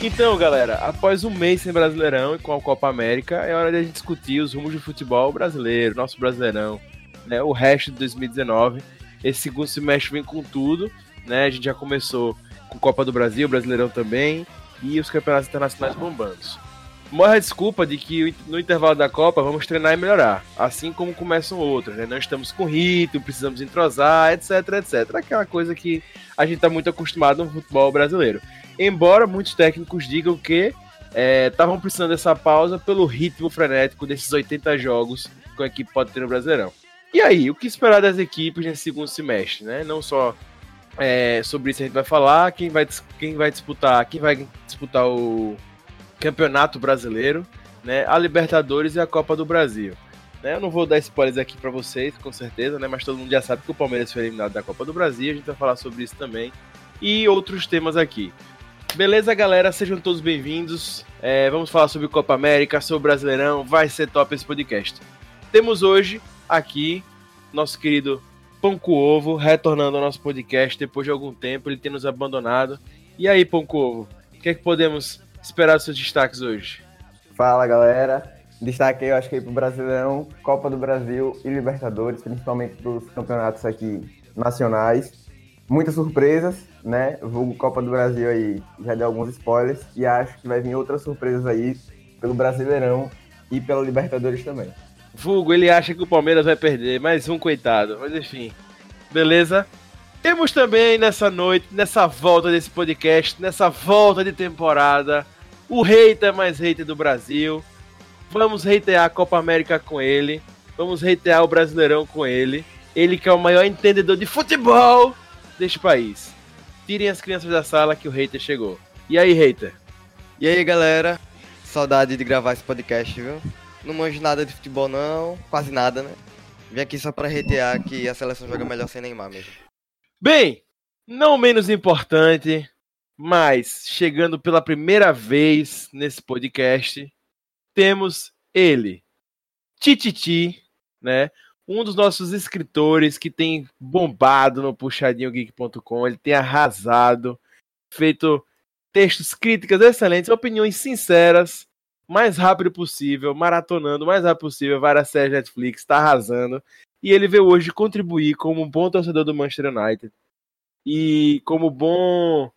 Então, galera, após um mês sem Brasileirão e com a Copa América, é hora de a gente discutir os rumos do futebol brasileiro, nosso Brasileirão, né, o resto de 2019. Esse segundo semestre vem com tudo, né? A gente já começou com Copa do Brasil, Brasileirão também, e os campeonatos internacionais bombando. Morre a desculpa de que no intervalo da Copa vamos treinar e melhorar, assim como começam outros, né? Não estamos com ritmo, precisamos entrosar, etc, etc. Aquela coisa que a gente está muito acostumado no futebol brasileiro. Embora muitos técnicos digam que estavam é, precisando dessa pausa pelo ritmo frenético desses 80 jogos que a equipe pode ter no Brasileirão. E aí, o que esperar das equipes nesse segundo semestre, né? Não só é, sobre isso a gente vai falar, quem vai, quem vai disputar, quem vai disputar o Campeonato Brasileiro, né? A Libertadores e a Copa do Brasil. Né? Eu não vou dar spoilers aqui para vocês, com certeza, né? Mas todo mundo já sabe que o Palmeiras foi eliminado da Copa do Brasil, a gente vai falar sobre isso também e outros temas aqui. Beleza, galera? Sejam todos bem-vindos. É, vamos falar sobre Copa América, sobre Brasileirão. Vai ser top esse podcast. Temos hoje aqui nosso querido Pão com Ovo retornando ao nosso podcast depois de algum tempo, ele tem nos abandonado. E aí, Pão com Ovo, o que é que podemos esperar seus destaques hoje? Fala, galera. Destaque eu acho que aí pro Brasileirão, Copa do Brasil e Libertadores, principalmente dos campeonatos aqui nacionais. Muitas surpresas, né? O Copa do Brasil aí já deu alguns spoilers e acho que vai vir outras surpresas aí pelo Brasileirão e pela Libertadores também. Vulgo, ele acha que o Palmeiras vai perder, mais um coitado. Mas enfim, beleza? Temos também nessa noite, nessa volta desse podcast, nessa volta de temporada, o hater mais hater do Brasil. Vamos reitear a Copa América com ele. Vamos reitear o Brasileirão com ele. Ele que é o maior entendedor de futebol deste país. Tirem as crianças da sala que o hater chegou. E aí, hater? E aí, galera? Saudade de gravar esse podcast, viu? Não manjo nada de futebol, não. Quase nada, né? Vim aqui só para retear que a seleção joga melhor sem Neymar mesmo. Bem, não menos importante, mas chegando pela primeira vez nesse podcast, temos ele, Tititi, né? Um dos nossos escritores que tem bombado no puxadinhogeek.com, ele tem arrasado, feito textos, críticas excelentes, opiniões sinceras mais rápido possível, maratonando mais rápido possível várias séries Netflix, está arrasando. E ele veio hoje contribuir como um bom torcedor do Manchester United e como bom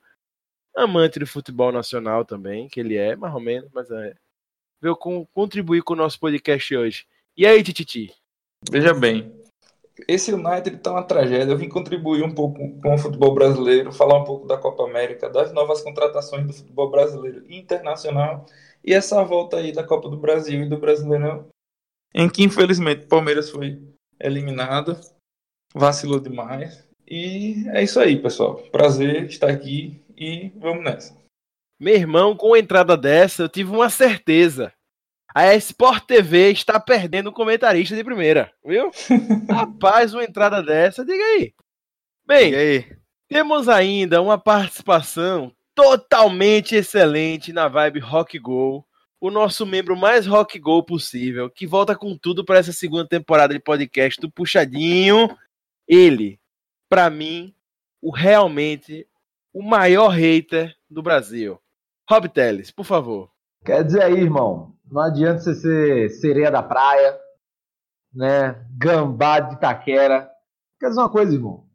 amante do futebol nacional também, que ele é, mais ou menos, mas é. Veio com, contribuir com o nosso podcast hoje. E aí, Tititi? Veja bem, esse United está uma tragédia. Eu vim contribuir um pouco com o futebol brasileiro, falar um pouco da Copa América, das novas contratações do futebol brasileiro internacional e essa volta aí da Copa do Brasil e do Brasileirão, em que infelizmente o Palmeiras foi eliminado, vacilou demais. E é isso aí, pessoal. Prazer estar aqui e vamos nessa. Meu irmão, com a entrada dessa, eu tive uma certeza. A Sport TV está perdendo um comentarista de primeira, viu? Rapaz, uma entrada dessa, diga aí. Bem, diga aí. temos ainda uma participação totalmente excelente na vibe rock go. O nosso membro mais rock go possível, que volta com tudo para essa segunda temporada de podcast do Puxadinho. Ele, para mim, o realmente o maior hater do Brasil. Rob Teles, por favor. Quer dizer aí, irmão, não adianta você ser sereia da praia, né? Gambá de Itaquera. Quer dizer uma coisa, irmão?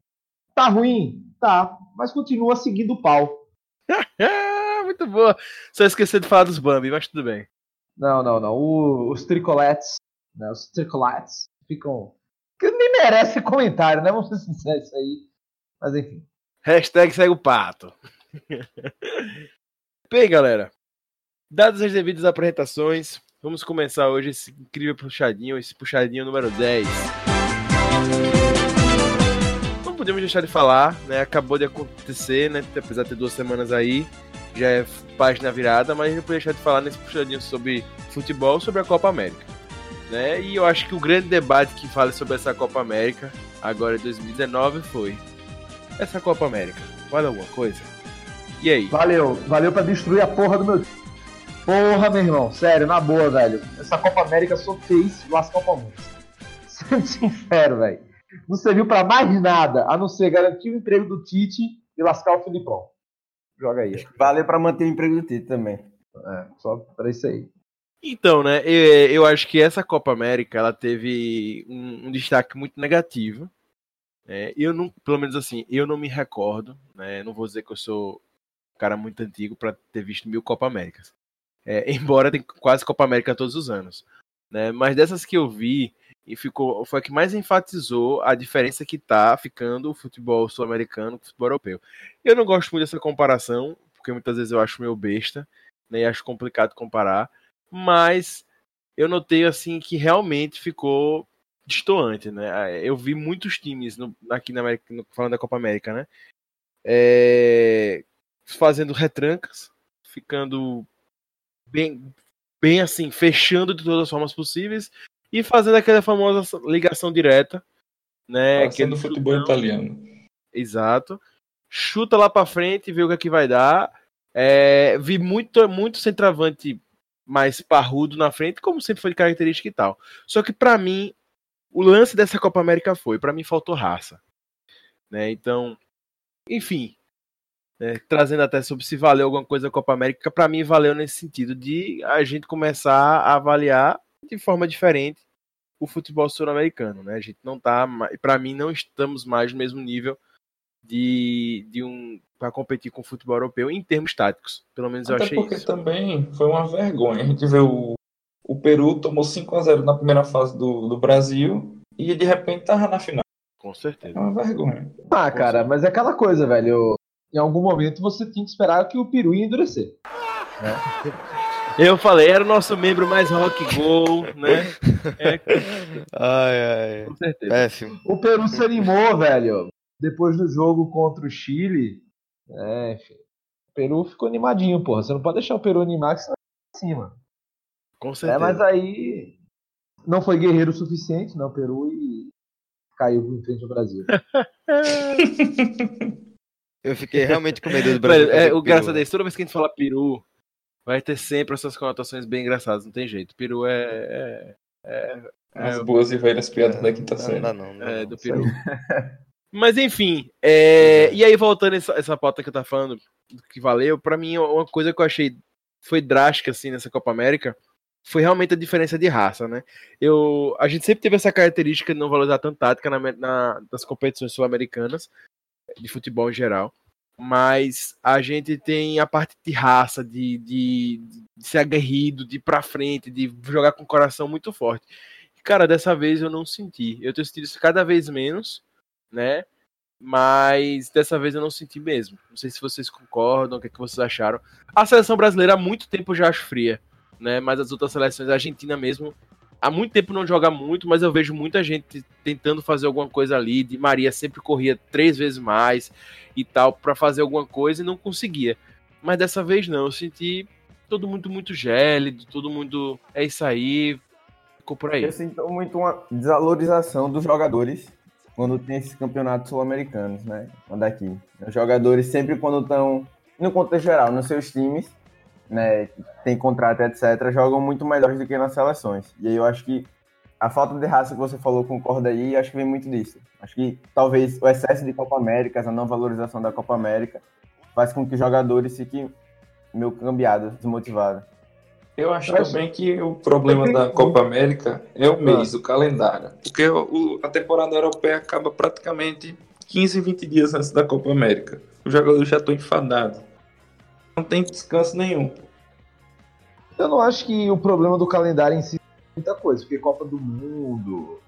Tá ruim? Tá, mas continua seguindo o pau. Muito boa. Só esqueci de falar dos Bambi, mas tudo bem. Não, não, não. O, os tricoletes, né, os tricoletes ficam. Que nem merece comentário, né? Vamos ser sinceros isso aí. Mas enfim. Hashtag segue o pato. bem, galera. Dadas as devidas apresentações, vamos começar hoje esse incrível puxadinho, esse puxadinho número 10 podemos deixar de falar, né? Acabou de acontecer, né? Apesar de ter duas semanas aí, já é página virada, mas não pode deixar de falar nesse puxadinho sobre futebol, sobre a Copa América. Né? E eu acho que o grande debate que fala sobre essa Copa América, agora em 2019, foi: essa Copa América, vale alguma coisa? E aí? Valeu, valeu para destruir a porra do meu. Porra, meu irmão, sério, na boa, velho. Essa Copa América só fez lascar o Palmeiras. Sendo sincero, velho não serviu para mais nada, a não ser garantir o emprego do Tite e lascar o Filipão. joga aí. Valeu para manter o emprego do Tite também. É, só para isso aí. Então, né, eu, eu, acho que essa Copa América ela teve um, um destaque muito negativo. É, eu não, pelo menos assim, eu não me recordo, né, não vou dizer que eu sou um cara muito antigo para ter visto mil Copa Américas. É, embora tem quase Copa América todos os anos. Né, mas dessas que eu vi, e ficou, foi a que mais enfatizou a diferença que tá ficando o futebol sul-americano com o futebol europeu. Eu não gosto muito dessa comparação, porque muitas vezes eu acho meio besta, né, e acho complicado comparar, mas eu notei assim que realmente ficou distoante, né? Eu vi muitos times no, aqui na América, no, falando da Copa América, né? É, fazendo retrancas, ficando bem, bem assim, fechando de todas as formas possíveis e fazendo aquela famosa ligação direta, né? Sendo é futebol chutão, italiano. Exato. Chuta lá para frente e vê o que, é que vai dar. É, vi muito, muito centroavante mais parrudo na frente, como sempre foi de característica e tal. Só que para mim, o lance dessa Copa América foi, para mim faltou raça. Né? Então, enfim, né? trazendo até sobre se valeu alguma coisa a Copa América, para mim valeu nesse sentido de a gente começar a avaliar de forma diferente o futebol sul-americano, né? A gente não tá, para mim não estamos mais no mesmo nível de, de um para competir com o futebol europeu em termos táticos. Pelo menos Até eu achei porque isso. também foi uma vergonha. A gente vê o, o Peru tomou 5 a 0 na primeira fase do, do Brasil e de repente tava na final. Com certeza. É uma vergonha. Ah, cara, mas é aquela coisa, velho. Em algum momento você tem que esperar que o Peru ia endurecer. Né? Eu falei, era o nosso membro mais rock gol, né? É... Ai, ai. Com certeza. Péssimo. O Peru se animou, velho depois do jogo contra o Chile, é, enfim, o Peru ficou animadinho, porra. Você não pode deixar o Peru animar que você vai pra cima. Com certeza. É, mas aí não foi guerreiro o suficiente, não, o Peru, e caiu em frente ao Brasil. Eu fiquei realmente com medo do Brasil. é, o graças a Deus, toda vez que a gente fala peru, vai ter sempre essas conotações bem engraçadas, não tem jeito. Peru é. é, é As é, boas e velhas piadas da quinta série. Não, não, não, é, do peru. Mas enfim, é... e aí voltando essa, essa pauta que eu tava falando, que valeu, para mim uma coisa que eu achei foi drástica assim nessa Copa América foi realmente a diferença de raça, né? Eu, a gente sempre teve essa característica de não valorizar tanto tática na, na, nas competições sul-americanas, de futebol em geral, mas a gente tem a parte de raça, de, de, de ser aguerrido, de ir pra frente, de jogar com o coração muito forte. E, cara, dessa vez eu não senti. Eu tenho sentido isso cada vez menos, né? Mas dessa vez eu não senti mesmo. Não sei se vocês concordam, o que, é que vocês acharam. A seleção brasileira há muito tempo já acho fria, né? Mas as outras seleções, a Argentina mesmo, há muito tempo não joga muito, mas eu vejo muita gente tentando fazer alguma coisa ali. De Maria sempre corria três vezes mais e tal para fazer alguma coisa e não conseguia. Mas dessa vez não, eu senti todo mundo muito gélido, todo mundo é isso aí, ficou por aí. Eu sinto muito uma desvalorização dos jogadores quando tem esses campeonatos sul-americanos, né? Daqui. Os jogadores sempre quando estão, no contexto geral, nos seus times, né? Tem contrato, etc., jogam muito melhores do que nas seleções. E aí eu acho que a falta de raça que você falou concorda aí, acho que vem muito disso. Acho que talvez o excesso de Copa América, a não valorização da Copa América, faz com que os jogadores fiquem meio cambiados, desmotivados. Eu acho também que o problema da Copa América é o mês, ah. o calendário. Porque o, a temporada europeia acaba praticamente 15, 20 dias antes da Copa América. Os jogadores já estão enfadados. Não tem descanso nenhum. Eu não acho que o problema do calendário em si é muita coisa, porque Copa do Mundo,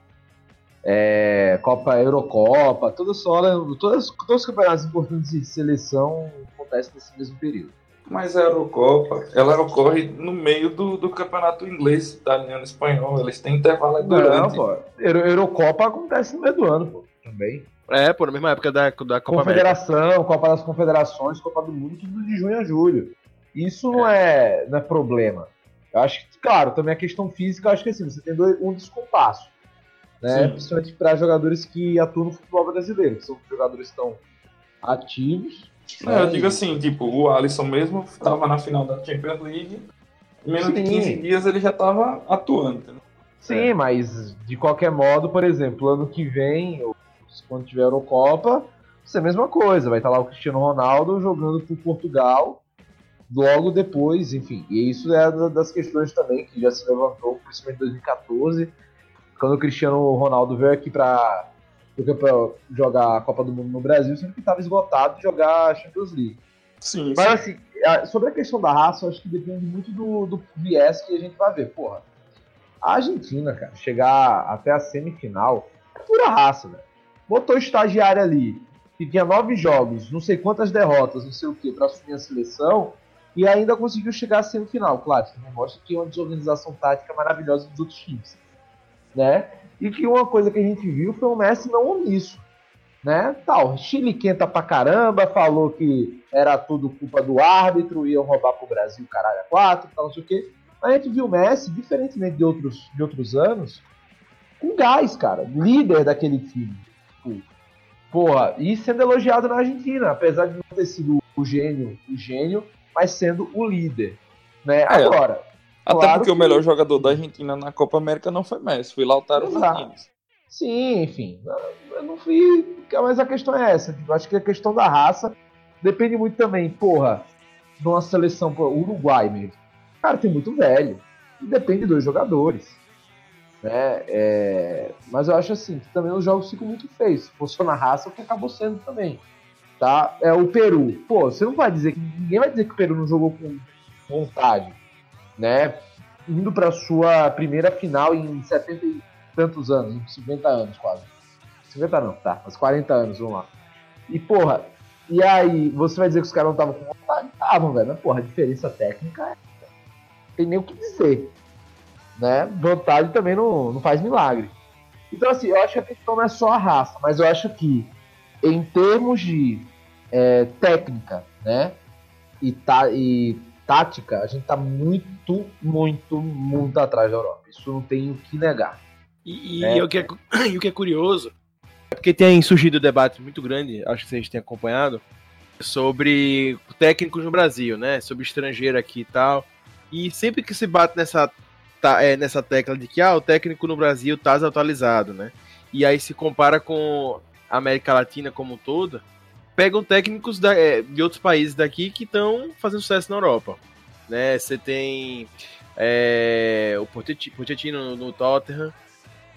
é, Copa Eurocopa, todas, todas, todos os campeonatos importantes de seleção acontecem nesse mesmo período. Mas a Eurocopa, ela ocorre no meio do, do campeonato inglês, italiano, espanhol. Eles têm intervalo durante. Não, pô. Euro, Eurocopa acontece no meio do ano, pô. Também. É, pô, na mesma época da, da Copa Confederação, América. Copa das Confederações, Copa do Mundo, tudo de junho a julho. Isso não é, não é problema. Eu acho que, claro, também a questão física, eu acho que assim, você tem dois, um descompasso. Né? Principalmente para jogadores que atuam no futebol brasileiro, que são jogadores que estão ativos é, eu digo assim, tipo, o Alisson mesmo estava na final da Champions League, em menos Sim. de 15 dias ele já estava atuando. Entendeu? Sim, é. mas de qualquer modo, por exemplo, ano que vem, ou quando tiver Eurocopa, ser a mesma coisa. Vai estar lá o Cristiano Ronaldo jogando por Portugal logo depois, enfim. E isso é das questões também que já se levantou, principalmente em 2014, quando o Cristiano Ronaldo veio aqui para jogar a Copa do Mundo no Brasil, sendo que estava esgotado de jogar a Champions League. Sim, Mas sim. assim, sobre a questão da raça, eu acho que depende muito do, do viés que a gente vai ver. Porra, a Argentina, cara, chegar até a semifinal é pura raça, velho. Botou estagiário ali, que tinha nove jogos, não sei quantas derrotas, não sei o que, para assumir a seleção, e ainda conseguiu chegar à semifinal. Claro, isso mostra que é uma desorganização tática maravilhosa dos outros times. Né? E que uma coisa que a gente viu foi o Messi não omisso. Né? Tal, Chile quenta pra caramba, falou que era tudo culpa do árbitro, iam roubar pro Brasil, caralho, a quatro, tal, não sei o quê. A gente viu o Messi, diferentemente de outros, de outros anos, com gás, cara, líder daquele time. Tipo, porra, e sendo elogiado na Argentina, apesar de não ter sido o gênio, o gênio, mas sendo o líder. Né? Agora, Até claro porque o que- melhor jogador da Argentina na Copa América não foi Messi, foi Lautaro. Martínez. Sim, enfim. Eu não fui. Mas a questão é essa. tipo, Eu acho que a questão da raça depende muito também, porra, de uma seleção, pô, Uruguai mesmo. Cara, tem muito velho. E depende dos jogadores. Né? É, Mas eu acho assim, que também os jogos ficam muito feios. Se fosse na raça, o que acabou sendo também. Tá? É o Peru. Pô, você não vai dizer que. Ninguém vai dizer que o Peru não jogou com vontade. Né? Indo pra sua primeira final em 70 e tantos anos, uns 50 anos quase. 50 não, tá, mas 40 anos, vamos lá. E porra, e aí, você vai dizer que os caras não estavam com vontade? Estavam, velho, mas porra, a diferença técnica é. Tem nem o que dizer. Né? Vontade também não, não faz milagre. Então, assim, eu acho que a questão não é só a raça, mas eu acho que, em termos de é, técnica, né? E, tá, e tática, a gente tá muito, muito, muito atrás da Europa. Isso não tem o que negar. E, e É. o que é, e o que é curioso é porque tem surgido um debate muito grande, acho que vocês têm acompanhado, sobre técnicos no Brasil, né? Sobre estrangeiro aqui e tal. E sempre que se bate nessa, tá, é, nessa tecla de que ah, o técnico no Brasil tá desatualizado, né? E aí se compara com a América Latina como um todo, pegam técnicos da- é, de outros países daqui que estão fazendo sucesso na Europa. Né? Você tem é, o Pochetti- Pochettino no, no Tottenham,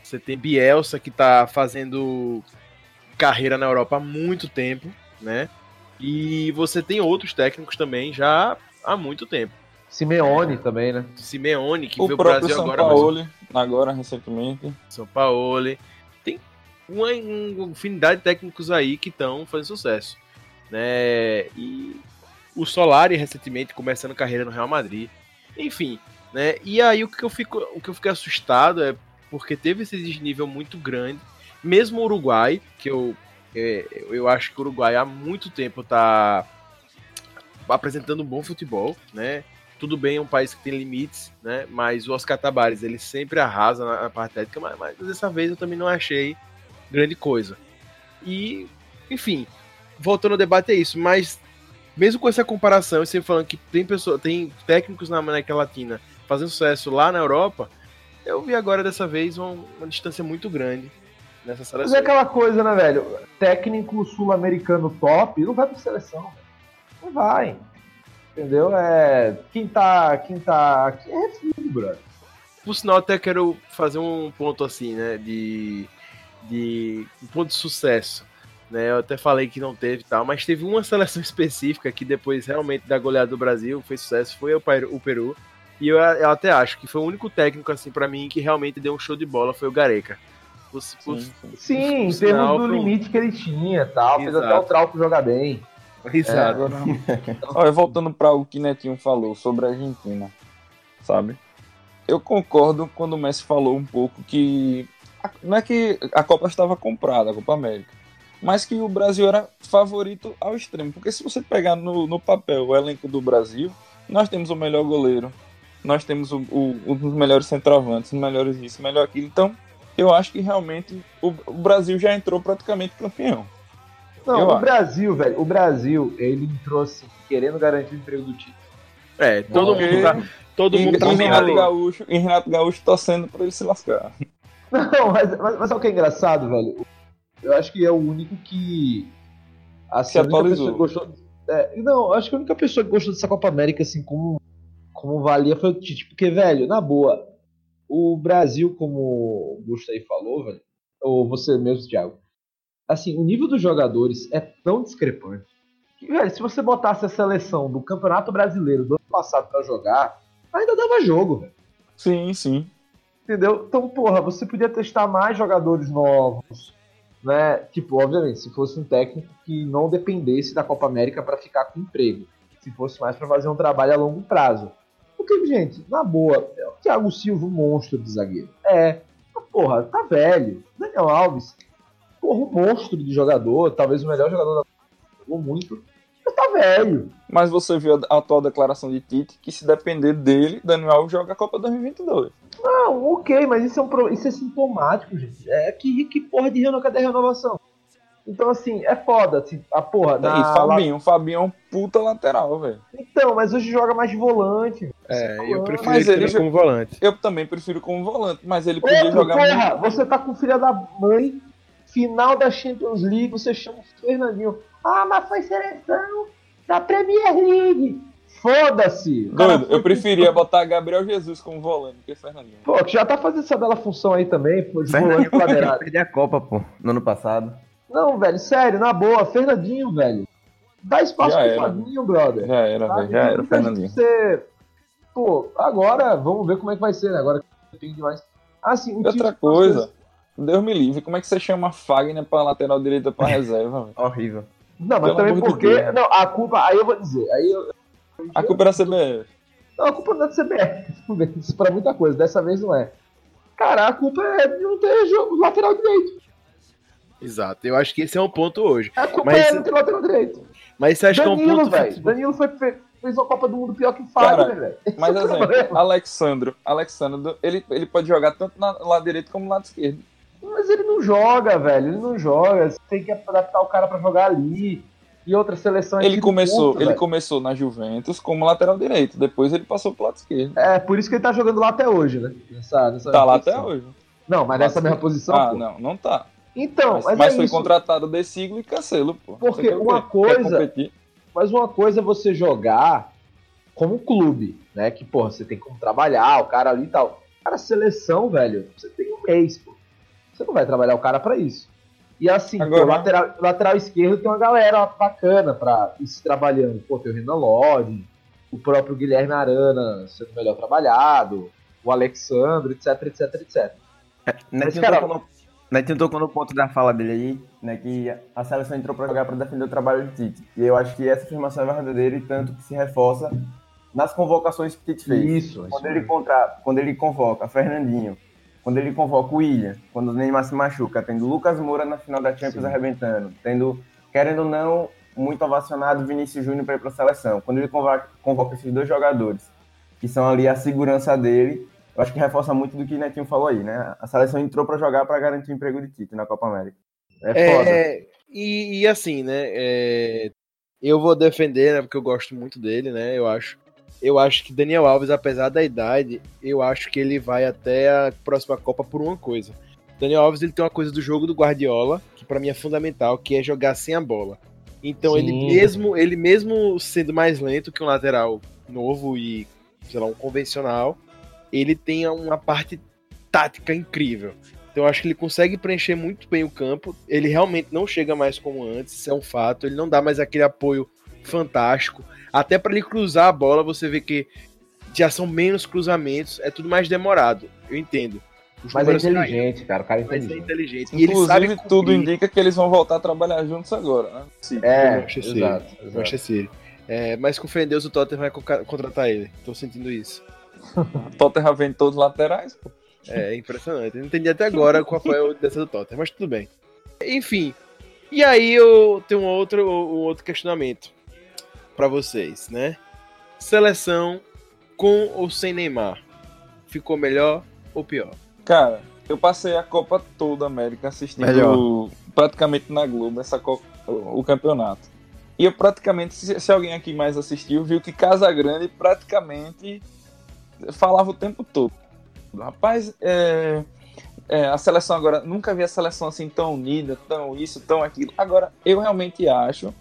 você tem Bielsa que tá fazendo carreira na Europa há muito tempo, né? E você tem outros técnicos também já há muito tempo. Simeone também, né? Simeone, que O veio próprio Brasil São agora, mas- Paulo, agora recentemente. São Paulo. Tem uma, infinidade de técnicos aí que estão fazendo sucesso. Né? E o Solari recentemente começando carreira no Real Madrid. Enfim, né? E aí o que eu fico, o que eu fiquei assustado é porque teve esse desnível muito grande. Mesmo o Uruguai, que eu é, eu acho que o Uruguai há muito tempo tá apresentando um bom futebol, né? Tudo bem, é um país que tem limites, né? Mas o Oscar Tabares, ele sempre arrasa na, na parte técnica, mas, mas dessa vez eu também não achei grande coisa. E, enfim, voltando ao debate é isso, mas mesmo com essa comparação, e sempre falando que tem pessoa, tem técnicos na América Latina fazendo sucesso lá na Europa, eu vi agora dessa vez uma, uma distância muito grande nessa Mas seleção. é aquela coisa, né, velho? Técnico sul-americano top não vai pra seleção. velho. Não vai. Entendeu? É. Quem tá, quem tá aqui é refúgio, brother. Por sinal, até quero fazer um ponto assim, né? De. De um ponto de sucesso. Né? Eu até falei que não teve e tal, mas teve uma seleção específica que depois realmente da goleada do Brasil fez sucesso, foi o Peru. O Peru e eu, eu até acho que foi o único técnico, assim, para mim, que realmente deu um show de bola, foi o Gareca. Por- por- Sim, sim. Sim, em termos do um- limite que ele tinha tal. Fez Exato. até o Trauco jogar bem. Exato. Agora, olha, voltando para o que Netinho falou sobre a Argentina, sabe? Eu concordo quando o Messi falou um pouco que não é que a Copa estava comprada, a Copa América, mas que o Brasil era favorito ao extremo. Porque se você pegar no, no papel o elenco do Brasil, nós temos o melhor goleiro, nós temos o, o- um dos melhores centroavantes, os melhores isso, melhor aquilo. Então, eu acho que realmente o, o Brasil já entrou praticamente campeão. Não, Eu o acho. Brasil, velho, o Brasil, ele entrou assim, querendo garantir o emprego do time. É, todo mundo tá. Todo E, mundo tá e Renato. Gaúcho, e Renato Gaúcho torcendo pra ele se lascar. Não, mas, mas, mas sabe o que é engraçado, velho? Eu acho que é o único que Assim, Se a única atualizou. pessoa que gostou. é, não, acho que a única pessoa que gostou dessa Copa América, assim, como, como valia foi o Tite. Porque, velho, na boa, o Brasil, como o Gusto aí falou, velho, ou você mesmo, Thiago, assim, o nível dos jogadores é tão discrepante. Que, velho, se você botasse a seleção do Campeonato Brasileiro do ano passado pra jogar, ainda dava jogo, velho. Sim, sim. Entendeu? Então, porra, você podia testar mais jogadores novos, né? Tipo, obviamente, se fosse um técnico que não dependesse da Copa América para ficar com emprego. Se fosse mais para fazer um trabalho a longo prazo. Porque, gente, na boa, é o Thiago Silva, um monstro de zagueiro. É. Mas, porra, tá velho. Daniel Alves, porra, um monstro de jogador, talvez o melhor jogador da jogou muito. Mas tá velho. Mas você viu a atual declaração de Tite que se depender dele, Daniel Alves joga a Copa 2022. Não, ok, mas isso é, um, isso é sintomático, gente. É que, que porra de reno, cadê a renovação? Então, assim, é foda. Assim, a porra. e Na, Fabinho, Fabinho é um puta lateral, velho. Então, mas hoje joga mais de volante. É, eu prefiro Mas ele, ele como volante. Eu também prefiro como volante, mas ele podia Ô, jogar porra, muito. você tá com filha da mãe, final da Champions League, você chama o Fernandinho. Ah, mas foi seleção da Premier League. Foda-se. Doido, eu preferia botar Gabriel Jesus como volante que Fernandinho. Pô, que já tá fazendo essa bela função aí também, pô, de volante Fernandinho lateral. perder a Copa, pô, no ano passado. Não, velho, sério, na boa, Fernandinho, velho. Dá espaço Já pro era. Fabinho, brother. Já era, velho. Já era, Fernandinho. ser- Pô, agora vamos ver como é que vai ser, né? Agora que tem demais. Assim, um E outra coisa, Deus me livre, como é que você chama Fagner pra lateral direita pra reserva, velho? Horrível. Não, mas Pelo também porque. Deus. Não, a culpa. Aí eu vou dizer. Aí eu, A culpa era CBF. não, a culpa não é do CBF. Isso pra muita coisa. Dessa vez não é. Cara, a culpa é de não ter jogo lateral direito. Exato. Eu acho que esse é um ponto hoje. A culpa Mas- é não ter lateral direito. Mas você acha que é um Danilo, ponto. velho. Danilo foi, fe- fez uma Copa do Mundo pior que Cara, Fagner, velho. Mas é exemplo, problema. Alexandro, Alexandro, ele, ele pode jogar tanto na lado direito como no lado esquerdo. Mas ele não joga, velho. Ele não joga. Você tem que adaptar o cara pra jogar ali. E outra seleção é Ele começou, curto, ele velho. começou na Juventus como lateral direito, depois ele passou pro lado esquerdo. É, por isso que ele tá jogando lá até hoje, né? Nessa, nessa Tá lá até hoje. Não, mas nessa mesma posição. Ah, pô. não, não tá. Então, Mas, mas, mas é foi isso. contratado de Siglo e Cancelo, pô. Porque uma coisa-? Mas uma coisa é você jogar como clube, né? Que, porra, você tem como trabalhar o cara ali e tal. Cara, seleção, velho, você tem um mês, pô. Você não vai trabalhar o cara pra isso. E assim, Agora- pô, lateral, lateral esquerdo tem uma galera bacana pra ir se trabalhando. Pô, tem o Renan Lodge, o próprio Guilherme Arana sendo melhor trabalhado, o Alexandre, etc, etc, etc. Netinho, cara- tocou no, Netinho tocou no ponto da fala dele aí, né, que a seleção entrou para jogar para defender o trabalho de Tite. E eu acho que essa afirmação é verdadeira e tanto que se reforça nas convocações que Tite fez. Isso, Quando isso ele, contra, quando ele convoca Fernandinho, quando ele convoca o William, quando o Neymar se machuca, tendo Lucas Moura na final da Champions Sim. arrebentando, tendo, querendo ou não, muito ovacionado Vinícius Júnior para ir para a seleção. Quando ele convoca, convoca esses dois jogadores, que são ali a segurança dele, eu acho que reforça muito do que o Netinho falou aí, né? A seleção entrou para jogar para garantir o emprego de Tite na Copa América. É foda. É, e, e assim, né? é, eu vou defender, né? Porque eu gosto muito dele, né? Eu acho. Eu acho que Daniel Alves, apesar da idade, eu acho que ele vai até a próxima Copa por uma coisa. Daniel Alves ele tem uma coisa do jogo do Guardiola, que pra mim é fundamental, que é jogar sem a bola. Então ele Sim. mesmo, ele mesmo sendo mais lento que um lateral novo e, sei lá, um convencional, ele tem uma parte tática incrível. Então eu acho que ele consegue preencher muito bem o campo. Ele realmente não chega mais como antes, isso é um fato. Ele não dá mais aquele apoio fantástico. Até para ele cruzar a bola, você vê que já são menos cruzamentos, é tudo mais demorado. Eu entendo. Os Mas é inteligente, cara. O cara é Mas é inteligente. inteligente. E ele Inclusive, sabe tudo indica que eles vão voltar a trabalhar juntos agora, né? Sim. É, Manchester City. exato. Manchester. É, mas com fé em Deus o Tottenham vai contratar ele. Tô sentindo isso. Tottenham vem todos laterais, pô. É impressionante. Eu não entendi até agora qual foi o dessa do Tottenham, mas tudo bem. Enfim. E aí eu tenho um outro, um outro questionamento pra vocês, né? Seleção com ou sem Neymar? Ficou melhor ou pior? Cara, eu passei a Copa toda América assistindo Melhor. praticamente na Globo essa Copa, o, campeonato. E eu praticamente, se, alguém aqui mais assistiu, viu que Casagrande praticamente falava o tempo todo. Rapaz, é, é, a seleção agora, nunca vi a seleção assim tão unida, tão isso, tão aquilo. Agora, eu realmente acho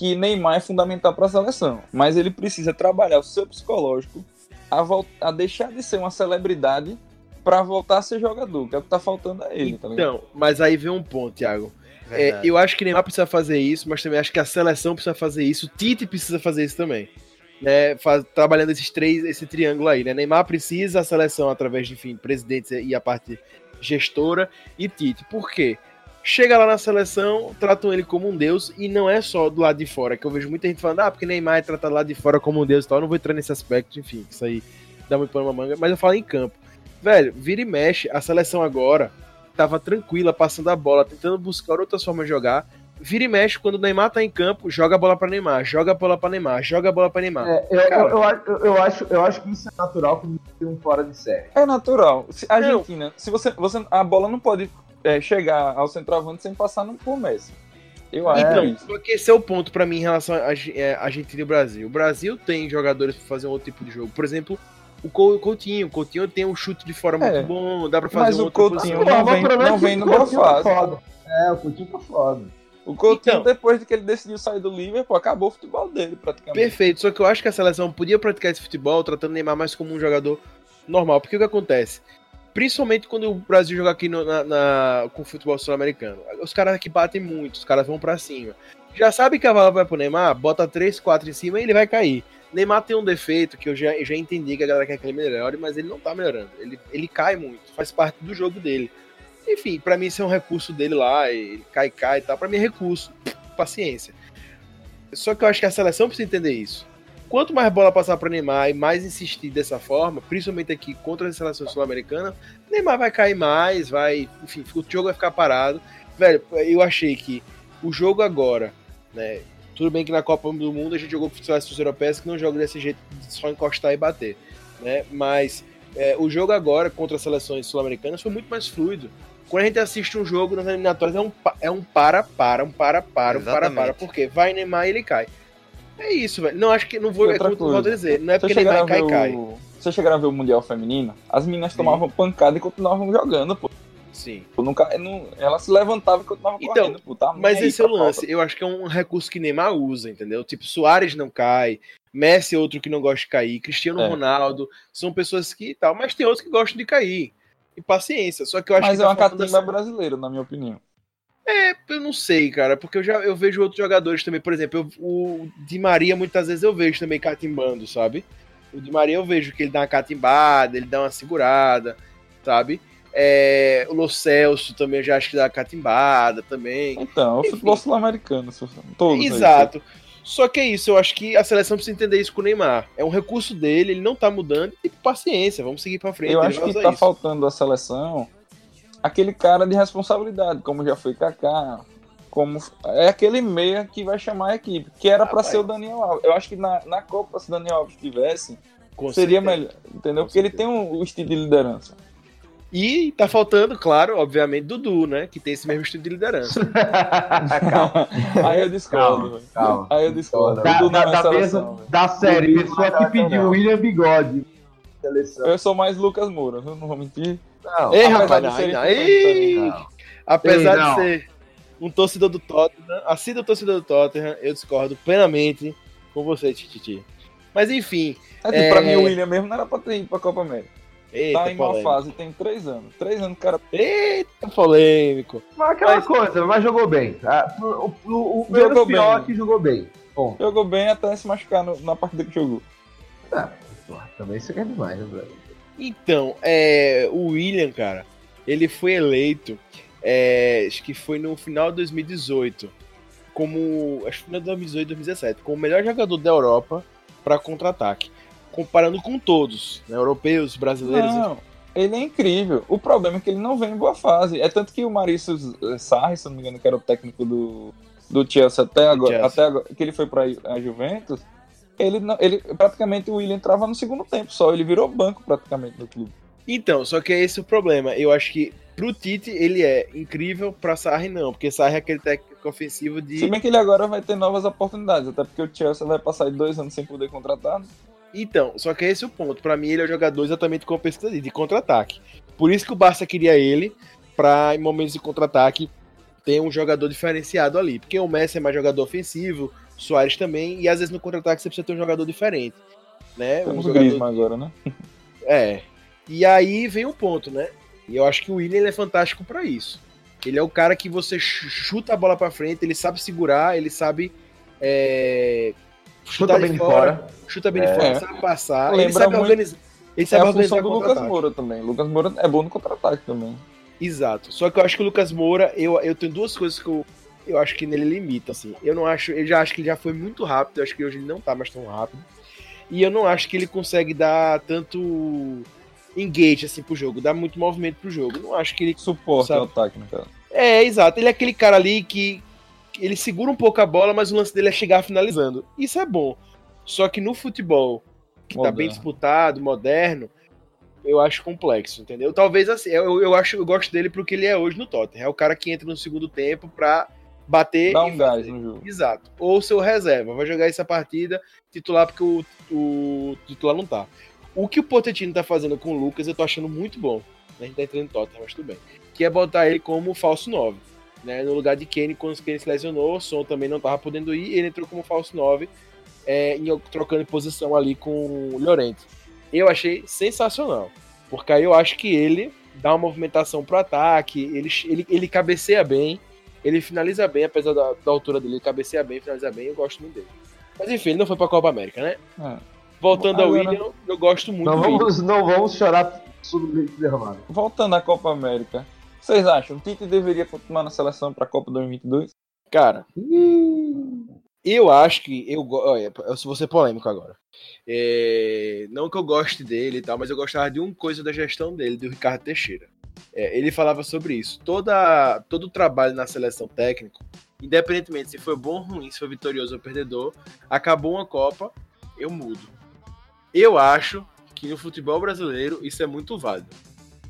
que Neymar é fundamental para a seleção, mas ele precisa trabalhar o seu psicológico a, a deixar de ser uma celebridade para voltar a ser jogador, que é o que tá faltando a ele, tá Então, mas aí vem um ponto, Thiago. É, eu acho que Neymar precisa fazer isso, mas também acho que a seleção precisa fazer isso, o Tite precisa fazer isso também. Né, faz, trabalhando esses três, esse triângulo aí, né? Neymar precisa, a seleção, através de, enfim, presidentes e a parte gestora, e Tite. Por quê? Chega lá na seleção, tratam ele como um deus, e não é só do lado de fora, que eu vejo muita gente falando, ah, porque Neymar é tratado lá de fora como um deus e tal, eu não vou entrar nesse aspecto, enfim, isso aí dá muito pano na manga, mas eu falo em campo. Velho, vira e mexe, a seleção agora tava tranquila, passando a bola, tentando buscar outras formas de jogar. Vira e mexe, quando o Neymar tá em campo, joga a bola para Neymar, joga a bola para Neymar, joga a bola para Neymar. É, eu, eu, eu, eu, acho, eu acho que isso é natural quando tem um fora de série. É natural. Se, Argentina, não. se você, você. A bola não pode é, chegar ao centroavante sem passar no Messi. Eu acho então, isso. Porque esse é o ponto para mim em relação a, a é, Argentina e Brasil. O Brasil tem jogadores para fazer um outro tipo de jogo. Por exemplo, o Coutinho. O Coutinho tem um chute de fora muito é, bom, dá pra fazer Mas um o Coutinho não vem, não vem no boa fase. É, o Coutinho tá foda. O Coutinho, então, depois de que ele decidiu sair do Liverpool, acabou o futebol dele, praticamente. Perfeito, só que eu acho que a seleção podia praticar esse futebol tratando o Neymar mais como um jogador normal. Porque o que acontece? Principalmente quando o Brasil joga aqui no, na, na, com o futebol sul-americano. Os caras aqui batem muito, os caras vão para cima. Já sabe que a bola vai pro Neymar, bota 3, 4 em cima e ele vai cair. Neymar tem um defeito que eu já, já entendi que a galera quer que ele melhore, mas ele não tá melhorando. Ele, ele cai muito, faz parte do jogo dele. Enfim, para mim isso é um recurso dele lá, ele cai, cai e tal. Pra mim é recurso, paciência. Só que eu acho que a seleção precisa entender isso. Quanto mais bola passar para Neymar e mais insistir dessa forma, principalmente aqui contra a seleção sul-americana, Neymar vai cair mais, vai, enfim, o jogo vai ficar parado. Velho, eu achei que o jogo agora, né, tudo bem que na Copa do Mundo a gente jogou com seleções europeias que não jogam desse jeito, de só encostar e bater. Né? Mas é, o jogo agora contra as seleções sul-americanas foi muito mais fluido. Quando a gente assiste um jogo nas eliminatórias, é um, é um para-para, um para-para, um para-para. Porque vai Neymar e ele cai. É isso, velho. Não acho que. Não vou, é como dizer. Não é porque Neymar cai, cai. O... Você chegaram a ver o Mundial Feminino? As meninas Sim. tomavam pancada e continuavam jogando, pô. Sim. nunca, não, ela se levantava e continuava então, correndo. Pô, tá mas esse é o lance. Eu acho que é um recurso que Neymar usa, entendeu? Tipo, Soares não cai, Messi é outro que não gosta de cair, Cristiano é. Ronaldo, são pessoas que tal, mas tem outros que gostam de cair. E paciência. Só que eu acho mas que. Mas é uma catimba brasileira, na minha opinião. É, eu não sei, cara, porque eu já eu vejo outros jogadores também. Por exemplo, eu, o Di Maria, muitas vezes eu vejo também catimbando, sabe? O Di Maria eu vejo que ele dá uma catimbada, ele dá uma segurada, sabe? É, o Lo Celso também eu já acho que dá catimbada também. Então, o futebol sul-americano, todos. Exato. Aí, Só que é isso, eu acho que a seleção precisa entender isso com o Neymar. É um recurso dele, ele não tá mudando, e paciência, vamos seguir pra frente. Eu acho que tá isso. faltando a seleção aquele cara de responsabilidade, como já foi Kaká, como é aquele meia que vai chamar a equipe, que era ah, para ser o Daniel Alves. Eu acho que na, na Copa, se o Daniel Alves tivesse, com seria certeza. melhor, entendeu? Com Porque certeza. ele tem um, um estilo de liderança. E tá faltando, claro, obviamente, Dudu, né? Que tem esse mesmo estilo de liderança. calma. Aí eu discordo. Calma, calma. Aí eu discordo. Da, Dudu da, da, seleção, da série, pessoa que pediu William Bigode. Eu sou mais Lucas Moura, não vou mentir. Não, Ei, rapaz, não, não, Ei, Apesar Ei, de ser um torcedor do Tottenham, assim do torcedor do Tottenham, eu discordo plenamente com você, Titi. Mas enfim. É, é... Pra mim, o William mesmo não era pra ter ido pra Copa América. Eita, tá em polêmico. uma fase, tem três anos. Três anos, cara. Eita, polêmico. Mas aquela mas... coisa, mas jogou bem. O, o, o jogou pior bem. que jogou bem. Bom. Jogou bem até se machucar no, na partida que jogou. Ah, porra, também isso é demais, né, velho? Então, é, o William, cara, ele foi eleito, é, acho que foi no final de 2018, como. Acho que foi no 2018, 2017, como o melhor jogador da Europa para contra-ataque comparando com todos, né, europeus, brasileiros. Não, ele é incrível. O problema é que ele não vem em boa fase. É tanto que o Maurício Sarri, se não me engano, que era o técnico do, do Chelsea até agora, Chelsea. até agora que ele foi para a Juventus, ele, não, ele praticamente o William entrava no segundo tempo só. Ele virou banco praticamente no clube. Então, só que é esse o problema. Eu acho que pro Tite ele é incrível, pra Sarri não, porque Sarri é aquele técnico ofensivo de. Se bem que ele agora vai ter novas oportunidades, até porque o Chelsea vai passar dois anos sem poder contratar. Né? Então, só que esse é o ponto. Para mim, ele é o jogador exatamente como pesquisa de contra-ataque. Por isso que o Barça queria ele, para em momentos de contra-ataque ter um jogador diferenciado ali. Porque o Messi é mais jogador ofensivo, Soares também, e às vezes no contra-ataque você precisa ter um jogador diferente. Né? Um Temos o jogador... Agora, né? É. E aí vem o ponto, né? E eu acho que o William ele é fantástico para isso. Ele é o cara que você chuta a bola para frente, ele sabe segurar, ele sabe é, Chuta bem de fora. chuta bem de É. fora, sabe passar, ele Lembra sabe muito- organizar. Ele É sabe a organizar função do Lucas. Moura também. Lucas Moura é bom no contra-ataque também. Exato. Só que eu acho que o Lucas Moura, eu, eu tenho duas coisas que eu, eu acho que nele limita, assim. Eu não acho, eu já acho que ele já foi muito rápido, eu acho que hoje ele não tá mais tão rápido. E eu não acho que ele consegue dar tanto engage assim pro jogo, dar muito movimento pro jogo. Não acho que ele Suporte Sabe. ao ataque, no caso. É, exato. Ele é aquele cara ali que que ele segura um pouco a bola, mas o lance dele é chegar finalizando. Isso é bom. Só que no futebol, que tá Moderno. bem disputado, moderno, eu acho complexo, entendeu? Talvez assim, eu, eu acho eu gosto dele porque ele é hoje no Tottenham. É o cara que entra no segundo tempo pra bater Dá um gás no jogo. Exato. Ou seu reserva, vai jogar essa partida titular porque o, o titular não tá. O que o Pochettino tá fazendo com o Lucas, eu tô achando muito bom. A gente tá entrando em Tottenham, mas tudo bem. Que é botar ele como falso 9. Né? No lugar de Kenny, quando o Kenny se lesionou, o Son também não tava podendo ir, ele entrou como falso 9, é, em- trocando posição ali com o Llorente. Eu achei sensacional. Porque aí eu acho que ele dá uma movimentação pro ataque, ele, ele, ele cabeceia bem, ele finaliza bem, apesar da, da altura dele, ele cabeceia bem, finaliza bem, eu gosto muito dele. Mas enfim, ele não foi pra Copa América, né? É. Voltando ao Agora- William, eu gosto muito Não William. vamos, não vamos chorar sobre o derramado. Voltando à Copa América, vocês acham que o Tite deveria continuar na seleção para a Copa 2022? Cara, eu acho que. Eu, olha, eu vou ser polêmico agora. É, não que eu goste dele e tal, mas eu gostava de uma coisa da gestão dele, do Ricardo Teixeira. É, ele falava sobre isso. Toda, todo o trabalho na seleção técnica, independentemente se foi bom ou ruim, se foi vitorioso ou perdedor, acabou uma Copa, eu mudo. Eu acho que no futebol brasileiro isso é muito válido.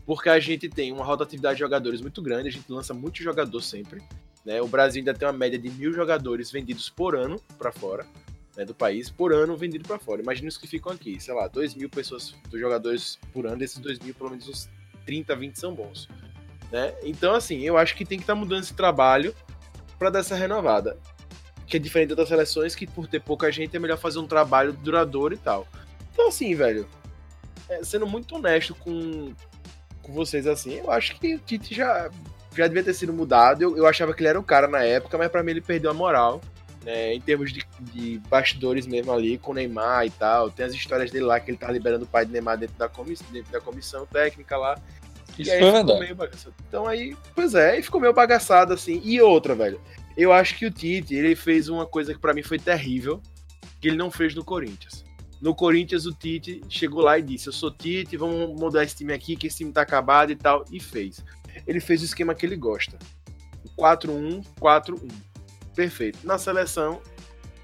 Porque a gente tem uma rotatividade de jogadores muito grande, a gente lança muito jogador sempre. Né? O Brasil ainda tem uma média de mil jogadores vendidos por ano para fora né, do país, por ano vendido para fora. Imagina os que ficam aqui, sei lá, 2 mil pessoas, dos jogadores por ano, desses 2 mil, pelo menos uns 30, 20 são bons. Né? Então, assim, eu acho que tem que estar mudando esse trabalho para dar essa renovada. Que é diferente outras seleções que, por ter pouca gente, é melhor fazer um trabalho duradouro e tal. Então, assim, velho, é, sendo muito honesto com, com vocês, assim, eu acho que o Tite já, já devia ter sido mudado. Eu, eu achava que ele era o cara na época, mas para mim ele perdeu a moral. Né, em termos de, de bastidores mesmo ali, com o Neymar e tal. Tem as histórias dele lá que ele tá liberando o pai de Neymar dentro da, comiss, dentro da comissão técnica lá. Isso e aí foi ficou verdade. meio bagaçado. Então aí, pois é, e ficou meio bagaçado assim. E outra, velho. Eu acho que o Tite, ele fez uma coisa que para mim foi terrível, que ele não fez no Corinthians. No Corinthians, o Tite chegou lá e disse: Eu sou Tite, vamos mudar esse time aqui, que esse time tá acabado e tal. E fez. Ele fez o esquema que ele gosta: 4-1-4-1. Perfeito. Na seleção,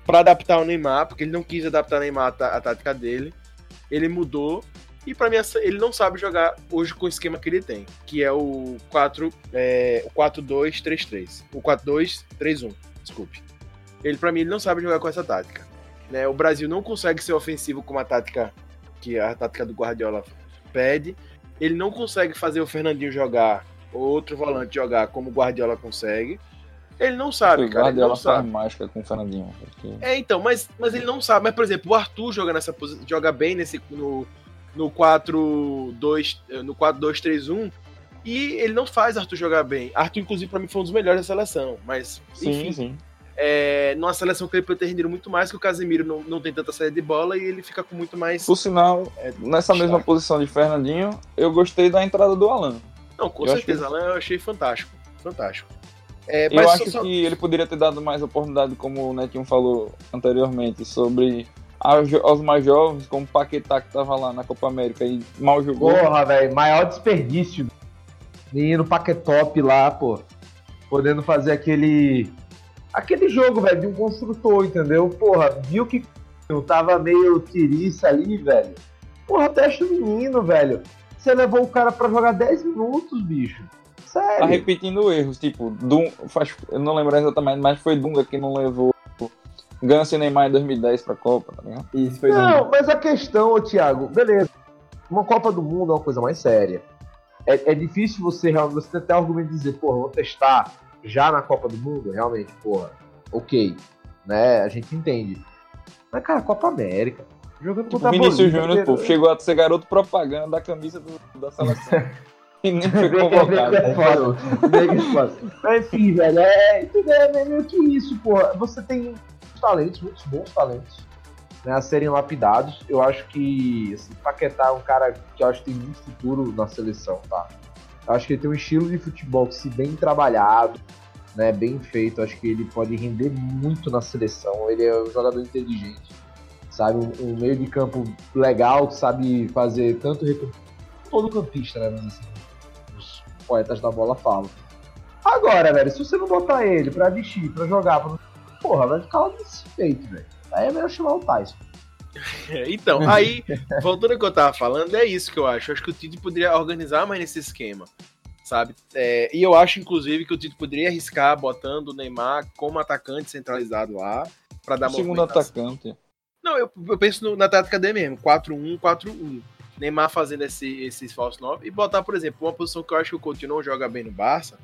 para adaptar o Neymar, porque ele não quis adaptar o Neymar à tá- tática dele, ele mudou. E para mim, ele não sabe jogar hoje com o esquema que ele tem, que é o 4, é, 4-2-3-3. O 4-2-3-1, desculpe. Ele, para mim, ele não sabe jogar com essa tática. Né? O Brasil não consegue ser ofensivo com uma tática que a tática do Guardiola pede. Ele não consegue fazer o Fernandinho jogar, ou outro volante jogar como o Guardiola consegue. Ele não sabe, O cara. Ele Guardiola não sabe. mágica com o Fernandinho. porque- É, então, mas, mas ele não sabe. Mas, por exemplo, o Arthur joga nessa posição, joga bem nesse no, no 4-2, eh, no 4-2-3-1 e ele não faz Arthur jogar bem. Arthur, inclusive, pra mim foi um dos melhores da seleção, mas Sim, enfim, sim. é, numa seleção que ele poderia ter rendido muito mais, que o Casemiro não, não tem tanta saída de bola e ele fica com muito mais. Por sinal, É, nessa mesma posição de Fernandinho, eu gostei da entrada do Alan. Não, com eu certeza, que- Alan, eu achei fantástico. Fantástico. É, Eu acho só- que ele poderia ter dado mais oportunidade, como o Netinho falou anteriormente, sobre aos, aos mais jovens, como o Paquetá que tava lá na Copa América e mal jogou. Porra, velho, maior desperdício. Menino Paquetop lá, pô. Podendo fazer aquele. Aquele jogo, velho, de um construtor, entendeu? Porra, viu que eu tava meio tiriça ali, velho. Porra, testa o menino, velho. Você levou o cara pra jogar 10 minutos, bicho. Tá Sério. repetindo erros, tipo, Dun, faz, eu não lembro exatamente, mas foi Dunga que não levou Ganso e Neymar em 2010 pra Copa, tá ligado? Isso foi Não, mas a questão, ô Thiago, beleza. Uma Copa do Mundo é uma coisa mais séria. É, é difícil você realmente você tentar argumento de dizer, porra, vou testar já na Copa do Mundo, realmente, porra, ok. né? A gente entende. Mas, cara, Copa América. Jogando contra O a Vinícius Bolívia, Júnior, pô, chegou a ser garoto propaganda da camisa do- da seleção. e nem foi é convocado. que é foda. Mas enfim, velho, é, é meio que isso, pô. Você tem muitos talentos, muitos bons talentos, né, a serem lapidados. Eu acho que, assim, Paquetá é um cara que eu acho que tem muito futuro na seleção, tá? Eu acho que ele tem um estilo de futebol que, se bem trabalhado, né, bem feito, acho que ele pode render muito na seleção. Ele é um jogador inteligente, sabe? Um, um meio de campo legal, que sabe fazer tanto recom- todo campista, né? Mas assim, poetas da bola falam. Agora, velho, se você não botar ele pra vestir, pra jogar, pra... porra, vai ficar lá desse feito, velho. Aí é melhor chamar o Tyson. Então, aí, voltando ao que eu tava falando, é isso que eu acho. Eu acho que o Tite poderia organizar mais nesse esquema, sabe? É, e eu acho, inclusive, que o Tite poderia arriscar botando o Neymar como atacante centralizado lá, pra dar O segundo atacante. Não, eu, eu penso no- na tática dele mesmo, 4-1, 4-1. Neymar fazendo esse, esse falso 9 e botar, por exemplo, uma posição que eu acho que o Coutinho não joga bem no Barça,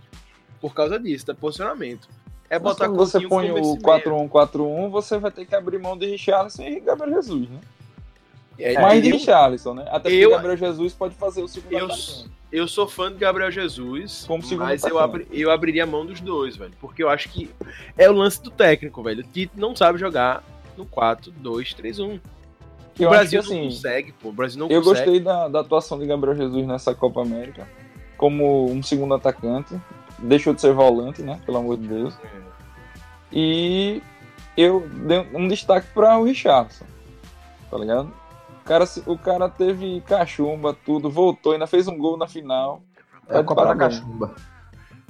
por causa disso, do posicionamento. É Mas botar quando você põe o esse meia. 4-1-4-1, você vai ter que abrir mão de Richarlison e Gabriel Jesus, né? É, Mais de Richarlison, né? Até porque eu- Gabriel Jesus pode fazer o segundo Eu, atacante. eu sou fã de Gabriel Jesus, Como mas eu, abri, eu abriria mão dos dois, velho. Porque eu acho que é o lance do técnico, velho. O Tite não sabe jogar no 4-2-3-1. O Brasil que, não assim, consegue, pô. O Brasil não Eu consegue. gostei da, da atuação de Gabriel Jesus nessa Copa América. Como um segundo atacante. Deixou de ser volante, né? Pelo amor de Deus. E eu dei um destaque para o Richardson. Tá ligado? O cara, o cara teve cachumba, tudo, voltou, ainda fez um gol na final. É a de Copa da. Cachumba.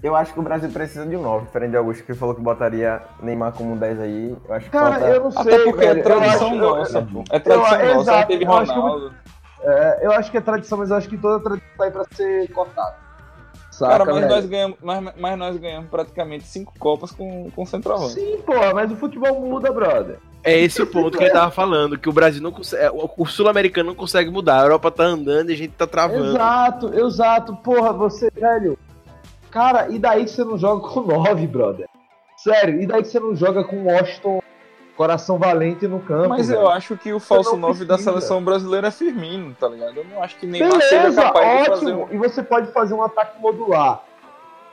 Eu acho que o Brasil precisa de um 9, diferente de Augusto, que falou que botaria Neymar como 10 aí. Eu acho que Cara, falta... eu não sei. Até porque velho. é Eu tradição acho- eu- nossa, pô. É tradição eu- nossa. Aí exato, teve eu acho que Ronaldo. É, eu acho que é tradição, mas eu acho que toda tradição tá aí pra ser cortada. Saca, Cara, mas velho? nós, ganhamos, mas, mas nós ganhamos praticamente cinco Copas com, com centroavante. Sim, porra, mas o futebol muda, brother. É esse o ponto que ele tava falando, que o Brasil não consegue. O o sul-americano não consegue mudar. A Europa tá andando e a gente tá travando. Exato, exato. Porra, você, velho. Cara, e daí que você não joga com 9, brother? Sério, e daí que você não joga com Washington Coração Valente no campo? Mas velho? eu acho que o falso não 9 da seleção brasileira é Firmino, tá ligado? Eu não acho que seja Beleza, capaz de fazer ótimo. um... E você pode fazer um ataque modular.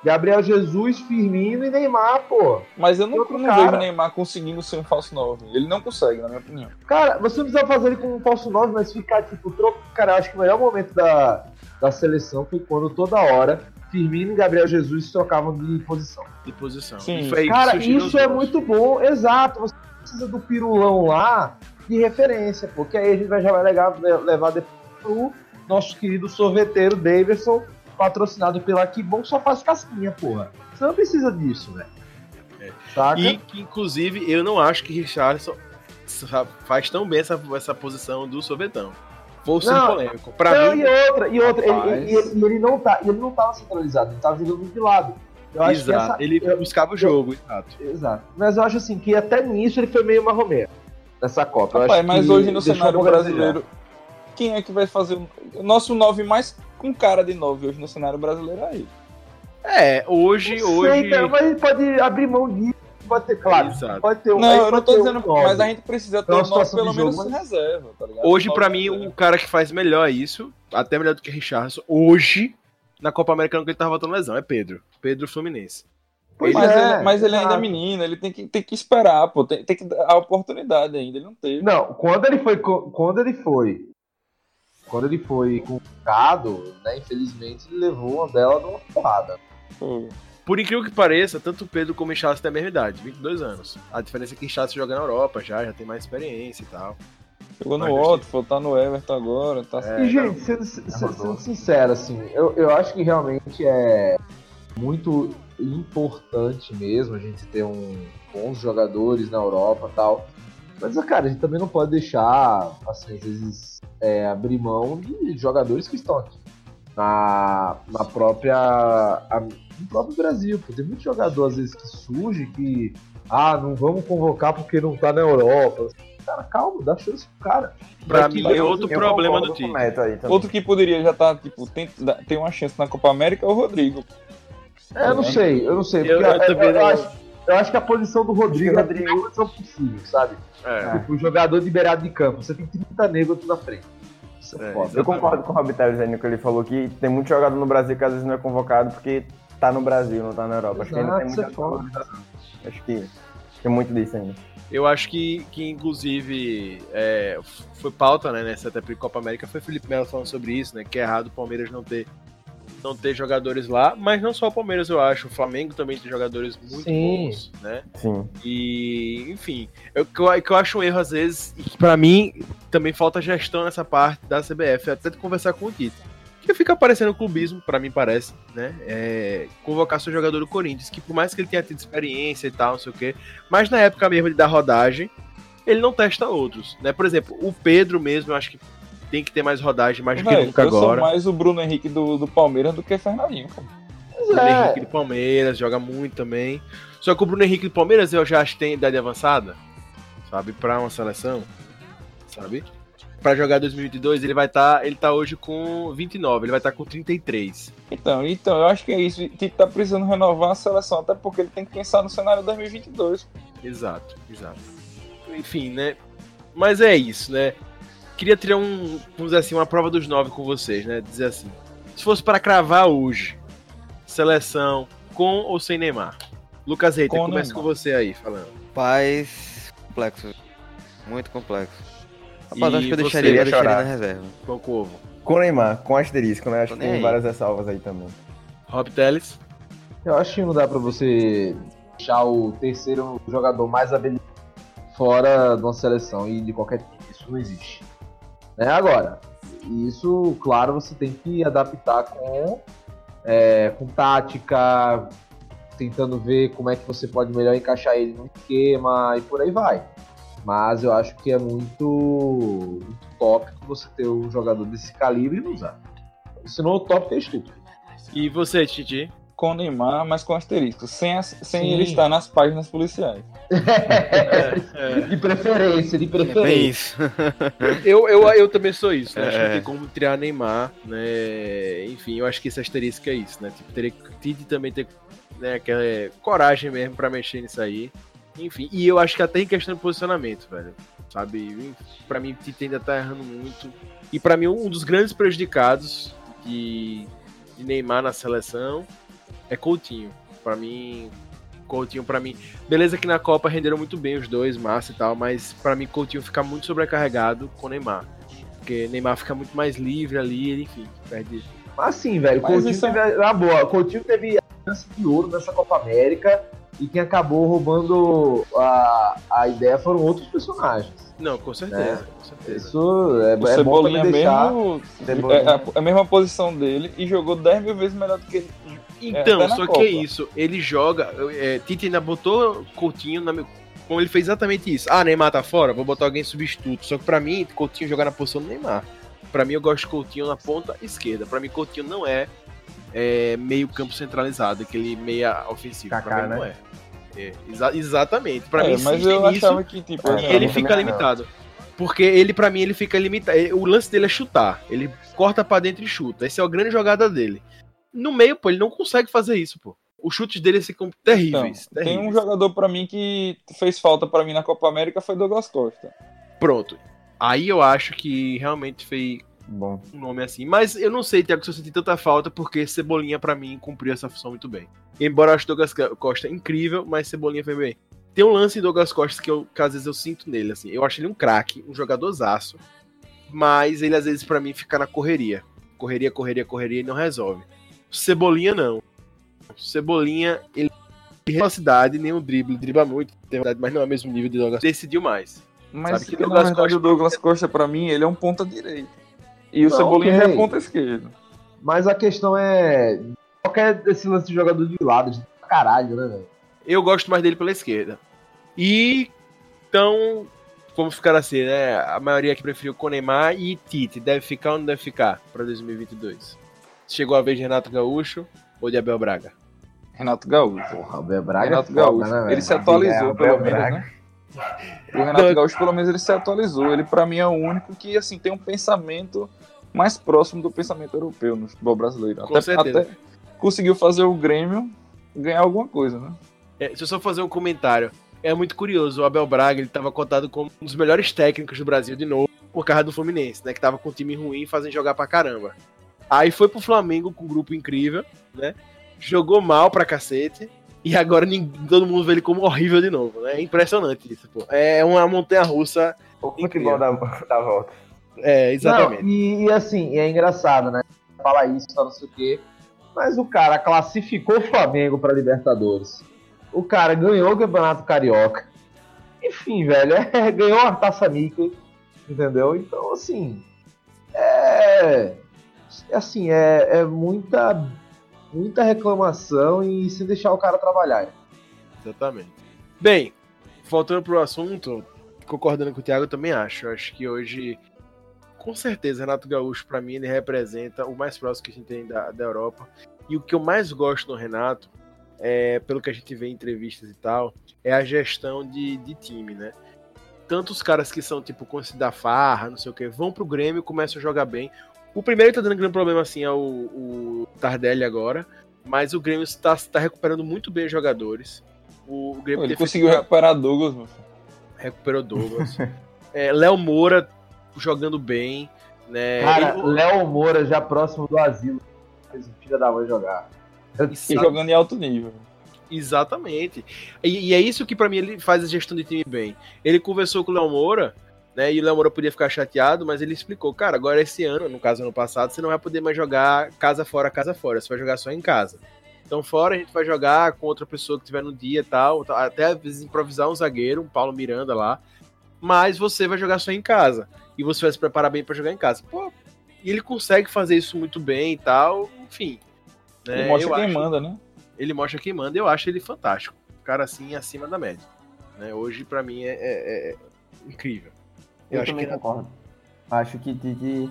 Gabriel Jesus, Firmino e Neymar, pô. Mas eu não, não cara. vejo Neymar conseguindo ser um falso 9. Ele não consegue, na minha opinião. Cara, você não precisa fazer ele com um falso 9, mas ficar tipo, troco. Cara, eu acho que o melhor momento da, da seleção foi quando toda hora Firmino e Gabriel Jesus se trocavam de posição. De posição. Sim. E foi Cara, isso é muito bom, exato. Você precisa do pirulão lá de referência, porque aí a gente vai já vai levar, levar depois pro nosso querido sorveteiro Davidson, patrocinado pela Que Bom, só faz casquinha, porra. Você não precisa disso, velho. É. Saca? E que, inclusive, eu não acho que Richarlison sa- faz tão bem essa, essa posição do sorvetão. Vou ser Não, polêmico. Pra não, mim, e outra, e outra, ele, Rapaz. ele, ele, ele não tá, ele não tava centralizado, ele tava jogando de lado. Eu acho que exato, essa, ele eu- buscava o jogo, exato. Exato. Mas eu acho assim que até nisso ele foi meio marromero nessa Copa. Eu Rapaz, acho mas que hoje no cenário brasileiro, quem é que vai fazer o o nosso 9 mais com cara de 9 hoje no cenário brasileiro é ele. É, hoje, desejar. hoje. Sei, cara, mas ele pode abrir mão disso, pode ter, claro. Exato. Pode ter um. Não, eu não tô dizendo, um mas a gente precisa ter uma um 9 situação pelo de menos jogo, mas- reserva, tá ligado? Hoje, pra nove mim, o cara que faz melhor isso, até melhor do que Richardson, hoje, na Copa Americana que ele tava voltando lesão, é Pedro. Pedro Fluminense. Pois mas, é, ele, mas ele ainda é menino, ele tem que, tem que esperar, pô. Tem, tem que dar a oportunidade ainda, ele não teve. Não, quando ele foi. Quando ele foi. Quando ele foi convocado, né? Infelizmente, ele levou uma dela numa porrada. Pô. Por incrível que pareça, tanto o Pedro como o Richardson têm a mesma idade, 22 anos. A diferença é que o Richardson joga na Europa já, já tem mais experiência e tal. Chegou no Watford, tá no Everton agora, tá É, e, gente, sendo, sendo- sendo sincero, assim, eu, eu acho que realmente é muito importante mesmo a gente ter um, bons jogadores na Europa e tal. Mas, cara, a gente também não pode deixar, assim, às vezes, é, abrir mão de jogadores que estão aqui. Na, na própria. a- no próprio Brasil. Pô. Tem muito jogador, às vezes, que surge que. Ah, não vamos convocar porque não tá na Europa. Cara, calma, dá chance pro cara. Pra mim, é outro Eu problema do time. Outro que poderia já tá, tipo, tem, tem uma chance na Copa América é o Rodrigo. É, eu não sei, eu não sei. Eu- porque eu também eu acho, eu acho que a posição do Rodrigo é a Rodrigo- melhor posição possível, sabe? É, Tipo, o jogador de beirada de campo. Você tem 30 negros na frente. Eu concordo com o Rob aí no que ele falou que tem muito jogador no Brasil que às vezes não é convocado porque tá no Brasil, não tá na Europa. Acho que ainda tem Exato, muita é valorização. Acho que tem muito disso ainda. Eu acho que, que inclusive, é, foi pauta, né, nessa até Copa América, foi Felipe Melo falando sobre isso, né, que é errado o Palmeiras não ter, não ter jogadores lá, mas não só o Palmeiras, eu acho, o Flamengo também tem jogadores muito Sim. bons, né, Sim. e, enfim, eu, que, eu, que eu acho um erro às vezes, e que pra mim também falta gestão nessa parte da CBF, até de conversar com o Tite. Que fica parecendo clubismo, pra mim parece, né? É, convocar seu jogador do Corinthians, que por mais que ele tenha tido experiência e tal, não sei o quê, mas na época mesmo de dar rodagem, ele não testa outros, né? Por exemplo, o Pedro mesmo, eu acho que tem que ter mais rodagem, mais do que nunca eu sou agora. mais o Bruno Henrique do, do Palmeiras do que Fernandinho. pô. Mas O Bruno é, Henrique do Palmeiras joga muito também. Só que o Bruno Henrique do Palmeiras eu já acho que tem idade avançada, sabe? Pra uma seleção, sabe? Pra jogar 2022, ele vai estar. ele tá hoje com 29, ele vai estar com 33. Então, então, eu acho que é isso. Tite tá precisando renovar a seleção, até porque ele tem que pensar no cenário 2022. Exato, exato. Enfim, né? Mas é isso, né? Queria tirar um, vamos dizer assim, uma prova dos nove com vocês, né? Dizer assim, se fosse para cravar hoje, seleção com ou sem Neymar? Lucas Reiter, Com começa com você aí, falando. Paz complexo. Muito complexo. E Rapaz, acho que eu deixaria, ia eu deixaria na reserva. Qual com ovo? Com o Neymar, com asterisco, né? Acho que tem várias ressalvas aí também. Rob Teles? eu acho que não dá pra você deixar o terceiro jogador mais habilidoso fora de uma seleção e de qualquer time. Isso não existe. Né? Agora, isso, claro, você tem que adaptar com, é, com tática, tentando ver como é que você pode melhor encaixar ele no esquema e por aí vai. Mas eu acho que é muito, muito tópico você ter um jogador desse calibre e não usar. Senão o tópico é estúpido. E você, Titi? Com o Neymar, mas com asterisco. Sem, as- sem Sim. ele estar nas páginas policiais. É, De preferência, de É bem preferência. isso. eu, eu, eu também sou isso, né? Acho que É. não tem como tirar Neymar, né? Enfim, eu acho que esse asterisco é isso, né? Tipo, teria que Tite também ter né, aquela coragem mesmo pra mexer nisso aí. Enfim, e eu acho que até em questão de posicionamento, velho. Sabe? Pra mim, Tite ainda tá errando muito. E pra mim, um dos grandes prejudicados de, de Neymar na seleção é Coutinho. Pra mim, Coutinho, pra mim. Beleza que na Copa renderam muito bem os dois, Massa e tal, mas pra mim Coutinho fica muito sobrecarregado com Neymar. Porque Neymar fica muito mais livre ali, ele, enfim, perde. Mas sim, velho, Mas Coutinho isso é- teve na boa. Coutinho teve a chance de ouro nessa Copa América e quem acabou roubando a, a ideia foram outros personagens. Não, com certeza, com certeza. Isso é, O é bom Cebolinha também deixar. mesmo Cebolinha. é a, a mesma posição dele e jogou 10 mil vezes melhor do que ele. Então, na só Copa. que é isso, ele joga. É, Tite ainda botou Coutinho na. Como ele fez exatamente isso. Ah, Neymar tá fora, vou botar alguém substituto. Só que pra mim, Coutinho jogar na posição do Neymar. Pra mim, eu gosto de Coutinho na ponta esquerda. Pra mim, Coutinho não é, é meio campo centralizado, aquele meia ofensivo. pra Kaká, mim, não né? é. É, exa- exatamente. Pra É, mim, mas eu nisso, achava que, tipo, É, e ele não, fica não. limitado. Porque ele, pra mim, ele fica limitado. O lance dele é chutar. Ele corta pra dentro e chuta. Essa é a grande jogada dele. No meio, pô, ele não consegue fazer isso, pô. Os chutes dele ficam então, terríveis. tem um terríveis. jogador pra mim que fez falta pra mim na Copa América foi Douglas Costa. Pronto. Aí eu acho que realmente fez Bom. um nome assim. Mas eu não sei, Thiago, se eu senti tanta falta, porque Cebolinha, pra mim, cumpriu essa função muito bem. Embora eu ache Douglas Costa incrível, mas Cebolinha foi bem. Tem um lance em Douglas Costa que, eu, que às vezes eu sinto nele, assim. Eu acho ele um craque, um jogadorzaço, mas ele às vezes pra mim fica na correria. Correria, correria, correria e não resolve. Cebolinha não. Cebolinha, ele tem velocidade, nem o drible, dribla muito, tem velocidade, mas não é o mesmo nível de Douglas. Decidiu mais. Mas Sabe que que, na Douglas verdade Costa- o Douglas Costa pra mim, ele é um ponta direita. E o Não, Cebolinha ok. é ponta esquerda. Mas a questão é. Qualquer desse lance de jogador de lado, de caralho, né, velho? Eu gosto mais dele pela esquerda. E então, vamos ficar assim, né? A maioria que preferiu com Neymar e Tite. Deve ficar ou não deve ficar para 2022? Chegou a vez de Renato Gaúcho ou de Abel Braga? Renato Gaúcho. Porra, o Abel Braga Renato é foda, Gaúcho. né, ele se atualizou, É, pelo menos, Braga. né? O Renato Gaúcho, pelo menos, ele se atualizou. Ele, pra mim, é o único que, assim, tem um pensamento mais próximo do pensamento europeu no futebol brasileiro. Com certeza. até conseguiu fazer o Grêmio ganhar alguma coisa, né? É, se eu só fazer um comentário, é muito curioso. O Abel Braga ele estava cotado como um dos melhores técnicos do Brasil de novo, por causa do Fluminense, né? Que tava com um time ruim e fazendo jogar pra caramba. Aí foi pro Flamengo com um grupo incrível, né? Jogou mal pra cacete. E agora ninguém, todo mundo vê ele como horrível de novo, né? É impressionante isso, pô. É uma montanha russa. O futebol da, da volta. É, exatamente. Não, e, e, assim, é engraçado, né? Falar isso, não sei o quê. Mas o cara classificou o Flamengo pra Libertadores. O cara ganhou o Campeonato Carioca. Enfim, velho, é, ganhou a taça Mickey, entendeu? Então, assim, é assim, é, é muita, muita reclamação e sem deixar o cara trabalhar. Exatamente. Bem, voltando pro assunto, concordando com o Thiago, eu também acho. Eu acho que hoje, com certeza, Renato Gaúcho, para mim, ele representa o mais próximo que a gente tem da, da Europa. E o que eu mais gosto do Renato é, pelo que a gente vê em entrevistas e tal, é a gestão de, de time, né? Tanto os caras que são, tipo, com da farra, não sei o que, vão pro Grêmio, começam a jogar bem. O primeiro tá dando grande problema, assim, é o, o Tardelli agora, mas o Grêmio está tá recuperando muito bem os jogadores. O, o Grêmio Ele conseguiu recuperar Douglas, mano. Recuperou Douglas. é, Léo Moura jogando bem, né? Cara. Léo Moura já próximo do asilo. Fez o filho da mãe jogar. E jogando em alto nível. Exatamente. E, e é isso que para mim ele faz a gestão de time bem. Ele conversou com o Léo Moura, né? E o Léo Moura podia ficar chateado, mas ele explicou, cara, agora esse ano, no caso ano passado, você não vai poder mais jogar casa fora, casa fora, você vai jogar só em casa. Então fora a gente vai jogar com outra pessoa que tiver no dia e tal, até às vezes improvisar um zagueiro, um Paulo Miranda lá, mas você vai jogar só em casa. E você vai se preparar bem para jogar em casa. Pô, e ele consegue fazer isso muito bem e tal, enfim. Né? Ele mostra eu quem acho, manda, né? Ele mostra quem manda, eu acho ele fantástico. cara assim acima da média. Né? Hoje, para mim, é, é, é, incrível. Eu, eu acho também que concordo. Acho que Tite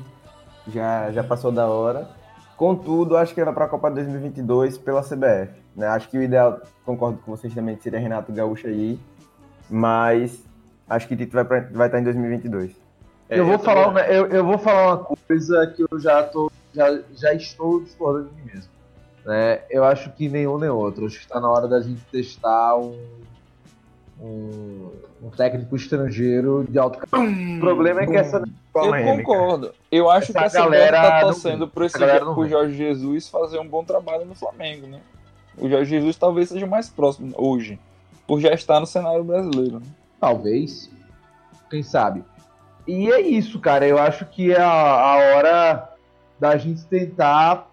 já, já passou da hora. Contudo, acho que ele vai para a Copa 2022 pela CBF. Né? Acho que o ideal, concordo com vocês também, seria Renato Gaúcho aí. Mas acho que Tite vai, pra, vai estar em 2022. É, eu, vou falar uma, eu, eu, vou falar uma coisa que eu já, tô, já, já estou discordando de mim mesmo. Né? Eu acho que nenhum nem outro. Acho que está na hora da gente testar um, um, um técnico estrangeiro de alto O problema é que essa. Eu concordo. Eu acho essa que essa galera está torcendo por esse pro Jorge Jesus fazer um bom trabalho no Flamengo, né? O Jorge Jesus talvez seja mais próximo hoje, por já estar no cenário brasileiro. Né? Talvez. Quem sabe? E é isso, cara. Eu acho que é a, a hora da gente tentar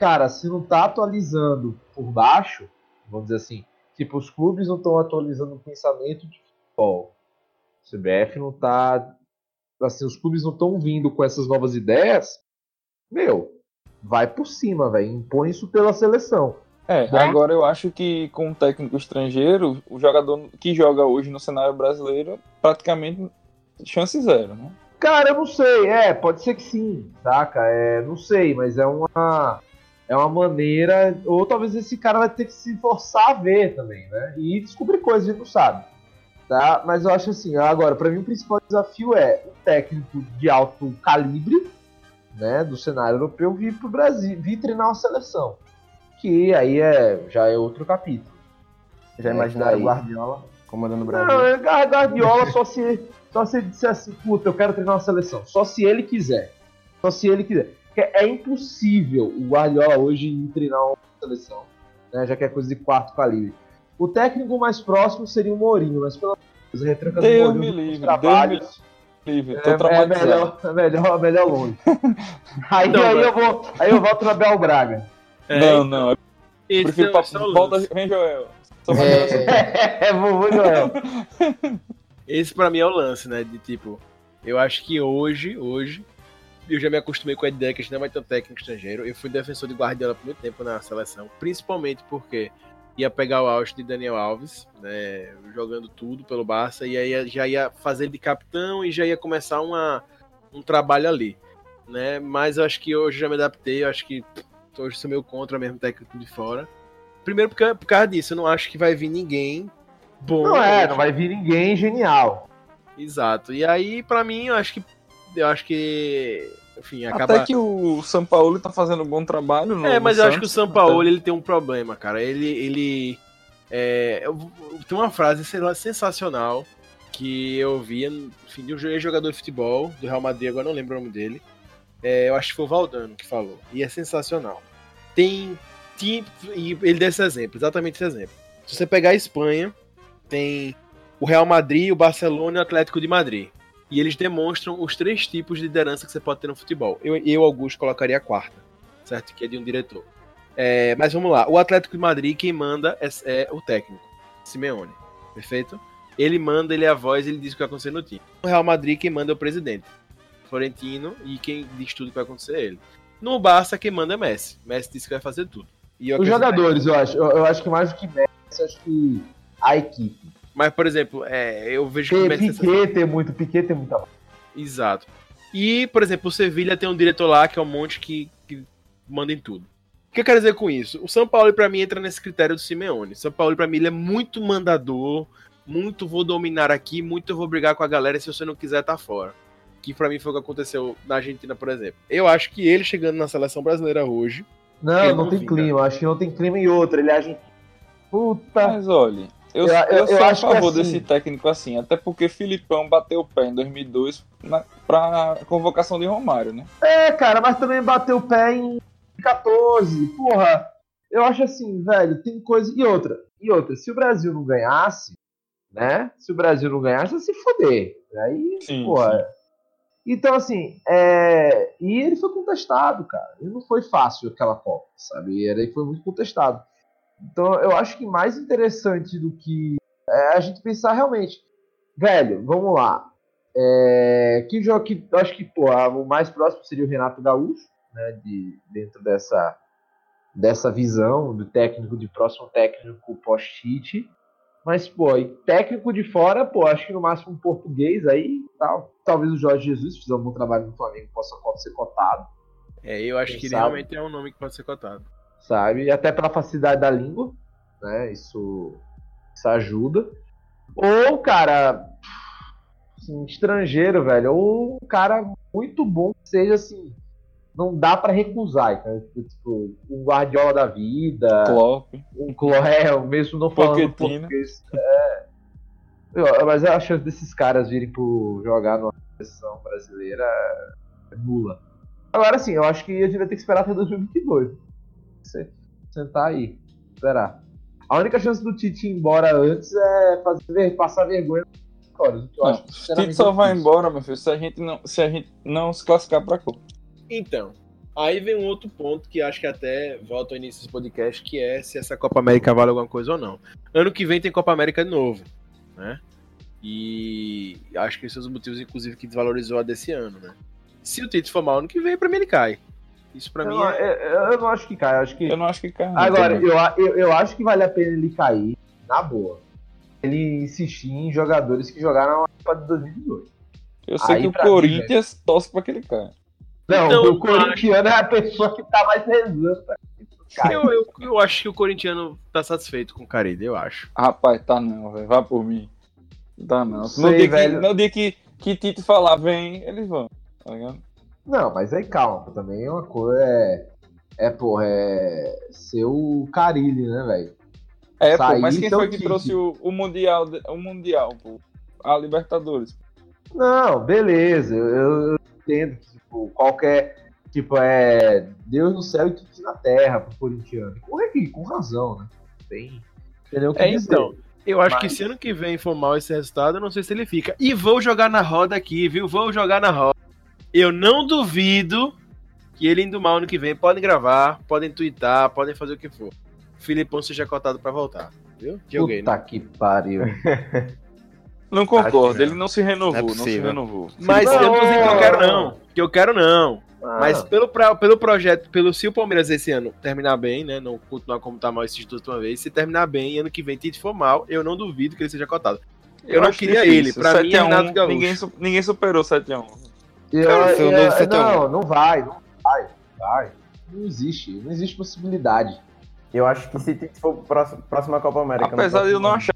cara, se não tá atualizando por baixo, vamos dizer assim, tipo, os clubes não estão atualizando o pensamento de futebol. O CBF não tá. Assim, os clubes não estão vindo com essas novas ideias. Meu, vai por cima, velho. Impõe isso pela seleção. É, Bom, agora eu acho que com um técnico estrangeiro, o jogador que joga hoje no cenário brasileiro, praticamente chance zero, né? Cara, eu não sei, é, pode ser que sim, saca? É, não sei, mas é uma é uma maneira. Ou talvez esse cara vai ter que se forçar a ver também, né? E descobrir coisas que a gente não sabe. Tá? Mas eu acho assim, agora, para mim o principal desafio é um técnico de alto calibre, né, do cenário europeu vir pro Brasil, vir treinar uma seleção. Que aí é, já é outro capítulo. Já é, imaginaram o Guardiola comandando o Brasil? Não, é Guardiola só se, só se disser assim, puta, eu quero treinar uma seleção. Só se ele quiser. Só se ele quiser. É impossível o Guardiola hoje treinar uma seleção, né, já que é coisa de quarto calibre. O técnico mais próximo seria o Mourinho, mas pela retranca do Mourinho me livre, trabalhos, livre. É, é, melhor, é melhor, é melhor longe. aí, não, aí, eu vou, aí eu volto na Bel Braga. É, não, não. Esse prefiro é volta, vem Joel. É, é, vovô Joel. Esse pra mim é o lance, né? De tipo, eu acho que hoje, hoje, eu já me acostumei com que a gente não vai ter um técnico estrangeiro. Eu fui defensor de Guardiola por muito tempo na seleção, principalmente porque ia pegar o auge de Daniel Alves, né, jogando tudo pelo Barça, e aí já ia fazer ele de capitão e já ia começar uma, um trabalho ali. Né? Mas eu acho que hoje já me adaptei, eu acho que hoje sou meio contra mesmo técnico de fora. Primeiro porque, por causa disso, eu não acho que vai vir ninguém bom. Não é, não vai vir ninguém genial. Exato. E aí, para mim, eu acho que eu acho que enfim, acaba... Até que o São Paulo tá fazendo um bom trabalho no É, mas eu Santos, acho que o São Paulo até... ele tem um problema, cara. Ele, ele É, eu- tem uma frase sei lá, sensacional que eu vi enfim, de um jogador de futebol do Real Madrid, agora não lembro o nome dele. É, eu acho que foi o Valdano que falou. E é sensacional. Tem. tem e ele deu esse exemplo, exatamente esse exemplo. Se você pegar a Espanha, tem o Real Madrid, o Barcelona e o Atlético de Madrid. E eles demonstram os três tipos de liderança que você pode ter no futebol. Eu, eu Augusto, colocaria a quarta, certo? Que é de um diretor. É, mas vamos lá. O Atlético de Madrid, quem manda é, é o técnico, Simeone. Perfeito? Ele manda, ele é a voz, ele diz o que vai acontecer no time. No Real Madrid, quem manda é o presidente, Florentino, e quem diz tudo que vai acontecer é ele. No Barça, quem manda é Messi. Messi disse que vai fazer tudo. Os jogadores, eu acho. Eu, eu acho que mais do que Messi, acho que a equipe. Mas, por exemplo, é, eu vejo que o Porque Messi... Piquet tem muito, Piquet tem muita. Exato. E, por exemplo, o Sevilha tem um diretor lá que é um monte que, que manda em tudo. O que eu quero dizer com isso? O São Paulo, pra mim, entra nesse critério do Simeone. O São Paulo, pra mim, ele é muito mandador, muito vou dominar aqui, muito eu vou brigar com a galera, se você não quiser, tá fora. Que pra mim foi o que aconteceu na Argentina, por exemplo. Eu acho que ele chegando na seleção brasileira hoje, Não, não não tem vinga. clima. Acho que não tem clima e outra. Ele age. Puta. Mas olha, eu, Eu- eu, eu- a acho que favor assim- desse técnico assim, até porque Filipão bateu o pé em 2002 na, pra convocação de Romário, né? É, cara, mas também bateu o pé em 14. Porra, eu acho assim, velho, tem coisa. E outra, e outra, se o Brasil não ganhasse, né? Se o Brasil não ganhasse, ia se foder. Aí, Sim, porra. Então, assim, é... e ele foi contestado, cara. E não foi fácil aquela Copa, sabe? Ele foi muito contestado. Então, eu acho que mais interessante do que é a gente pensar realmente, velho, vamos lá. É, que jogo que eu acho que pô, o mais próximo seria o Renato Gaúcho, né, de, dentro dessa, dessa visão do técnico de próximo técnico pós-Tite. Mas, pô, e técnico de fora, pô, acho que no máximo um português aí, tal. Talvez o Jorge Jesus, se fizer um bom trabalho no Flamengo, possa ser cotado, é, eu acho Quem que ele sabe? realmente é um nome que pode ser cotado. Sabe? Até pela facilidade da língua, né? Isso, isso ajuda. Ou, cara, assim, estrangeiro, velho, ou um cara muito bom que seja assim, não dá pra recusar, cara. Tipo, um Guardiola da vida, Klopp. um Cloé, mesmo não falando português. É. Mas a chance desses caras virem pro jogar numa seleção brasileira é nula. Agora sim, eu acho que a gente vai ter que esperar até 2022. Se- Sentar aí, esperar. A única chance do Tite ir embora antes é fazer, passar vergonha o Tite só vai embora, meu filho, se a gente não se, a gente não se classificar pra Copa. Então, aí vem um outro ponto que acho que até volta ao início desse podcast, que é se essa Copa América vale alguma coisa ou não. Ano que vem tem Copa América de novo, né? E acho que esses são os motivos, inclusive, que desvalorizou a desse ano, né? Se o Tite for mal ano que vem, pra mim ele cai. Isso pra Eu, mim não- é... eu- eu não acho que cai, eu acho que Eu não acho que cai. não, Agora, eu, eu, eu acho que vale a pena ele cair, na boa. Ele insistir em jogadores que jogaram a Copa de 2018. Eu sei aí que o pra mim, Corinthians torce pra que ele caia. Não, Então, o corintiano é a pessoa que tá mais rezando pra. Eu, eu, eu acho que o corintiano tá satisfeito com o Carilho, eu acho. Rapaz, tá não, velho. Vá por mim. Tá não. Sei, no, dia velho. Que, no dia que, que Tite falar, vem, eles vão. Tá ligado? Não, mas aí calma, também é uma coisa. É, é porra, é ser o Carilli, né, velho? É, pô, mas quem então foi que trouxe o, o Mundial, o Mundial, pô? A Libertadores. Não, beleza, eu, eu entendo que tipo, qualquer. Tipo, é Deus no céu e Tite na terra pro corintiano. Com, com razão, né? Tem. Entendeu o que É, dizer. então. Eu acho que Mas- se ano que vem for mal esse resultado, eu não sei se ele fica. E vou jogar na roda aqui, viu? Vou jogar na roda. Eu não duvido que ele indo mal ano que vem. Podem gravar, podem twittar, podem fazer o que for. Filipão seja cotado pra voltar. Viu? Joguei, Puta né? que pariu. Não concordo, não. ele não se renovou, Não é não, se renovou. Mas Não, eu não dizendo que eu não. quero, não. Que eu quero, não. Mas Ah, pelo, pra- pelo projeto, pelo se o Palmeiras esse ano terminar bem, né? Não continuar como tá mal esses dois uma vez, se terminar bem e ano que vem Tite for mal, eu não duvido que ele seja cotado. Eu, não acho queria difícil. ele, pra mim é 7 a 1, Renato Gaúcho. Ninguém, su- ninguém superou 7x1. Eu- Cara, foi o eu- novo 7 a 1. não, não vai, não vai, não vai. Não existe, não existe possibilidade. Eu acho que se for próximo, próxima Copa América. Apesar de eu não achar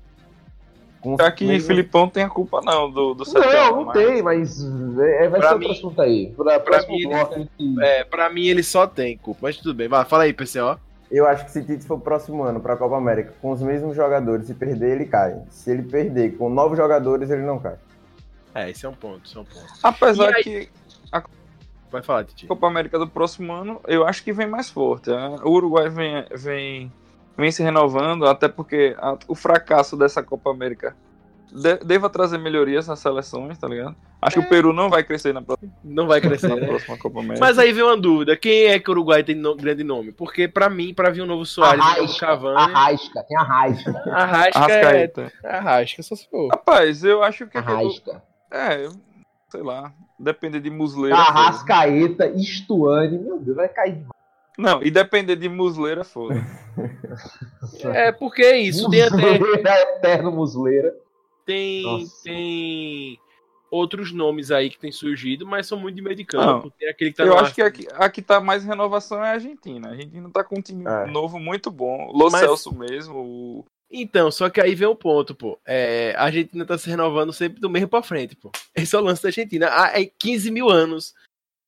com- que mesmo- Filipão tem a culpa não do, do 7x1. Não, não mas- tem, mas é, vai Pra ser mim- outro assunto aí. Pra, próximo mim, bloco, a gente- É, pra mim ele só tem culpa, mas tudo bem. Vai, fala aí, PCO. Eu acho que se Tite for próximo ano para a Copa América com os mesmos jogadores e perder, ele cai. Se ele perder com novos jogadores, ele não cai. É, esse é um ponto, esse é um ponto. Apesar aí- que Vai falar, Titi. a Copa América do próximo ano, eu acho que vem mais forte. né? O Uruguai vem, vem, vem se renovando, até porque a- o fracasso dessa Copa América de- deva trazer melhorias nas seleções, tá ligado? Acho que o Peru não vai crescer na próxima, Não vai crescer, na né? próxima Copa América. Mas aí vem uma dúvida: quem é que o Uruguai tem no- grande nome? Porque pra mim, pra vir um novo Soares, um novo Arrasca, Cavani, Arrasca, tem Arrasca. Arrasca é, Arrascaeta. Arrasca, só se for. Rapaz, eu acho que. Arrasca. É, sei lá. Depender de Musleira. Arrascaeta, Istuane, meu Deus, vai cair demais. Não, e depender de Musleira, foda. É porque é isso, tem até. Musleira, eterno Musleira. Tem, Nossa. tem outros nomes aí que tem surgido, mas são muito de meio de campo. Não. Tem aquele que tá Eu acho que aqui, aqui tá mais renovação é a Argentina. A Argentina tá com um time É. novo muito bom. Lo Mas- Celso mesmo. o- Então, só que aí vem o ponto, pô. É, a Argentina tá se renovando sempre do meio pra frente, pô. Esse é o lance da Argentina. Há é 15 mil anos.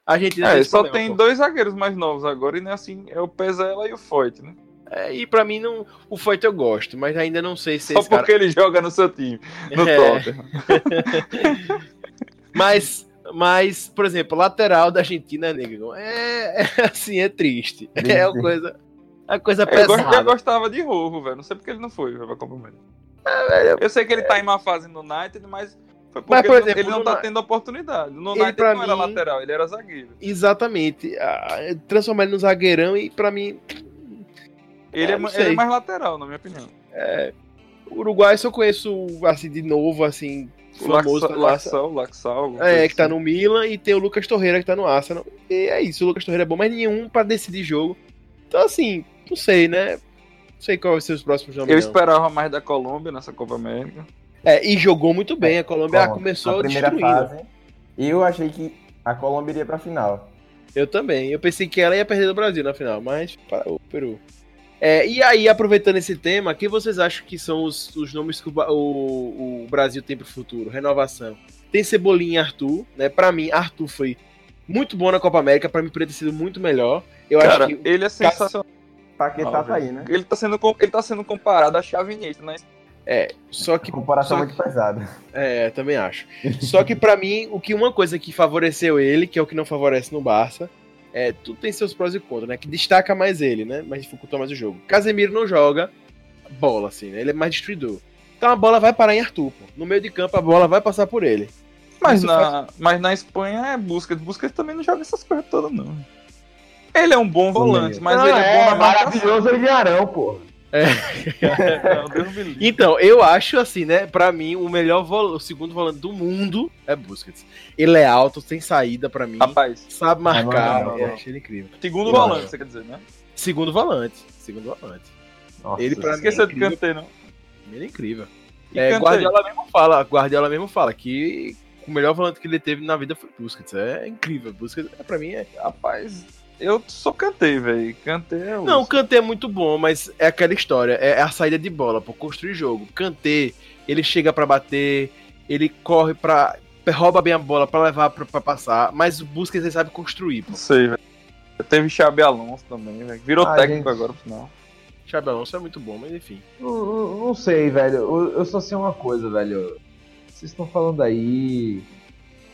A Argentina É, só problema, tem pô. dois zagueiros mais novos agora, e não é assim, é o Pezela e o Foyt, né? É, e pra mim, não, o Foyt eu gosto, mas ainda não sei se Só esse cara... porque ele joga no seu time, no É. Tottenham. Mas, mas, por exemplo, lateral da Argentina, nego, é, é assim, é triste. É uma coisa, é uma coisa gosto, eu pesada. gostava de Rojo, velho. Não sei porque ele não foi pra Copa América. velho, Eu sei que ele tá em má fase no United, mas foi porque Mas, por ele, não- exemplo, ele não tá tendo oportunidade. No Ele, United pra não era mim- lateral, ele era zagueiro. Exatamente. Ah, Transformar ele no zagueirão e pra mim, Ele É, é, ele é mais lateral, na minha opinião. o Uruguai só conheço, assim, de novo, assim, famoso. Laxal, tá. Laxal, É, que tá assim. no Milan e tem o Lucas Torreira que tá no Arsenal. E é isso, o Lucas Torreira é bom, mas nenhum pra decidir jogo. Então, assim, não sei, né? Não sei qual vai ser os próximos nomes. Eu esperava mais da Colômbia nessa Copa América. É, e jogou muito bem. A Colômbia Bom, começou na primeira destruindo. fase. E eu achei que a Colômbia iria pra final. Eu também. Eu pensei que ela ia perder do Brasil na final, mas para o Peru. É, e aí, aproveitando esse tema, quem vocês acham que são os, os nomes que o, o- o Brasil tem pro futuro? Renovação. Tem Cebolinha e Arthur, né? Pra mim, Arthur foi muito bom na Copa América, pra mim poderia ter sido muito melhor. Eu Cara, acho que ele é sensacional. Paquetá tá aí, né? Ele tá sendo, ele tá sendo comparado a Xavi e Iniesta, né? só que Comparação só muito pesada. É, também acho. Só que pra mim, o que uma coisa que favoreceu ele, que é o que não favorece no Barça, é tudo tem seus prós e contras, né? Que destaca mais ele, né? Mas dificultou mais o jogo. Casemiro não joga bola, assim, né? Ele é mais destruidor. Então a bola vai parar em Arthur, pô. No meio de campo a bola vai passar por ele. Mas Isso na, mas na Espanha é Busquets. Busquets também não joga essas coisas todas, não. Ele é um bom volante, mas Não, ele é, bom na maravilhoso ele Arão, pô. Não, Deus me livre. Então, eu acho assim, né? Pra mim, o melhor vol o segundo volante do mundo é Busquets. Ele é alto, tem saída pra mim. Rapaz, Sabe marcar. Não, não, não, Eu achei ele incrível. segundo volante, acho. você quer dizer, né? Segundo volante. Segundo volante. Nossa, Ele pra mim Esqueceu é de. Kanté, não. Ele é incrível. E É? Guardiola mesmo fala, Guardiola mesmo fala que o melhor volante que ele teve na vida foi Busquets. É incrível. Busquets, é, pra mim, é. Rapaz, eu só cantei, velho. Kanté é. Não, o Kanté é muito bom, mas é aquela história. É a saída de bola, por construir jogo. Kanté, ele chega pra bater, ele corre pra. rouba bem a bola pra levar pra, pra passar, mas o Busquets ele sabe construir, pô. Não sei, velho. Teve Xabi Alonso também, velho. Virou Ah, técnico gente. agora, no final. Xabi Alonso é muito bom, mas enfim. Não, não- sei, velho. Eu, eu só sei uma coisa, velho. Vocês estão falando aí.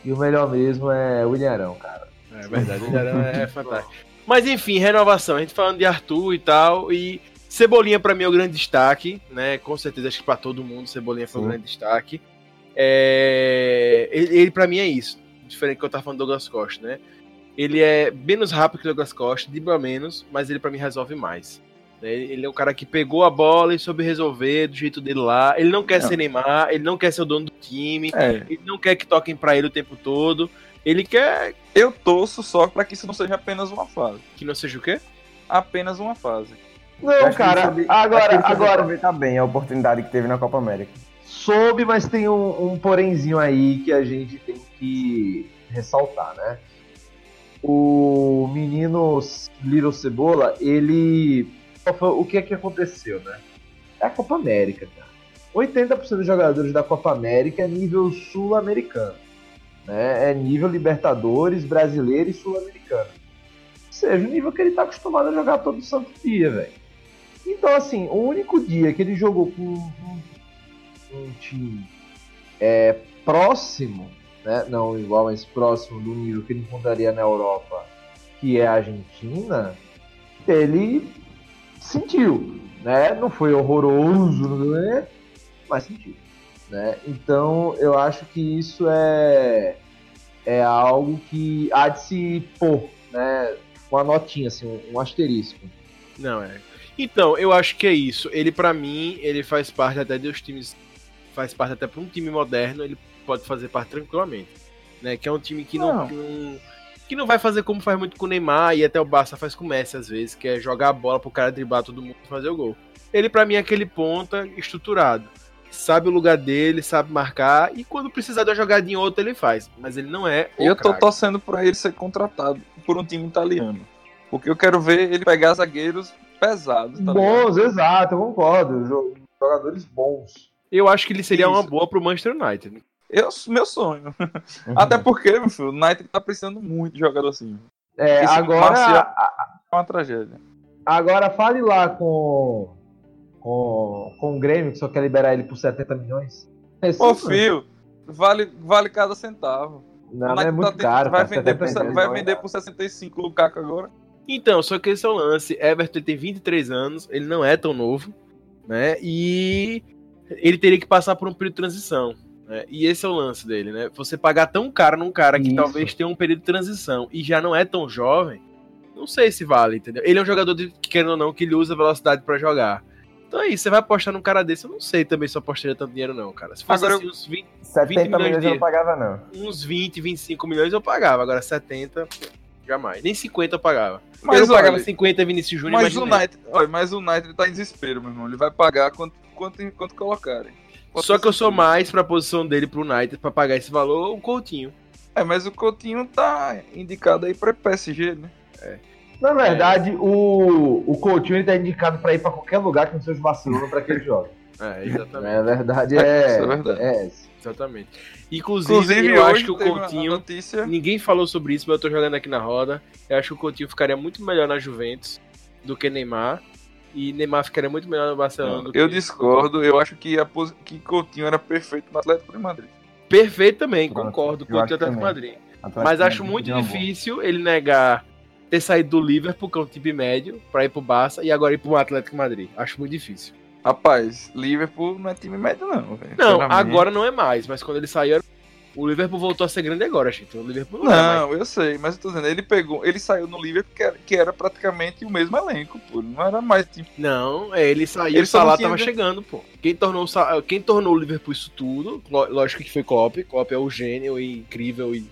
E o melhor mesmo é o William Arão, cara. É verdade, ele era- é fantástico. Mas enfim, renovação. A gente falando de Arthur e tal. E Cebolinha pra mim é o grande destaque, né? Com certeza, acho que pra todo mundo, Cebolinha foi o Sim. grande destaque. É, Ele, ele pra mim é isso. Diferente do que eu tava falando do Douglas Costa, né? Ele é menos rápido que o Douglas Costa, dribla menos, mas ele pra mim resolve mais. né? Ele é um cara que pegou a bola e soube resolver do jeito dele lá. Ele não quer Não. ser Neymar, ele não quer ser o dono do time, É. ele não quer que toquem pra ele o tempo todo. Ele quer Eu torço só pra que isso não seja apenas uma fase. que não seja o quê? Apenas uma fase. Não, cara, soube- agora, agora, aproveitar bem a oportunidade que teve na Copa América. soube, mas tem um, um porenzinho aí que a gente tem que ressaltar, né? O menino Little Cebola, ele. O que é que aconteceu, né? É a Copa América, cara. 80% dos jogadores da Copa América é nível sul-americano. Né? É nível Libertadores, brasileiro e sul-americano. seja o nível que ele tá acostumado a jogar todo santo dia, velho. Então, assim, o único dia que ele jogou com um, um time é, próximo, né? Não igual, mas próximo do nível que ele encontraria na Europa, que é a Argentina, ele sentiu, né? Não foi horroroso, né? mas sentiu. Né? Então eu acho que isso é, é algo que há de se pôr, né? Uma notinha, assim, um, um asterisco. Não, é. Então, eu acho que é isso. Ele, para mim, ele faz parte até dos times. Faz parte até para um time moderno, ele pode fazer parte tranquilamente. Né? Que é um time que não, Não. que não. que não vai fazer como faz muito com o Neymar e até o Barça faz com o Messi às vezes, que é jogar a bola pro cara driblar todo mundo e fazer o gol. Ele, para mim, é aquele ponta estruturado. Sabe o lugar dele, sabe marcar, e quando precisar de uma jogadinha ou outra, ele faz. Mas ele não é. o Eu tô craque. torcendo pra ele ser contratado por um time italiano. Porque eu quero ver ele pegar zagueiros pesados, tá ligado? bons, exato, eu concordo. Jo- Jogadores bons. Eu acho que ele seria uma Isso. boa pro Manchester United. Eu, meu sonho. Até porque, meu filho, o United tá precisando muito de jogador assim. É, Esse agora, Marcial- É uma tragédia. agora fale lá com, com, com o Grêmio, que só quer liberar ele por 70 milhões. Esse Ô, não- filho, vale, vale cada centavo. Não, O mas é United muito tá- caro. Vai cara, vender, por, 70 vai milhões. vender por 65 o Lukaku agora. Então, só que esse é o lance. Everton tem 23 anos, ele não é tão novo, né? E ele teria que passar por um período de transição. Né? E esse é o lance dele, né? Você pagar tão caro num cara que Isso. talvez tenha um período de transição e já não é tão jovem, não sei se vale, entendeu? Ele é um jogador, de, querendo ou não, que ele usa velocidade pra jogar. Então é isso, você vai apostar num cara desse, eu não sei também se eu apostaria tanto dinheiro, não, cara. Se fosse Agora assim, uns 20, 70 milhões milhões de- eu não pagava, não. uns 20, 25 milhões eu pagava, agora 70, jamais. Nem 50 eu pagava. Mas eu não pagava olha, 50 Vinícius Júnior, Mas o United, olha, mas o United tá em desespero, meu irmão. Ele vai pagar quanto, quanto, quanto colocarem. Quanto Só que eu sou mais pra posição dele pro United pra pagar esse valor, o Coutinho. É, mas o Coutinho tá indicado aí pra PSG, né? Na verdade, o, o Coutinho ele tá indicado pra ir pra qualquer lugar que não seja o Barcelona pra que ele jogue. É, exatamente. É, verdade É, é. isso é verdade. é essa. exatamente. Inclusive, Inclusive, eu acho que o Coutinho. notícia. Ninguém falou sobre isso, mas eu tô jogando aqui na roda. Eu acho que o Coutinho ficaria muito melhor na Juventus do que Neymar. E Neymar ficaria muito melhor no Barcelona. do Eu discordo, eu acho que, a que Coutinho era perfeito no Atlético de Madrid. Perfeito também, concordo com eu o acho Atlético de. Madrid. Atlético Mas acho muito boa. difícil ele negar ter saído do Liverpool, que é um time médio, pra ir pro Barça e agora ir pro Atlético Madrid. Acho muito difícil. Rapaz, Liverpool não é time médio, não, velho. Não, agora não é mais, mas quando ele saiu, era- o Liverpool voltou a ser grande agora, gente. O Liverpool não, é. Não, eu sei, mas eu tô dizendo, ele pegou, ele saiu no Liverpool que era, que era praticamente o mesmo elenco, pô. Não era mais tipo. Não, é, ele saiu, Ele o Salah tava chegando, pô. Quem tornou, quem tornou o Liverpool isso tudo, lógico que foi Klopp. Klopp é o gênio e incrível e...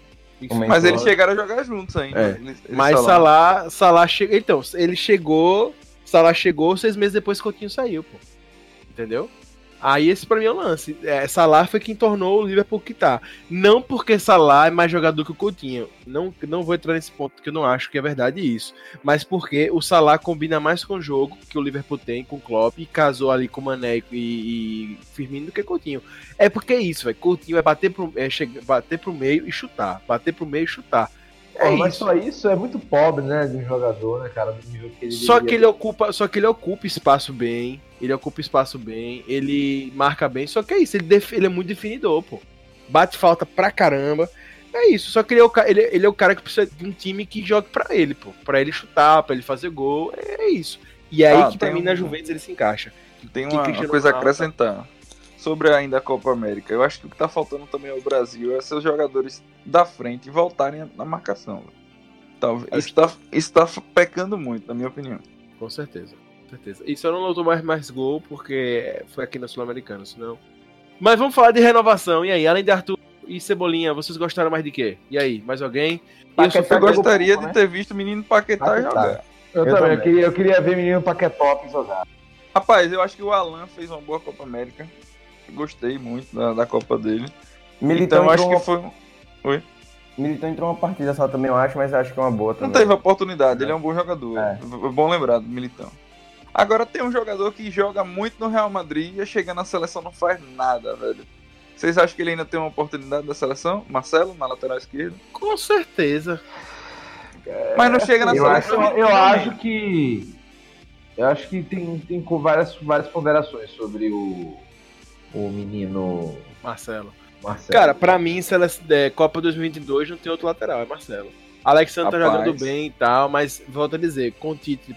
Mas eles chegaram a jogar juntos ainda. É. Eles- eles Mas. Salah, Salah chegou... Então, ele chegou... Salah chegou seis meses depois que o Coutinho saiu, pô. Entendeu? Aí esse pra mim é o lance. É, Salah foi quem tornou o Liverpool que tá. Não porque Salah é mais jogador que o Coutinho. Não, não vou entrar nesse ponto, porque eu não acho que é verdade isso. Mas porque o Salah combina mais com o jogo que o Liverpool tem com o Klopp e casou ali com o Mané e, e Firmino do que Coutinho. É porque é isso, velho. Coutinho é bater pro, é chegar, bater pro meio e chutar. Bater pro meio e chutar. É Pô, mas isso. só isso é muito pobre, né, de um jogador, né, cara, do nível que ele Só que ele ocupa, só que ele ocupa espaço bem, ele ocupa espaço bem, ele marca bem, só que é isso, ele, def- ele é muito definidor, pô. Bate falta pra caramba. É isso, só que ele é, o, ele, ele é o cara que precisa de um time que jogue pra ele, pô. Pra ele chutar, pra ele fazer gol, é, é isso. E é aí Ah, que pra mim um- na Juventus ele se encaixa. Tem que uma, uma coisa a acrescentar. Sobre ainda a Copa América. Eu acho que o que tá faltando também ao Brasil é seus jogadores da frente voltarem na marcação. Talvez. Isso tá, isso tá pecando muito, na minha opinião. Com certeza, com certeza. E só não lutou mais, mais gol porque foi aqui na Sul-Americana, senão. Mas vamos falar de renovação. E aí, além de Arthur e Cebolinha, vocês gostaram mais de quê? E aí, mais alguém? Paquetá Eu gostaria de né? ter visto o menino Paquetá Paquetá. jogar. Eu, Eu também, eu queria, eu queria ver menino Paquetop jogar. Rapaz, eu acho que o Alan fez uma boa Copa América. Gostei muito da, da Copa dele. Militão, então eu acho entrou que foi. um- Militão entrou uma partida só também, eu acho, mas acho que é uma boa também. Não teve oportunidade, ele é um bom jogador. É. É bom lembrar do Militão. Agora tem um jogador que joga muito no Real Madrid e chega na seleção não faz nada, velho. Vocês acham que ele ainda tem uma oportunidade da seleção? Marcelo, na lateral esquerda? Com certeza. Mas não chega na Eu acho, seleção. eu também. acho que. Eu acho que tem, tem várias, várias ponderações sobre o, o menino Marcelo. Marcelo. Cara, pra mim, se ela, é, Copa 2022 não tem outro lateral, é Marcelo. Alexandre tá Rapaz. jogando bem e tal, mas volto a dizer, com o Tite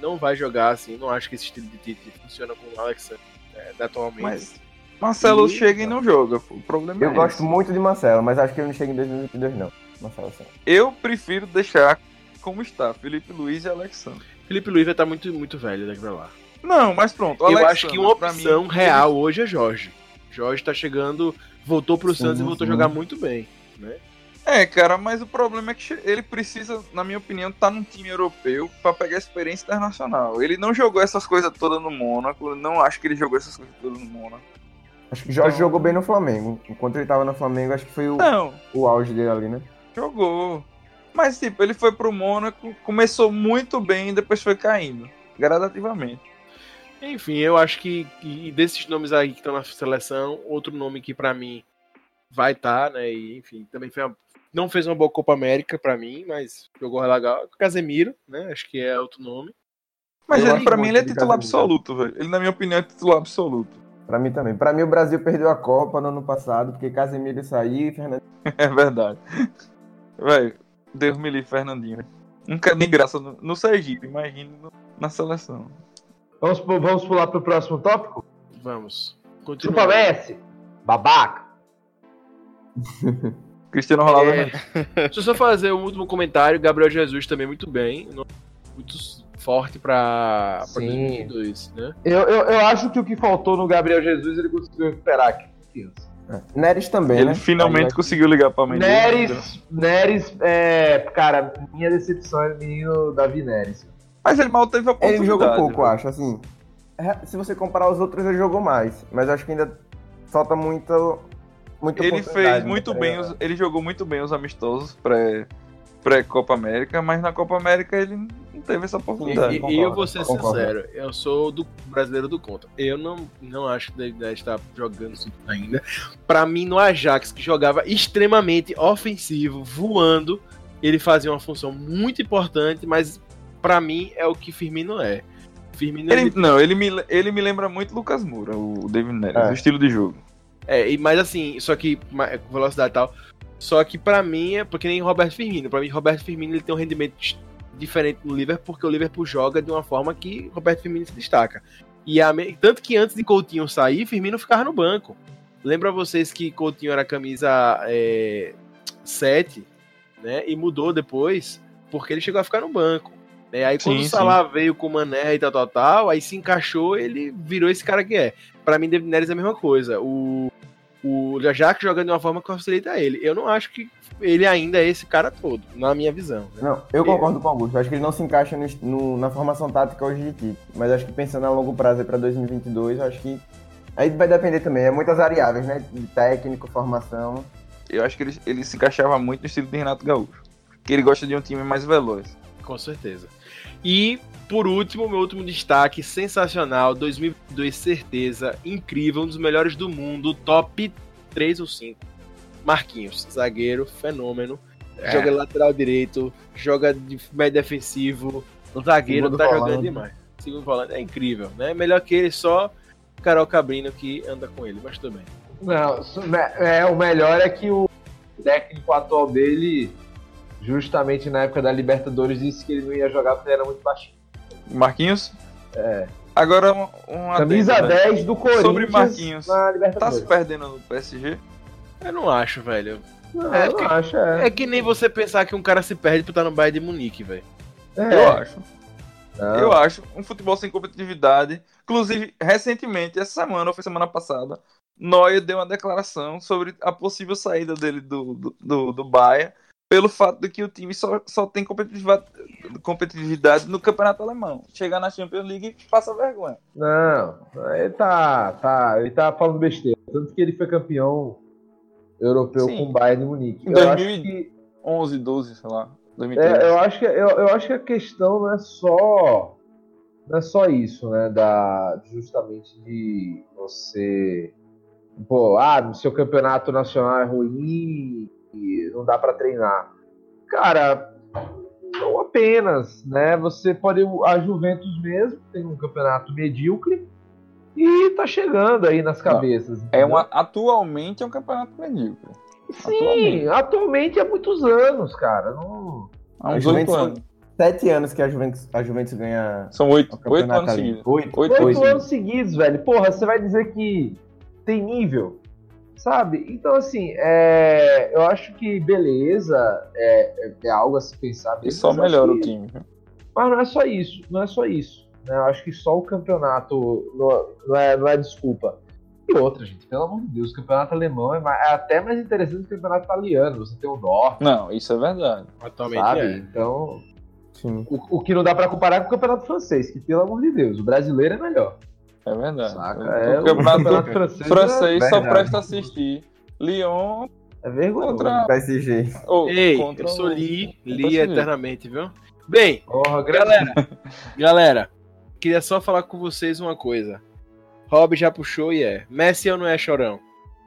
não vai jogar assim, não acho que esse estilo de Tite funciona com o Alexandre é, atualmente. Mas Marcelo E- chega e não joga. O problema Eu é gosto esse. muito de Marcelo, mas acho que ele não chega em 2022, não. Marcelo, assim. Eu prefiro deixar como está, Felipe Luiz e Alexandre. Felipe Luiz vai estar muito, muito velho daqui pra lá. Não, mas pronto. Eu acho que uma opção mim, real hoje é Jorge. Jorge tá chegando, voltou pro Santos e voltou a jogar muito bem. Né? É, cara, mas o problema é que ele precisa, na minha opinião, estar num time europeu pra pegar experiência internacional. Ele não jogou essas coisas todas no Mônaco, não acho que ele jogou essas coisas todas no Mônaco. Acho que Jorge Então- jogou bem no Flamengo. Enquanto ele tava no Flamengo, acho que foi o, Não, o auge dele ali, né? jogou. Mas, tipo, ele foi pro Mônaco, começou muito bem e depois foi caindo, gradativamente. Enfim, eu acho que, que desses nomes aí que estão na seleção, outro nome que pra mim vai estar, né? E, enfim, também foi uma- não fez uma boa Copa América pra mim, mas jogou legal. Casemiro, né? Acho que é outro nome. Mas Eu ele, pra mim ele é de titular Casemiro. absoluto, velho. Ele, na minha opinião, é titular absoluto. Pra mim também. Pra mim, o Brasil perdeu a Copa no ano passado, porque Casemiro saiu e Fernando. É verdade. Velho, Deus me livre, Fernandinho. Nunca nem graça no, no Sergipe, imagine no- na seleção. Vamos, vamos pular pro próximo tópico? Vamos. Chupa Continua. Messi! Babaca! Cristiano Ronaldo É. é. Deixa eu só fazer um último comentário. Gabriel Jesus também muito bem. Muito forte Sim. 2022, né? Eu, eu, eu acho que o que faltou no Gabriel Jesus ele conseguiu recuperar aqui. confiança. Neres também, Ele né? finalmente Aí, conseguiu ligar pra mãe dele. Neres, Neres, é, cara, minha decepção é o menino Davi Neres. Mas ele mal teve a oportunidade. Ele jogou pouco, eu velho. acho. Assim, é, se você comparar os outros, ele jogou mais. Mas acho que ainda falta muito. muita Ele oportunidade, fez né, muito pra bem, ele. os- ele jogou muito bem os amistosos pré, pré-Copa América, mas na Copa América ele não teve essa oportunidade. e- concordo, e eu vou ser concordo. sincero, eu sou do brasileiro do contra. Eu não, não acho que ele deve estar jogando isso ainda. Pra mim, no Ajax, que jogava extremamente ofensivo, voando, ele fazia uma função muito importante, mas pra mim é o que Firmino é. Firmino Ele, ele- não, ele me, ele me lembra muito Lucas Moura, o David Neres, É. o estilo de jogo. É, e- mas assim, só que com velocidade e tal. Só que pra mim é porque nem Roberto Firmino. Pra mim, Roberto Firmino ele tem um rendimento diferente no Liverpool, porque o Liverpool joga de uma forma que Roberto Firmino se destaca. E a tanto que antes de Coutinho sair, Firmino ficava no banco. Lembra vocês que Coutinho era camisa é, 7, né? E mudou depois, porque ele chegou a ficar no banco. Né? Aí quando Sim, o Salah veio com o Mané e tal, tal, tal, aí se encaixou, ele virou esse cara que é. Pra mim, David Neres é a mesma coisa. O, o Ajax jogando de uma forma que facilita ele. Eu não acho que ele ainda é esse cara todo, na minha visão. né? Não, eu concordo com o Augusto. Eu acho que ele não se encaixa no, no- na formação tática hoje de Tite. Mas acho que pensando a longo prazo aí pra 2022, eu acho que. Aí vai depender também. É muitas variáveis, né? De técnico, formação. Eu acho que ele, ele se encaixava muito no estilo de Renato Gaúcho. Que ele gosta de um time mais veloz. Com certeza. E, por último, meu último destaque, sensacional, 2022, certeza, incrível, um dos melhores do mundo, top 3 ou 5. Marquinhos, zagueiro, fenômeno, É. joga lateral direito, joga de médio defensivo, o zagueiro Segundo tá volante. jogando demais. Segundo volante, é incrível, né? Melhor que ele, só Carol Cabrino que anda com ele, mas tudo bem. Não, me- é, o melhor é que o técnico atual dele, justamente na época da Libertadores, disse que ele não ia jogar porque ele era muito baixinho. Marquinhos? É. Agora, um, um Camisa adendo, velho. 10 do Corinthians Sobre Marquinhos. na Tá se perdendo no PSG? Eu não acho, velho. Não, É, eu não que- acho, é. É que nem você pensar que um cara se perde por estar no Bayern de Munique, velho. É. Eu acho. Não. Eu acho. Um futebol sem competitividade. Inclusive, recentemente, essa semana, ou foi semana passada, Neuer deu uma declaração sobre a possível saída dele do, do, do, do Bayern pelo fato de que o time só, só tem competitividade, competitividade no campeonato alemão. Chegar na Champions League passa vergonha. Não, ele tá, tá, ele tá falando besteira. Tanto que ele foi campeão europeu Sim. com o Bayern de Munique. Em Eu acho 2000 que 11, 12, sei lá. 2013. É, eu acho que eu, eu acho que a questão não é só não é só isso, né, da justamente de você pô, ah, seu campeonato nacional é ruim e não dá pra treinar. Cara, não apenas, né? Você pode a Juventus mesmo tem um campeonato medíocre e tá chegando aí nas cabeças. É entendeu? uma, atualmente é um campeonato medíocre. Sim, atualmente há muitos anos, cara. Não... Há uns oito anos. Sete anos que a Juventus, a Juventus ganha São oito, oito anos ali. seguidos. Oito. Oito anos seguidos, velho. Porra, você vai dizer que tem nível, sabe? Então, assim, é, eu acho que beleza é, é- é algo a se pensar. E só melhora o time. Mas não é só isso, não é só isso. né? Eu acho que só o campeonato não, não é, não é desculpa. E outra, gente, pelo amor de Deus, o campeonato alemão é, mais- é até mais interessante que o campeonato italiano. Você tem o Norte, Não, isso é verdade. Atualmente sabe? é. Então, Sim. o, o que não dá pra comparar com o campeonato francês, que pelo amor de Deus, o brasileiro é melhor. É verdade. Saca? O É, o campeonato campeonato francês, francês é, só presta assistir. Lyon é vergonhoso. contra. PSG. ou Ei, contra eu sou o- Li, contra Li eternamente, viu? Bem, Porra, galera, galera, queria só falar com vocês uma coisa. Rob já puxou e é. Messi ou não é chorão?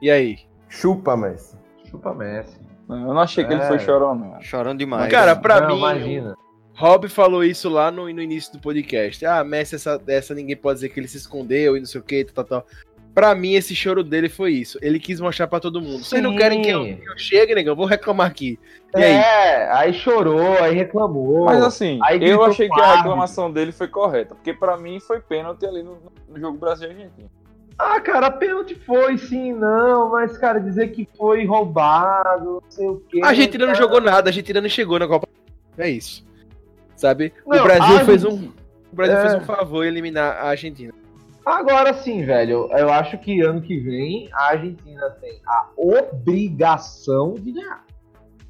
E aí? Chupa, Messi. Chupa Messi. Não, Eu não achei que ele É. foi chorão, não. Chorando demais. Cara, pra Não, mim, imagina. Rob falou isso lá no, no início do podcast. Ah, Messi, essa, essa ninguém pode dizer que ele se escondeu e não sei o que, tal, tal. Pra mim, esse choro dele foi isso. Ele quis mostrar pra todo mundo. Vocês não querem que eu, que eu chegue, negão? Vou reclamar aqui. E aí? É, aí chorou, aí reclamou. Mas assim, Aí eu achei que a reclamação dele foi correta. Porque pra mim foi pênalti ali no, no jogo Brasil e Argentina. Ah, cara, pênalti foi sim, não, mas, cara, dizer que foi roubado, não sei o quê. A Argentina não cara. jogou nada, a Argentina não chegou na Copa. É isso. Sabe? Não, o Brasil a fez um. O Brasil É. fez um favor em eliminar a Argentina. Agora sim, velho, eu acho que ano que vem a Argentina tem a obrigação de ganhar.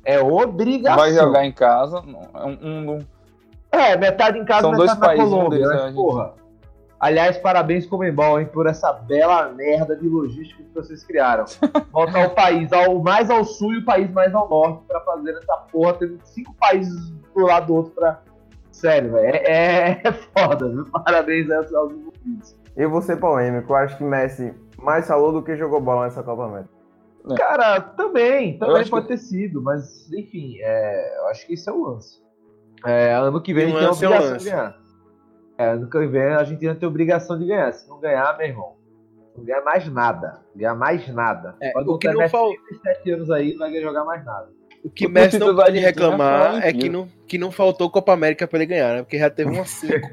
É obrigação. Vai jogar em casa. não, é um- um- É, metade em casa, São metade dois na países, Colômbia, é Argentina. porra. Aliás, parabéns, Comembol, hein, por essa bela merda de logística que vocês criaram. Botar o país ao, mais ao sul e o país mais ao norte pra fazer essa porra, tendo cinco países pro lado do outro pra. Sério, velho. É, é, é foda, viu? Parabéns aos, envolvidos. Eu vou ser polêmico. Eu acho que Messi mais falou do que jogou bola nessa Copa América. Cara, também, também pode que- ter sido, mas enfim, é, eu acho que isso é o lance. É, ano que vem a gente tem a é um obrigação de ganhar. É, ano que vem a Argentina tem a obrigação de ganhar. Se não ganhar, meu irmão, não ganha mais nada. Ganhar mais nada. É, Pode o que não Messi fal- com 7 anos aí, não vai jogar mais nada. O que O Messi não pode reclamar é que não, que não faltou Copa América pra ele ganhar, né? Porque já teve umas cinco.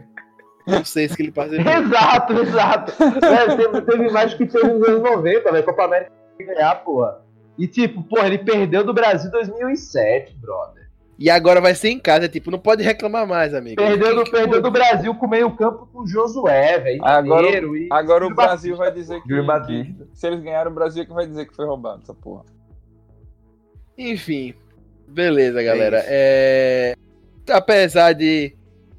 não sei se ele participou. Exato, exato. É, teve, teve mais que teve nos anos 90, velho. Copa América tem que ganhar, porra. E tipo, porra, ele perdeu do Brasil em 2007, brother. E agora vai ser em casa, tipo, não pode reclamar mais, amigo. Perdeu, do, perdeu do Brasil com meio campo com o Josué, velho. Agora- e- Agora o Brasil Batista, vai dizer que, que-. Se eles ganharem, o Brasil é que vai dizer que foi roubado essa porra. Enfim, beleza, galera. É, Apesar de,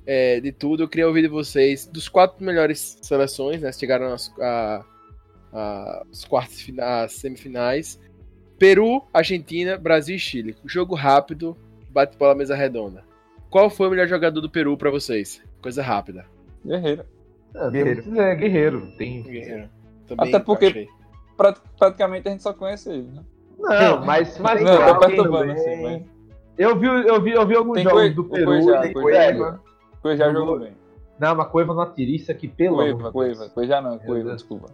é, de tudo, eu queria ouvir de vocês dos quatro melhores seleções, né? Chegaram às a, a, as quartas finais, semifinais. Peru, Argentina, Brasil e Chile. Jogo rápido, bate bola mesa redonda. Qual foi o melhor jogador do Peru pra vocês? Coisa rápida. Guerreiro. É, Guerreiro. tem- É, guerreiro. Tem... Guerreiro. Também Até porque- achei. Praticamente a gente só conhece ele, né? Não, mas, mas Não, tem- perturbando assim, mas... eu, vi, eu, vi, eu vi alguns Tem jogos Cue- do Peru. Cuejá, tem. Cuejá. Cuejá Jogou- bem. Não, mas Cueva não atiriça aqui, pelo amor Deus. Cueva. Cuejá não, Deus. desculpa.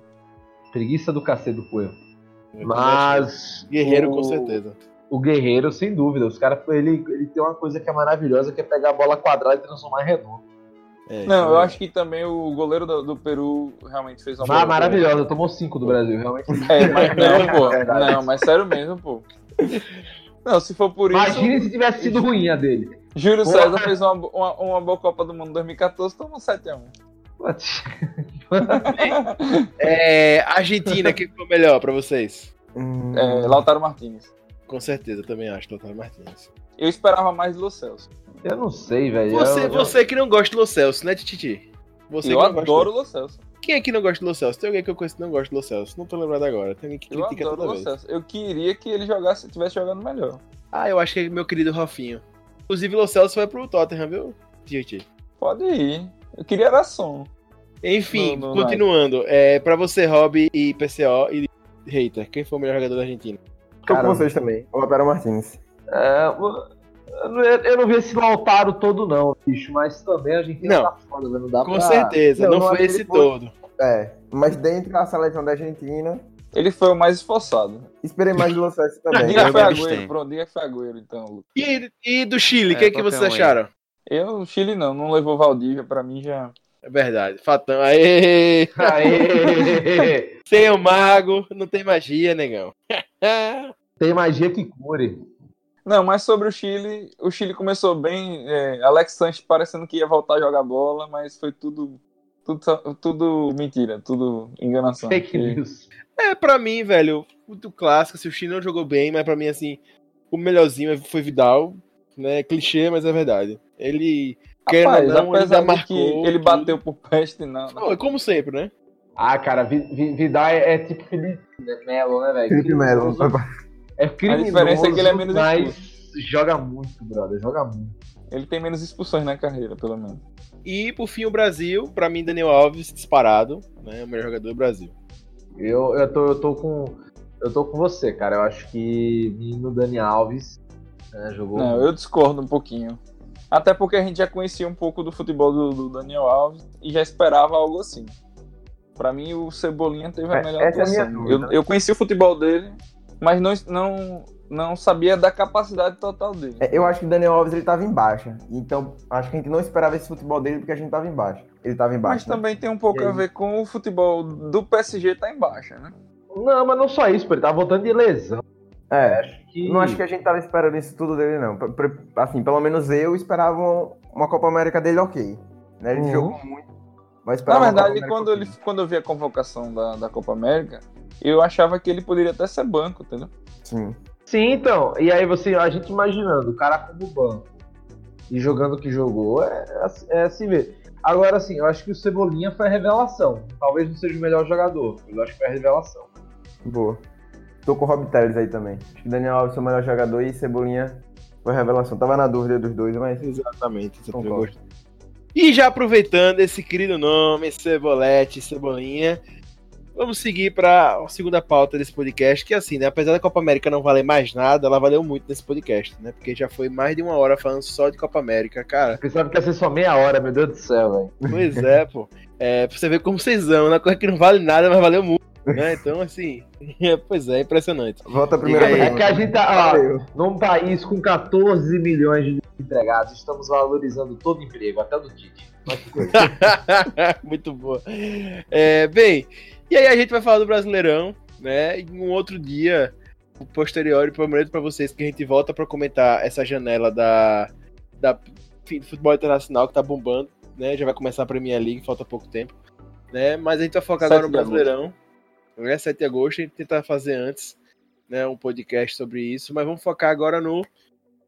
Preguiça do cacete do. Eu Mas. Guerreiro, o- com certeza. O Guerreiro, sem dúvida. Os caras, ele, ele tem uma coisa que é maravilhosa, que é pegar a bola quadrada e transformar em redonda. É, Não, eu é. acho que também o goleiro do, do Peru realmente fez uma Ah, boa maravilhosa. Tomou cinco do Brasil, realmente. É, mas não, pô. Verdade. Não, mas sério mesmo, pô. Não, se for por isso. Imagine se tivesse sido ruim a dele. Júlio Porra. César fez uma, uma, uma boa Copa do Mundo em 2014, tomou 7x1. É, Argentina, quem foi o melhor pra vocês? Hum, É, Lautaro Martinez. Com certeza, também acho, Lautaro Martins. Eu esperava mais do Celso. Eu não sei, velho. Você, Eu- você que não gosta do Lo Celso, né, Titi? Você eu adoro do- o Lo Celso. Quem é que não gosta do Lo Celso? Tem alguém que eu conheço que não gosta do Lo Celso. Não tô lembrado agora. Tem alguém que Eu critica toda vez. Celso. Eu queria que ele jogasse, tivesse jogando melhor. Ah, eu acho que é meu querido Rofinho. Inclusive, o Lo Celso vai pro Tottenham, viu, Titi? Pode ir. Eu queria era som. Enfim, Não, não continuando. É, pra você, Rob e PCO e Hater, quem foi o melhor jogador da Argentina? Tô com vocês também. O Lautaro Martins. É, o- Eu, não vi esse Lautaro todo, não, bicho, mas também a Argentina Não. tá foda, né? não dá Com pra... certeza, Não, não, não foi que esse foi- todo. É, mas dentro da seleção da Argentina, Ele foi o mais esforçado. esperei mais de Celso também. Diga que foi Agüero pronto, diga que foi Agüero, então. Lucas. E, e do Chile, o É, que, que qualquer vocês acharam? Eu, o Chile não, não levou Valdívia, pra mim já. É verdade, Fatão. Aê! Aê! Sem o mago, não tem magia, negão. Tem magia que cure. Não, mas sobre o Chile, o Chile começou bem. é, Alex Sanches parecendo que ia voltar a jogar bola, mas foi tudo. Tudo, tudo mentira, tudo enganação. Fake news. É, pra mim, velho, muito clássico. Se o Chile não jogou bem, mas pra mim, assim, o melhorzinho foi Vidal. Né? Clichê, mas é verdade. Ele. ou Rapaz, não, ele que marcou ele bateu por peste, não. não. Pô, como sempre, né? Ah, cara, Vi- Vi- Vidal é, é tipo Felipe Melo, né, velho? Felipe Melo. É criminoso, diferença é que ele é menos mas joga muito, brother, joga muito. Ele tem menos expulsões na carreira, pelo menos. E por fim, o Brasil, pra mim, Daniel Alves, disparado, né? O melhor jogador do Brasil. Eu, eu, tô, eu tô com eu tô com você, cara. Eu acho que menino Dani Alves né, jogou. Não, eu discordo um pouquinho. Até porque a gente já conhecia um pouco do futebol do, do Daniel Alves e já esperava algo assim. Pra mim, o Cebolinha teve a É, melhor essa é a atuação. eu, eu conheci o futebol dele, mas não, não, não sabia da capacidade total dele. É, Eu acho que o Daniel Alves ele tava em baixa. Então, acho que a gente não esperava esse futebol dele porque a gente tava em baixa. Ele tava em Mas baixa. né? também tem um pouco E aí? a ver com o futebol do PSG tá em baixa, né? Não, mas não só isso, ele tava voltando de lesão. É, Acho que. não acho que a gente tava esperando isso tudo dele, não. Assim, pelo menos eu esperava um- uma Copa América dele ok. Né? Ele Uhum. jogou muito. Mas Na verdade, quando, ele, quando eu vi a convocação da, da Copa América, eu achava que ele poderia até ser banco, entendeu? Sim. Sim, então. E aí você, a gente imaginando, o cara como banco e jogando o que jogou, é, é assim mesmo. Agora, assim, eu acho que o Cebolinha foi a revelação. Talvez não seja o melhor jogador, mas eu acho que foi a revelação. Boa. Tô com o Rob Teles aí também. Acho que Daniel Alves é o melhor jogador e Cebolinha foi a revelação. Tava na dúvida dos dois, mas. Exatamente. E já aproveitando esse querido nome, Cebolete, Cebolinha, vamos seguir para a segunda pauta desse podcast, que assim, né, apesar da Copa América não valer mais nada, ela valeu muito nesse podcast, né, porque já foi mais de uma hora falando só de Copa América, cara. Pensava que ia ser só meia hora, meu Deus do céu, velho. Pois é, pô. É, pra você ver como vocês amam, uma coisa que não vale nada, mas valeu muito, né, então assim, pois é, impressionante. Volta a primeira aí. É que a gente tá, ó, num país com 14 milhões de empregados, estamos valorizando todo emprego, até do Tite. Olha que coisa. Muito boa. É, bem, e aí a gente vai falar do Brasileirão, né? Em um outro dia, posterior, eu prometo pra vocês que a gente volta pra comentar essa janela da, da do futebol internacional que tá bombando, né? Já vai começar a Premier League, falta pouco tempo, né? Mas a gente vai focar agora no 7 de agosto. Brasileirão. É 7 de agosto, a gente tentar fazer antes, né? Um podcast sobre isso, mas vamos focar agora no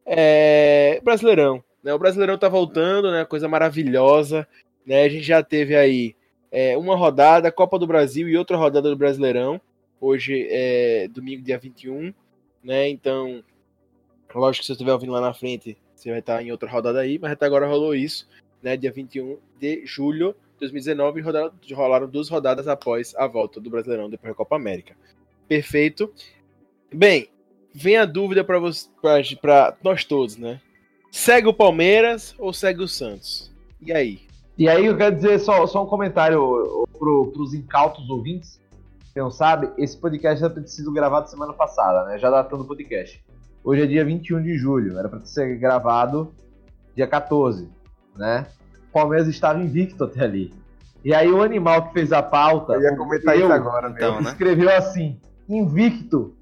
é, Brasileirão. Né? O Brasileirão tá voltando, né? Coisa maravilhosa. Né? A gente já teve aí é, uma rodada, Copa do Brasil e outra rodada do Brasileirão. Hoje é domingo, dia 21. Né? Então, lógico que se você estiver ouvindo lá na frente, você vai estar em outra rodada aí, mas até agora rolou isso. Né? Dia 21 de julho de 2019, rodaram, rolaram duas rodadas após a volta do Brasileirão depois da Copa América. Perfeito. Bem, vem a dúvida para nós todos, né? Segue o Palmeiras ou segue o Santos? E aí? E aí eu quero dizer só, só um comentário pro, pros incautos ouvintes. Quem não sabe, esse podcast já ter sido gravado semana passada, né? Já datando o podcast. Hoje é dia 21 de julho, era para ser gravado dia 14, né? O Palmeiras estava invicto até ali. E aí o animal que fez a pauta, Eu ia comentar eu, isso agora, meu. Então, né? escreveu assim: invicto,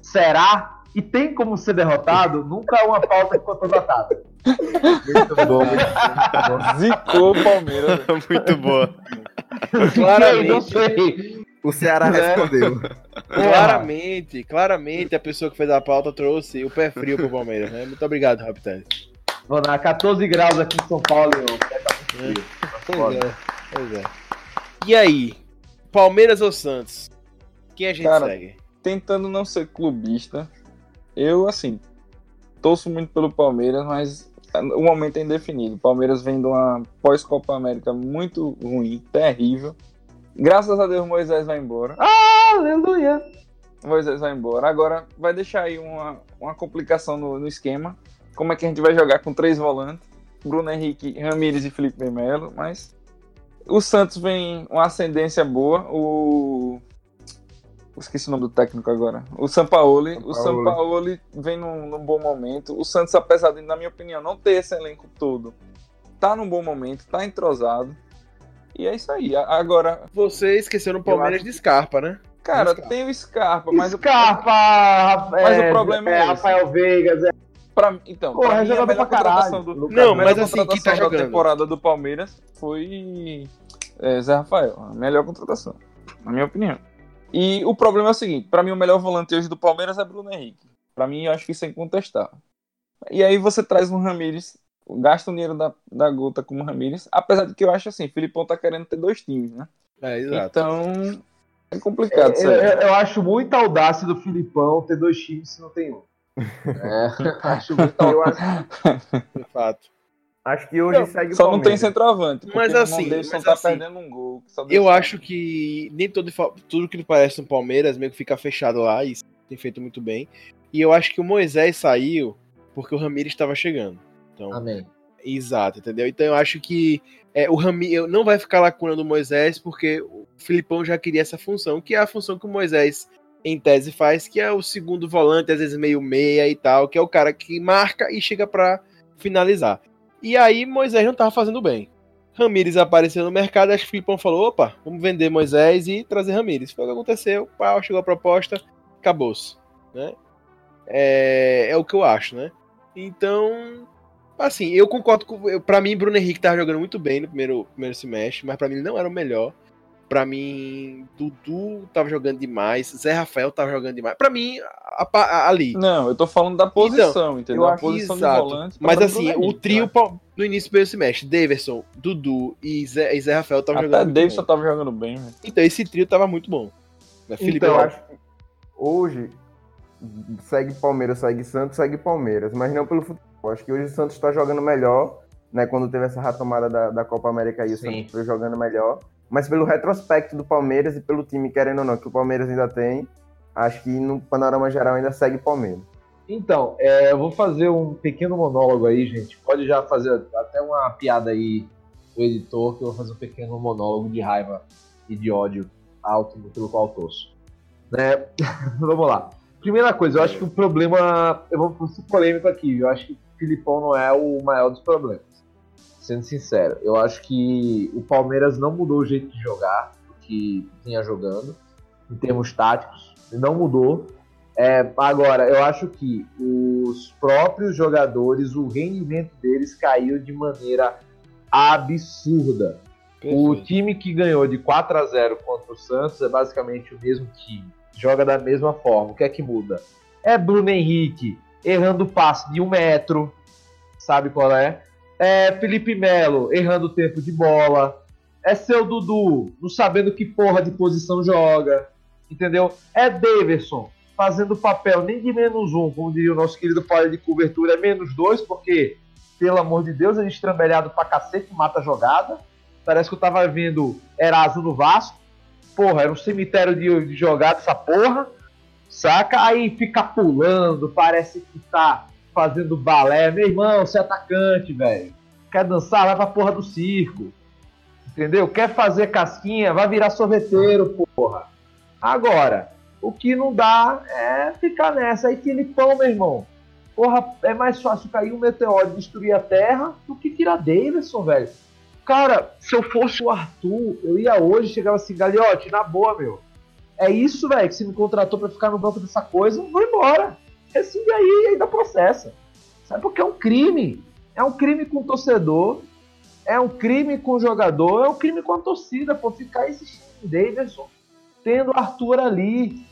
será? E tem como ser derrotado? Nunca é uma pauta que ficou toda datada. Muito bom, muito bom. Zicou o Palmeiras. Muito boa. Eu não Claramente, sei. O Ceará É. respondeu. claramente, claramente a pessoa que fez a pauta trouxe o pé frio pro Palmeiras, né? Muito obrigado, Raptez. Vou dar 14 graus aqui em São Paulo. Tá Pois é, pois é. E aí? Palmeiras ou Santos? Quem a gente Cara, segue? Tentando não ser clubista, eu, assim, torço muito pelo Palmeiras, mas o momento é indefinido. O Palmeiras vem de uma pós-Copa América muito ruim, terrível. Graças a Deus, Moisés vai embora. Aleluia. Moisés vai embora. Agora vai deixar aí uma, uma complicação no, no esquema. como é que a gente vai jogar com três volantes, Bruno Henrique, Ramires e Felipe Melo, mas o Santos vem uma ascendência boa, o esqueci o nome do técnico agora. O Sampaoli. O Sampaoli vem num, num, bom momento. O Santos, apesar de, na minha opinião, não ter esse elenco todo, tá num bom momento, tá entrosado. E é isso aí. Agora. Você esqueceu no Palmeiras acho... de Scarpa, né? Cara, Scarpa. tem o Scarpa, mas Scarpa, o... mas é, o problema é, é Rafael Vegas, é Pra, então, Porra, pra mim, a melhor contratação do, não, mas assim, que tá jogando. temporada do Palmeiras foi é, Zé Rafael, a melhor contratação, na minha opinião. E o problema é o seguinte: para mim, o melhor volante hoje do Palmeiras é Bruno Henrique. Para mim, eu acho que isso é incontestável. E aí você traz um Ramires, gasta o dinheiro da, da gota com o Ramires, apesar de que eu acho assim: o Filipão tá querendo ter dois times, né? É, exato. Então, é complicado. É, eu, eu, acho muita audácia do Filipão ter dois times se não tem um. É, acho muito audácia. De fato. Acho que hoje não, segue Só não tem centroavante. Mas assim, mas tá assim, perdendo um gol. Eu acho que nem todo, tudo que parece no Palmeiras meio que fica fechado lá e tem feito muito bem. E eu acho que o Moisés saiu porque o Ramires estava chegando. Então, Amém. Exato, entendeu? Então eu acho que é, o Ramires não vai ficar lacuna do Moisés porque o Filipão já queria essa função, que é a função que o Moisés em tese faz, que é o segundo volante, às vezes meio meia e tal, que é o cara que marca e chega para finalizar. E aí Moisés não estava fazendo bem. Ramires apareceu no mercado, acho que Filipão falou: opa, vamos vender Moisés e trazer Ramires. Foi o que aconteceu, pau, chegou a proposta, acabou-se. Né? É, é o que eu acho, né? Então, assim, eu concordo com. Para mim, Bruno Henrique estava jogando muito bem no primeiro, primeiro semestre, mas para mim ele não era o melhor. Pra mim, Dudu tava jogando demais, Zé Rafael tava jogando demais. Pra mim, a, a, ali. Não, eu tô falando da posição, então, entendeu? A posição exato. de volante. Mas assim, o trio tá? no início do primeiro semestre, Daverson, Dudu e Zé, e Zé Rafael tava jogando. Até Daverson tava jogando bem, velho. Então, esse trio tava muito bom. Né? Felipe então, acho que hoje segue Palmeiras, segue Santos, segue Palmeiras, mas não pelo futebol. Acho que hoje o Santos tá jogando melhor, né? Quando teve essa retomada da, da Copa América aí, o Santos foi jogando melhor mas pelo retrospecto do Palmeiras e pelo time, querendo ou não, que o Palmeiras ainda tem, acho que no panorama geral ainda segue Palmeiras. Então, é, eu vou fazer um pequeno monólogo aí, gente. Pode já fazer até uma piada aí, o editor, que eu vou fazer um pequeno monólogo de raiva e de ódio alto pelo qual torço. Né? Vamos lá. Primeira coisa, eu acho que o problema. Eu vou ser polêmico aqui. Eu acho que o Filipão não é o maior dos problemas sendo sincero. Eu acho que o Palmeiras não mudou o jeito de jogar do que vinha jogando, em termos táticos, não mudou. É, agora, eu acho que os próprios jogadores, o rendimento deles caiu de maneira absurda. Perfeito. O time que ganhou de 4 a 0 contra o Santos é basicamente o mesmo time. Joga da mesma forma. O que é que muda? É Bruno Henrique errando passe de um metro, sabe qual é? É Felipe Melo errando o tempo de bola. É seu Dudu não sabendo que porra de posição joga. Entendeu? É Davidson fazendo papel nem de menos um, como diria o nosso querido pai de cobertura, é menos dois, porque, pelo amor de Deus, ele estrambelhado pra cacete, mata a jogada. Parece que eu tava vendo Eraso no Vasco. Porra, era um cemitério de, de jogada essa porra. Saca? Aí fica pulando, parece que tá fazendo balé. Meu irmão, você é atacante, velho. Quer dançar? Vai pra porra do circo. Entendeu? Quer fazer casquinha? Vai virar sorveteiro, porra. Agora, o que não dá é ficar nessa. Aí, Filipão, meu irmão. Porra, é mais fácil cair um meteoro e destruir a Terra do que tirar Davidson, velho. Cara, se eu fosse o Arthur, eu ia hoje chegava assim, Galhote, na boa, meu. É isso, velho, que você me contratou para ficar no banco dessa coisa, vou embora rescinde aí e ainda processa. Sabe? Porque é um crime. É um crime com o torcedor, é um crime com o jogador, é um crime com a torcida, por ficar insistindo em Davidson, tendo Arthur ali,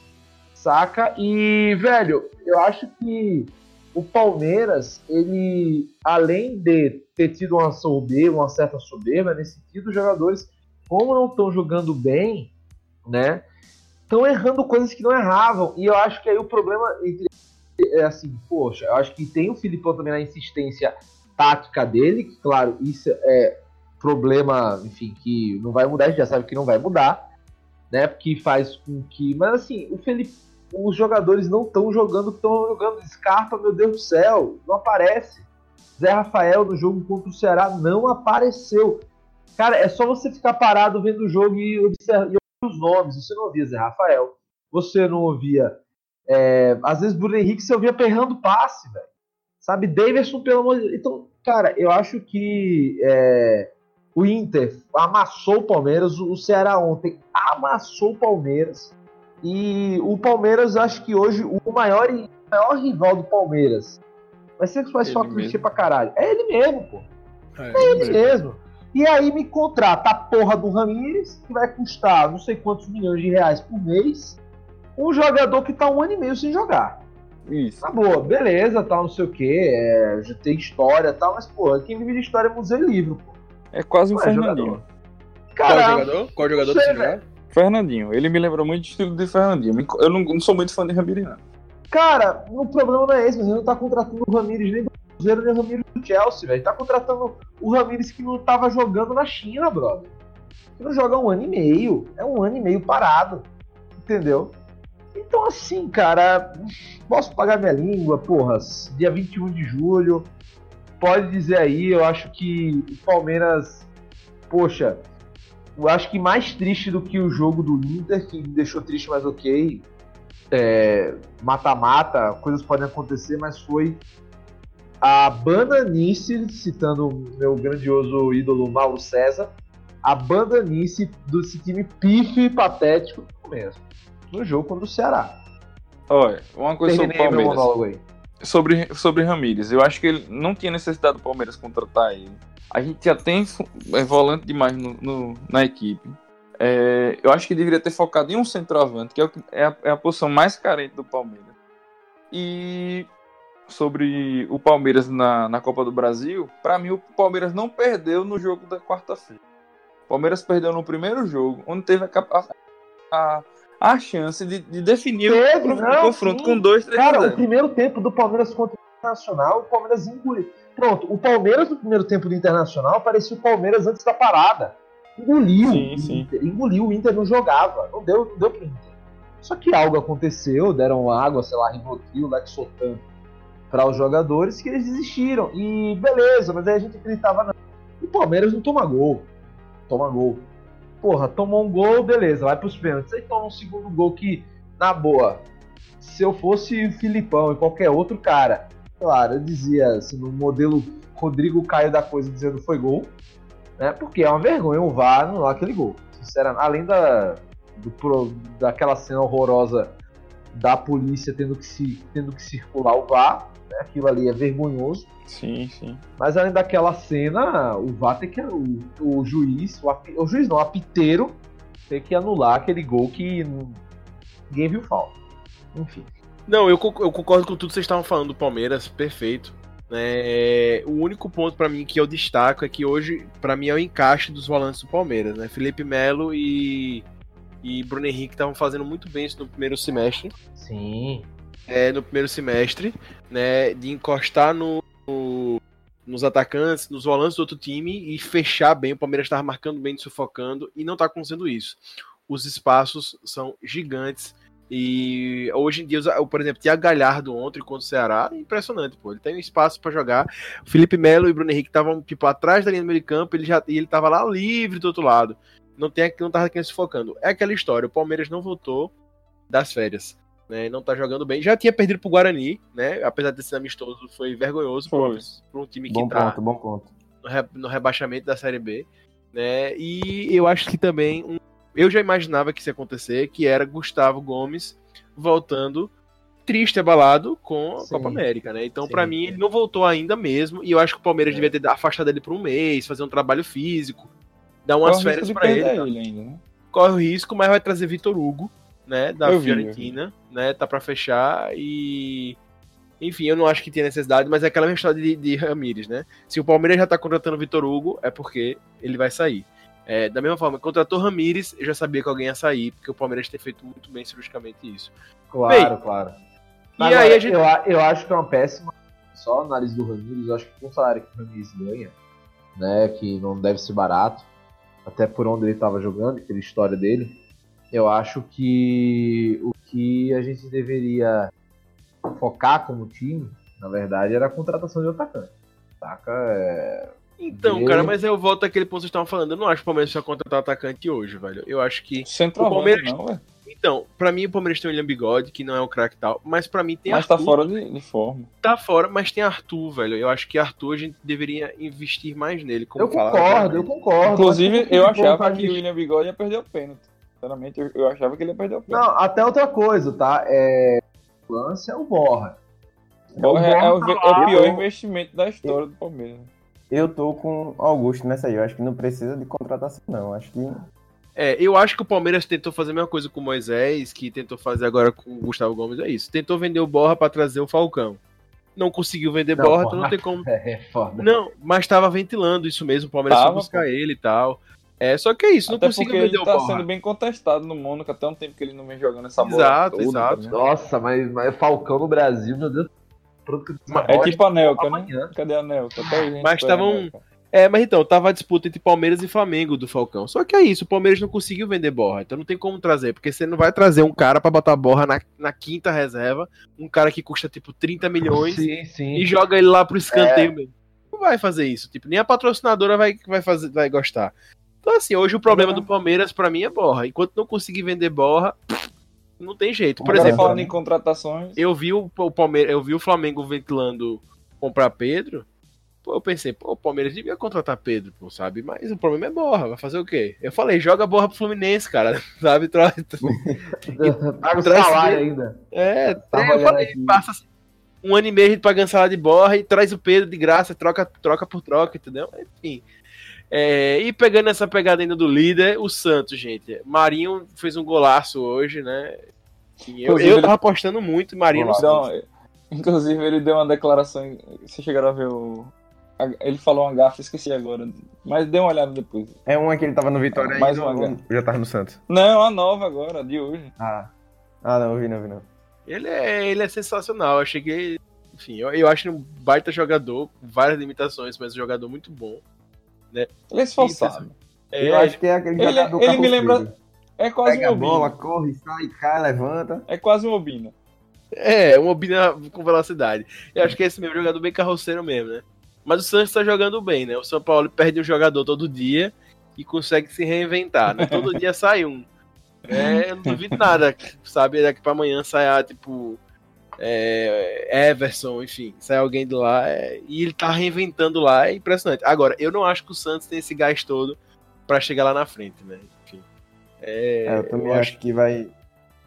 saca? E, velho, eu acho que o Palmeiras, ele, além de ter tido uma soberba, uma certa soberba nesse sentido, os jogadores, como não estão jogando bem, né, estão errando coisas que não erravam. E eu acho que aí o problema entre é assim, poxa, eu acho que tem o Filipão também na insistência tática dele, que, claro, isso é problema, enfim, que não vai mudar, a gente já sabe que não vai mudar, né? Porque faz com que. Mas assim, o Felipe. os jogadores não estão jogando, estão jogando. Scarpa, meu Deus do céu, não aparece. Zé Rafael no jogo contra o Ceará não apareceu. Cara, é só você ficar parado vendo o jogo e observar os nomes. Você não ouvia Zé Rafael, você não ouvia. É, às vezes Bruno Henrique você ouvia perrando passe, velho. Sabe, Davidson, pelo amor de Deus. Então, cara, eu acho que é, o Inter amassou o Palmeiras, o Ceará ontem amassou o Palmeiras. E o Palmeiras, acho que hoje, o maior, maior rival do Palmeiras vai ser que vai só clichê pra caralho. É ele mesmo, pô. É, é ele mesmo. mesmo. E aí me contrata a porra do Ramires, que vai custar não sei quantos milhões de reais por mês, um jogador que tá um ano e meio sem jogar. Isso. Tá boa, beleza, tal, não sei o que, é, já tem história tal, mas, pô, quem vive de história é museu e livro, pô. É quase um não é Fernandinho. É Qual jogador? Qual jogador você jogar? Fernandinho, ele me lembrou muito do estilo de Fernandinho. Eu não, não sou muito fã de Ramires, não. Cara, o problema não é esse, mas ele não tá contratando o Ramires nem do Cruzeiro nem o Ramires do Chelsea, velho. Tá contratando o Ramires que não tava jogando na China, brother. Que não joga um ano e meio. É um ano e meio parado. Entendeu? Então, assim, cara, posso pagar minha língua, porra, dia 21 de julho. Pode dizer aí, eu acho que o Palmeiras, poxa, eu acho que mais triste do que o jogo do Inter, que me deixou triste, mas ok, é, mata-mata, é, coisas podem acontecer, mas foi a bananice, citando meu grandioso ídolo Mauro César, a bandanice desse time pife patético mesmo, no jogo contra o Ceará. Olha, uma coisa sobre o Palmeiras. Sobre, sobre Ramires, eu acho que ele não tinha necessidade do Palmeiras contratar ele. A gente já tem é, volante demais no, no na equipe. É, eu acho que deveria ter focado em um centroavante, que é, é, a, é a posição mais carente do Palmeiras. E sobre o Palmeiras na, na Copa do Brasil, para mim o Palmeiras não perdeu no jogo da quarta-feira. O Palmeiras perdeu no primeiro jogo, onde teve a, a, a chance de, de definir teve, o, não, confronto sim. com dois, três Cara, o primeiro tempo do Palmeiras contra o Internacional, o Palmeiras engoliu. Pronto, o Palmeiras no primeiro tempo do Internacional parecia o Palmeiras antes da parada engoliu sim, sim. Inter, engoliu, o Inter não jogava, não deu, não deu pro Inter. Só que algo aconteceu, deram água, sei lá, Rivotril, Lexotan para os jogadores que eles desistiram. E beleza, mas aí a gente acreditava não. O Palmeiras não toma gol. Toma gol. Porra, tomou um gol, beleza, vai pros pênaltis. Aí toma um segundo gol que, na boa, se eu fosse o Filipão e qualquer outro cara, claro, eu dizia assim, no modelo Rodrigo Caio da coisa dizendo foi gol né? Porque é uma vergonha o VAR anular aquele gol. Sinceramente, além da, do, daquela cena horrorosa da polícia tendo que, se, tendo que circular o VAR, né? aquilo ali é vergonhoso. Sim, sim. Mas além daquela cena, o VAR tem que. O, o juiz, o, o juiz não, o apiteiro tem que anular aquele gol que ninguém viu falta. Enfim. Não, eu, eu concordo com tudo que vocês estavam falando do Palmeiras, perfeito. É, o único ponto para mim que eu destaco é que hoje, para mim, é o encaixe dos volantes do Palmeiras, né? Felipe Melo e, e Bruno Henrique estavam fazendo muito bem isso no primeiro semestre. Sim. É, no primeiro semestre, né? De encostar no, no, nos atacantes, nos volantes do outro time e fechar bem. O Palmeiras estava marcando bem, sufocando, e não está acontecendo isso. Os espaços são gigantes e hoje em dia, por exemplo, Thiago Galhardo ontem contra o Ceará, impressionante, pô. Ele tem um espaço para jogar. Felipe Melo e Bruno Henrique estavam tipo atrás da linha do meio de campo, ele já ele tava lá livre do outro lado. Não tem não tava aqui se focando. É aquela história, o Palmeiras não voltou das férias, né? Não tá jogando bem. Já tinha perdido pro Guarani, né? Apesar de ser amistoso, foi vergonhoso para um time bom que tá ponto, bom ponto. No, re, no rebaixamento da Série B, né? E eu acho que também um eu já imaginava que isso ia acontecer, que era Gustavo Gomes voltando triste, abalado com a Sim. Copa América, né? Então, para mim, ele não voltou ainda mesmo, e eu acho que o Palmeiras é. devia ter afastado ele por um mês, fazer um trabalho físico, dar umas Corre férias para ele. ele ainda, né? Corre o risco, mas vai trazer Vitor Hugo, né, da eu Fiorentina, vi, né? Tá para fechar e enfim, eu não acho que tenha necessidade, mas é aquela história de, de Ramires, né? Se o Palmeiras já tá contratando Vitor Hugo, é porque ele vai sair. É, da mesma forma, contratou Ramires, eu já sabia que alguém ia sair, porque o Palmeiras tem feito muito bem cirurgicamente isso. Claro, Bem, claro. E aí a gente... eu, eu acho que é uma péssima. Só análise do Ramires, eu acho que com o salário que o Ramires ganha, né, que não deve ser barato, até por onde ele estava jogando, pela história dele, eu acho que o que a gente deveria focar como time, na verdade, era a contratação de atacante. Saca? É... Então, cara, mas eu volto àquele ponto que vocês estavam falando. Eu não acho que o Palmeiras precisa contratar atacante hoje, velho. Eu acho que. Centroavante, O Palmeiras- não, velho. Então, pra mim o Palmeiras tem o William Bigode, que não é um craque tal, mas pra mim tem Mas tá Arthur. fora de, de forma. Tá fora, mas tem Arthur, velho. Eu acho que Arthur a gente deveria investir mais nele. Como Eu concordo, eu concordo. Inclusive, eu o achava que o William Bigode ia perder o pênalti. Sinceramente, eu, eu achava que ele ia perder o pênalti. Não, até outra coisa, tá? É... O lance é o Borra. Borra é, é o, Borra é o tá pior investimento da história do Palmeiras. Eu tô com Augusto nessa aí. Eu acho que não precisa de contratação, não. Acho que. É, eu acho que o Palmeiras tentou fazer a mesma coisa com o Moisés, que tentou fazer agora com o Gustavo Gomes, é isso. Tentou vender o Borra pra trazer o Falcão. Não conseguiu vender Não, Borra, então não tem como. É, é foda. Não, mas tava ventilando isso mesmo, o Palmeiras foi Tava, buscar ele e tal. É, só que é isso, não Até conseguiu porque vender ele o tá Borra. sendo bem contestado no Mônaco, até um tempo que ele não vem jogando essa bola. Exato, toda, exato. ligado? Nossa, mas, mas Falcão no Brasil, meu Deus. Pronto, É tipo a Nelka, né? amanhã. Cadê a Nelka? Até hoje a gente Mas espera a tavam- Nelka. É, mas então, tava a disputa entre Palmeiras e Flamengo do Falcão. Só que é isso, o Palmeiras não conseguiu vender Borra, então não tem como trazer, porque você não vai trazer um cara pra botar Borra na, na quinta reserva, um cara que custa tipo 30 milhões Sim, sim. e joga ele lá pro escanteio mesmo. Não vai fazer isso, tipo, nem a patrocinadora vai, vai, fazer, vai gostar. Então assim, hoje o problema do Palmeiras pra mim é Borra. Enquanto não conseguir vender Borra, não tem jeito. Por Agora, exemplo, falando em contratações, eu vi o, o Palmeiras, eu vi o Flamengo ventilando comprar Pedro. Pô, eu pensei, pô, o Palmeiras devia contratar Pedro, pô, sabe? Mas o problema é borra, vai fazer o quê? Eu falei, joga borra pro Fluminense, cara, sabe? Tra- Paga o Traz salário ainda. É, Tava é, eu falei, aqui. passa um ano e meio pra cancelar de borra e traz o Pedro de graça, troca, troca por troca, entendeu? Enfim. É, e pegando essa pegada ainda do líder, o Santos, gente. Marinho fez um golaço hoje, né? E eu, eu tava apostando muito em Marinho no Então, Santos. inclusive, ele deu uma declaração. Vocês chegaram a ver o. Ele falou uma gafa, esqueci agora. Mas dê uma olhada depois. É uma que ele tava no Vitória Mais ainda, uma ou já tava no Santos. Não, a nova agora, de hoje. Ah. Ah, não, eu vi, não, vi, não. Ele é, ele é sensacional. Eu cheguei. Enfim, eu, eu acho ele um baita jogador, várias limitações, mas um jogador muito bom. Ele é esforçado. É, eu acho que é aquele ele- jogador ele me lembra-. É quase Pega um a bola, Obina. corre, sai, cai, levanta. É quase um Obina. é, uma Obina com velocidade. Eu acho que é esse mesmo jogador bem carroceiro mesmo, né? Mas o Santos tá jogando bem, né? O São Paulo perde um jogador todo dia e consegue se reinventar, né? Todo dia sai um. É, eu não duvido nada, sabe? Daqui pra amanhã saia, tipo, é, Everson, enfim, sai alguém de lá é, e ele tá reinventando lá, é impressionante. Agora, eu não acho que o Santos tem esse gás todo pra chegar lá na frente, né? Enfim. É, É, eu também eu acho que vai.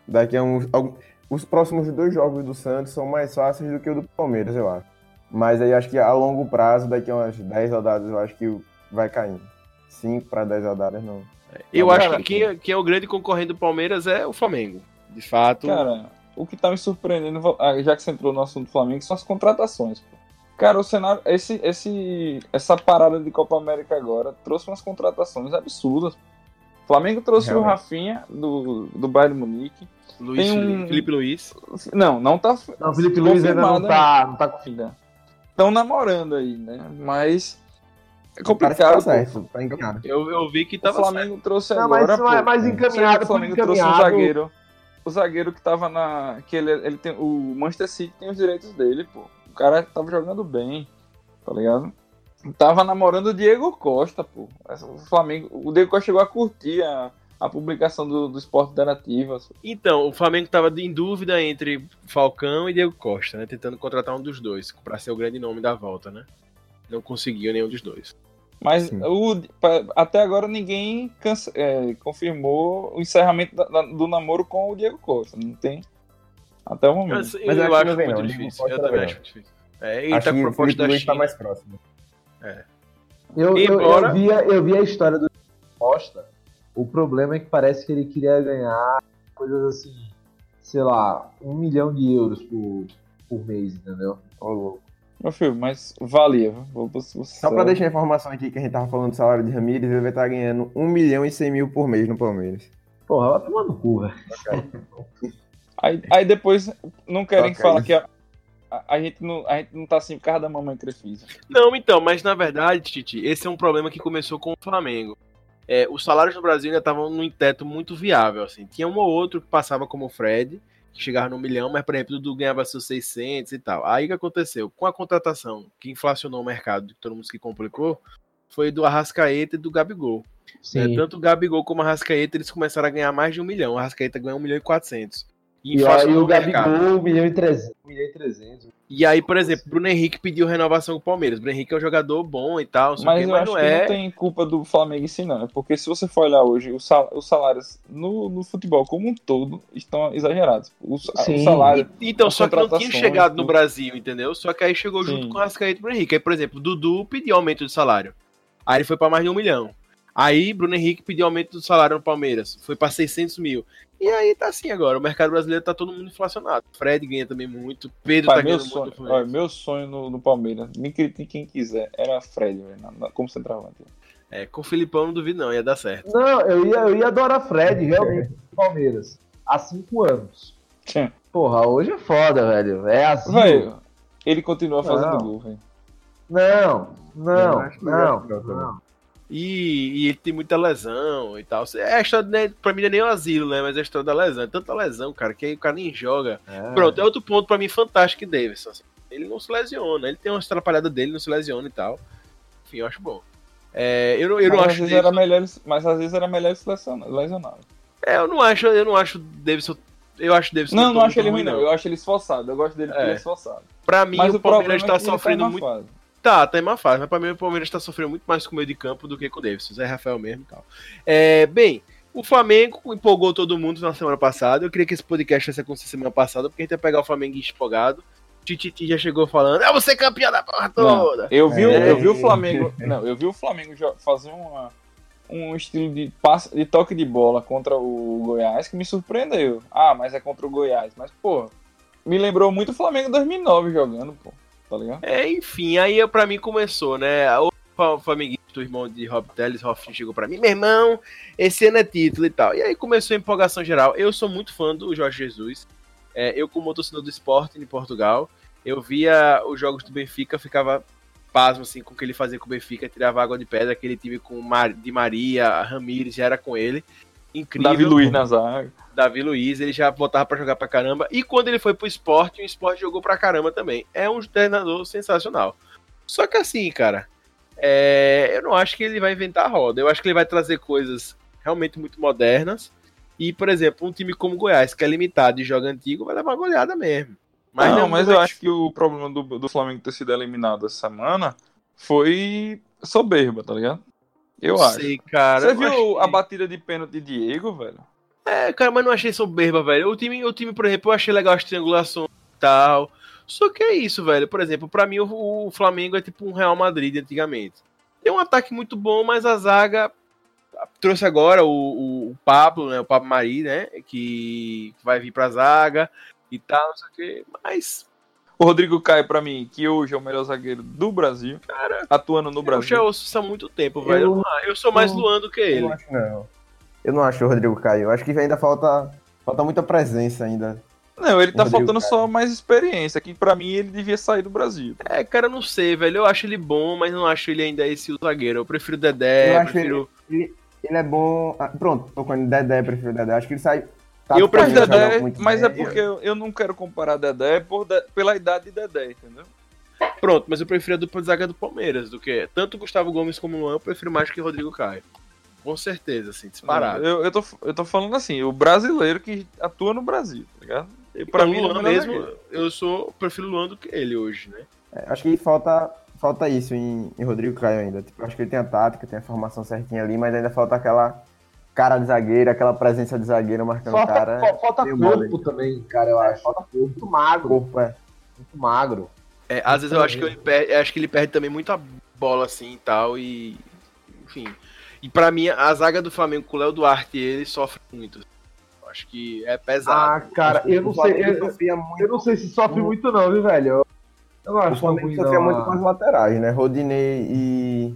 Daqui a uns. algum- Os próximos dois jogos do Santos são mais fáceis do que o do Palmeiras, eu acho. Mas aí acho que a longo prazo, daqui a umas 10 rodadas, eu acho que vai caindo. 5 para 10 rodadas, não. Eu Não, acho que quem, é- quem é o grande concorrente do Palmeiras é o Flamengo. De fato. Cara, o que tá me surpreendendo, ah, já que você entrou no assunto do Flamengo, são as contratações. Pô. Cara, o cenário, esse, esse, essa parada de Copa América agora trouxe umas contratações absurdas. O Flamengo trouxe o Realmente. Rafinha do, do Bayern Munique. Luiz tem um- Felipe, Luiz. Não, não tá. Não, o Felipe Luiz ainda não confirmado tá, não tá com ainda. Estão namorando aí, né? Mas é que complicado. tá certo, tá encaminhado. Eu, eu vi que O tava Flamengo trouxe Não, agora. mas não é pô, mais Você encaminhado, O Flamengo trouxe um zagueiro. O zagueiro que tava na. Que ele, ele tem, o Manchester City tem os direitos dele, pô. O cara tava jogando bem, tá ligado? Tava namorando o Diego Costa, pô. O Flamengo. O Diego Costa chegou a curtir a, a publicação do, do Esporte Interativas. Então, o Flamengo tava em dúvida entre Falcão e Diego Costa, né? Tentando contratar um dos dois, pra ser o grande nome da volta, né? Não conseguiu nenhum dos dois. Mas o, até agora ninguém canse- é, confirmou o encerramento da- da- do namoro com o Diego Costa. Não tem. Até o momento. Mas, eu, Mas eu eu acho que não muito difícil. Costa Eu também acho difícil. É, ele acho tá com que o proposta da tá China. mais próximo. Eu, eu, Embora- eu, vi, a- eu vi a história do Costa. O problema é que parece que ele queria ganhar coisas assim, sei lá, um milhão de euros por, por mês, entendeu? Ô, louco. Meu filho, mas valia. Vou, vou, vou, Só pra deixar a informação aqui que a gente tava falando do salário de Ramires, ele vai estar ganhando 1 milhão e 100 mil por mês no Palmeiras. Porra, vai tomar no cu, velho. Aí, aí depois não querem falar que a, a, a gente não, a gente não tá assim por causa da mamãe Crefisa. Não, então, mas na verdade, Titi, esse é um problema que começou com o Flamengo. É, os salários no Brasil ainda estavam num teto muito viável, assim. Tinha um ou outro que passava como o Fred, chegava no milhão, mas, por exemplo, o Dudu ganhava seus 600 e tal. Aí o que aconteceu? Com a contratação que inflacionou o mercado, que todo mundo se complicou, foi do Arrascaeta e do Gabigol. Né? Tanto o Gabigol como o Arrascaeta, eles começaram a ganhar mais de um milhão. O Arrascaeta ganhou um milhão e quatrocentos. E, e o Gabigol, 1 milhão e 300. 1 milhão e 300. E aí, por exemplo, Bruno Henrique pediu renovação com o Palmeiras. Bruno Henrique é um jogador bom e tal, Mas que, eu mas acho não que é. não tem culpa do Flamengo em si, não. É Porque se você for olhar hoje, os sal- os salários no, no futebol como um todo estão exagerados. Os, Sim. o salário. E- Então, as só que não tinha chegado no. Brasil, entendeu? Só que aí chegou junto Sim. com o Arrascaeta e Bruno Henrique. Aí, por exemplo, Dudu pediu aumento de salário. Aí ele foi pra mais de um milhão. Aí Bruno Henrique pediu aumento do salário no Palmeiras. Foi pra 600 mil. E aí tá assim agora. O mercado brasileiro tá todo mundo inflacionado. Fred ganha também muito. Pedro Pai, tá meu, ganhando sonho, muito. olha, meu sonho no, no Palmeiras, me critique quem quiser, era Fred, velho, como centroavante. É, com o Filipão não duvido não, ia dar certo. Não, eu ia, eu ia adorar Fred, realmente, no Palmeiras. Há cinco anos. Porra, hoje é foda, velho. É assim. Velho, ele continua fazendo Não. gol, velho. Não, não, acho que não, não, também. não. E, e ele tem muita lesão e tal. É a história, né, pra mim não é nem o asilo, né? Mas é a história da lesão. É tanta lesão, cara, que aí o cara nem joga. É. Pronto, é outro ponto pra mim fantástico Davidson. assim. Ele não se lesiona, ele tem umas atrapalhadas dele, não se lesiona e tal. Enfim, eu acho bom. É, eu não, eu não mas, às acho vezes era Davidson, melhor, mas às vezes era melhor se lesionar. é, eu não acho, eu não acho Davidson. Eu acho Davidson Não, não acho ele ruim, não. Eu acho ele esforçado. Eu gosto dele porque É. ele é esforçado. Pra mim, Mas o o Palmeiras é tá sofrendo tá muito. fase. Tá, tá em má fase, mas pra mim o Palmeiras tá sofrendo muito mais com o meio de campo do que com o Davidson. Zé Rafael mesmo e tal. É, bem, o Flamengo empolgou todo mundo na semana passada. Eu queria que esse podcast fosse acontecer semana passada, porque a gente ia pegar o Flamengo espolgado. Tititi já chegou falando, eu vou ser campeão da porra toda. Eu vi, o- É. eu vi o Flamengo. Não, eu vi o Flamengo fazer uma, um estilo de, passe, de toque de bola contra o Goiás que me surpreendeu. Ah, mas é contra o Goiás. Mas, pô, me lembrou muito o Flamengo 2009 jogando, pô. Tá ligado? É, enfim, aí pra mim começou, né? O Fa- Flamenguista, o irmão de Rob Teles, Hoffman chegou pra mim, meu irmão, esse ano é título e tal. E aí começou a empolgação geral. Eu sou muito fã do Jorge Jesus. É, eu, como torcedor do esporte em Portugal, eu via os jogos do Benfica, ficava pasmo assim com o que ele fazia com o Benfica, tirava água de pedra, aquele time com Mar- Di Maria, Ramires, já era com ele. Incrível. Davi Luiz na zaga. Davi Luiz, ele já botava pra jogar pra caramba. E quando ele foi pro esporte, o esporte jogou pra caramba também. É um treinador sensacional. Só que assim, cara, é, eu não acho que ele vai inventar a roda. Eu acho que ele vai trazer coisas realmente muito modernas. E, por exemplo, um time como o Goiás, que é limitado e joga antigo, vai levar uma goleada mesmo. Mas não, mas eu acho que o problema do, do Flamengo ter sido eliminado essa semana foi soberba, tá ligado? Eu não acho. sei, cara. Você viu acho a batida de pênalti de Diego, velho? É, cara, mas não achei soberba, velho. O time, o time, por exemplo, eu achei legal as triangulações e tal. Só que é isso, velho. Por exemplo, pra mim o, o Flamengo é tipo um Real Madrid antigamente. Tem um ataque muito bom, mas a zaga trouxe agora o, o, o Pablo, né? O Pablo Mari, né? Que vai vir pra zaga e tal, não sei o que. Mas O Rodrigo Caio, pra mim, que hoje é o melhor zagueiro do Brasil, atuando no eu já Brasil. ouço isso há muito tempo, velho. Eu, Eu- eu sou mais eu- Luan do que Eu ele. não acho, não. Eu não acho o Rodrigo Caio. Eu acho que ainda falta, falta muita presença ainda. Não, ele tá Rodrigo faltando Caio. só mais experiência, que pra mim ele devia sair do Brasil. É, cara, eu não sei, velho. Eu acho ele bom, mas não acho ele ainda esse o zagueiro. Eu prefiro o Dedé, Eu eu acho prefiro. Ele é bom. ah, pronto, tô com ele. Dedé, prefiro o Dedé. Acho que ele sai. Tá Eu Mas, prefiro Dedé, mas é bem. porque eu, eu não quero comparar Dedé por de- pela idade de Dedé, entendeu? Pronto, mas eu prefiro a dupla de zaga do Palmeiras do que tanto Gustavo Gomes como Luan, eu prefiro mais que Rodrigo Caio. Com certeza, assim, disparado. Eu, eu, tô, eu tô falando assim, o brasileiro que atua no Brasil, tá ligado? E Pra pra mim, é Luan mesmo, zagueiro. eu sou prefiro o Luan do que ele hoje, né? É, acho que falta, falta isso em, em Rodrigo Caio ainda. Tipo, acho que ele tem a tática, tem a formação certinha ali, mas ainda falta aquela cara de zagueiro, aquela presença de zagueiro marcando o Falta, cara. fa- falta corpo mole. também, cara, eu acho. Falta corpo. Muito magro, Corpo, é. muito magro. É, às vezes eu acho que ele perde, eu acho que ele perde também muita bola assim e tal e enfim. E pra mim a zaga do Flamengo com o Léo Duarte ele sofre muito. Eu acho que é Ah, pesado. cara, eu não O sei. Eu, sofria muito, eu não sei se sofre muito, não, viu, velho? Eu, eu não o acho tão Flamengo sofria não. muito com as laterais, né? Rodinei e.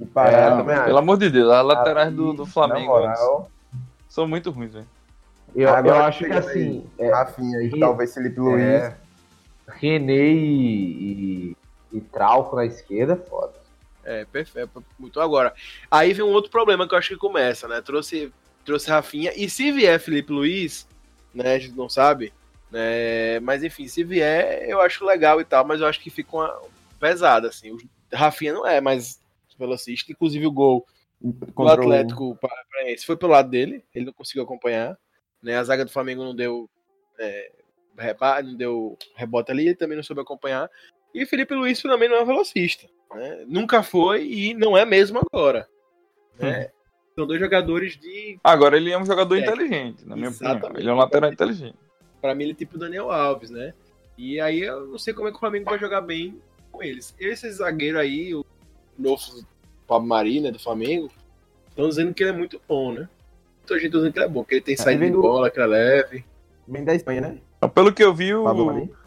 E É, Pará. eu também acho. Pelo amor de Deus, as laterais do, do Flamengo moral, são muito ruins, velho. Eu, eu Agora acho que assim, é, Rafinha e talvez Felipe Luiz. é, René e, e, e Trauco na esquerda, é foda. É, perfeito. Muito agora. Aí vem um outro problema que eu acho que começa, né? Trouxe, trouxe Rafinha. E se vier Felipe Luiz, né? A gente não sabe. É, mas enfim, se vier, eu acho legal e tal, mas eu acho que fica uma pesada, assim. O Rafinha não é mais velocista, inclusive o gol do o- Atlético Paranaense foi pelo lado dele, ele não conseguiu acompanhar. Né? A zaga do Flamengo não deu, é, não deu rebote ali, ele também não soube acompanhar. E o Felipe Luiz também não é velocista. né? Nunca foi e não é mesmo agora. né? São dois jogadores de. Agora ele é um jogador É. inteligente, na minha opinião. Exatamente. Ele é um lateral inteligente. Pra mim, ele é tipo Daniel Alves, né? E aí eu não sei como é que o Flamengo vai jogar bem com eles. Esse zagueiro aí, o novo Pablo Mari, né, do Flamengo, estão dizendo que ele é muito bom, né? Muita gente dizendo que ele é bom, que ele tem saída ele de bola, que é leve. Bem da Espanha, né? Pelo que eu vi, o...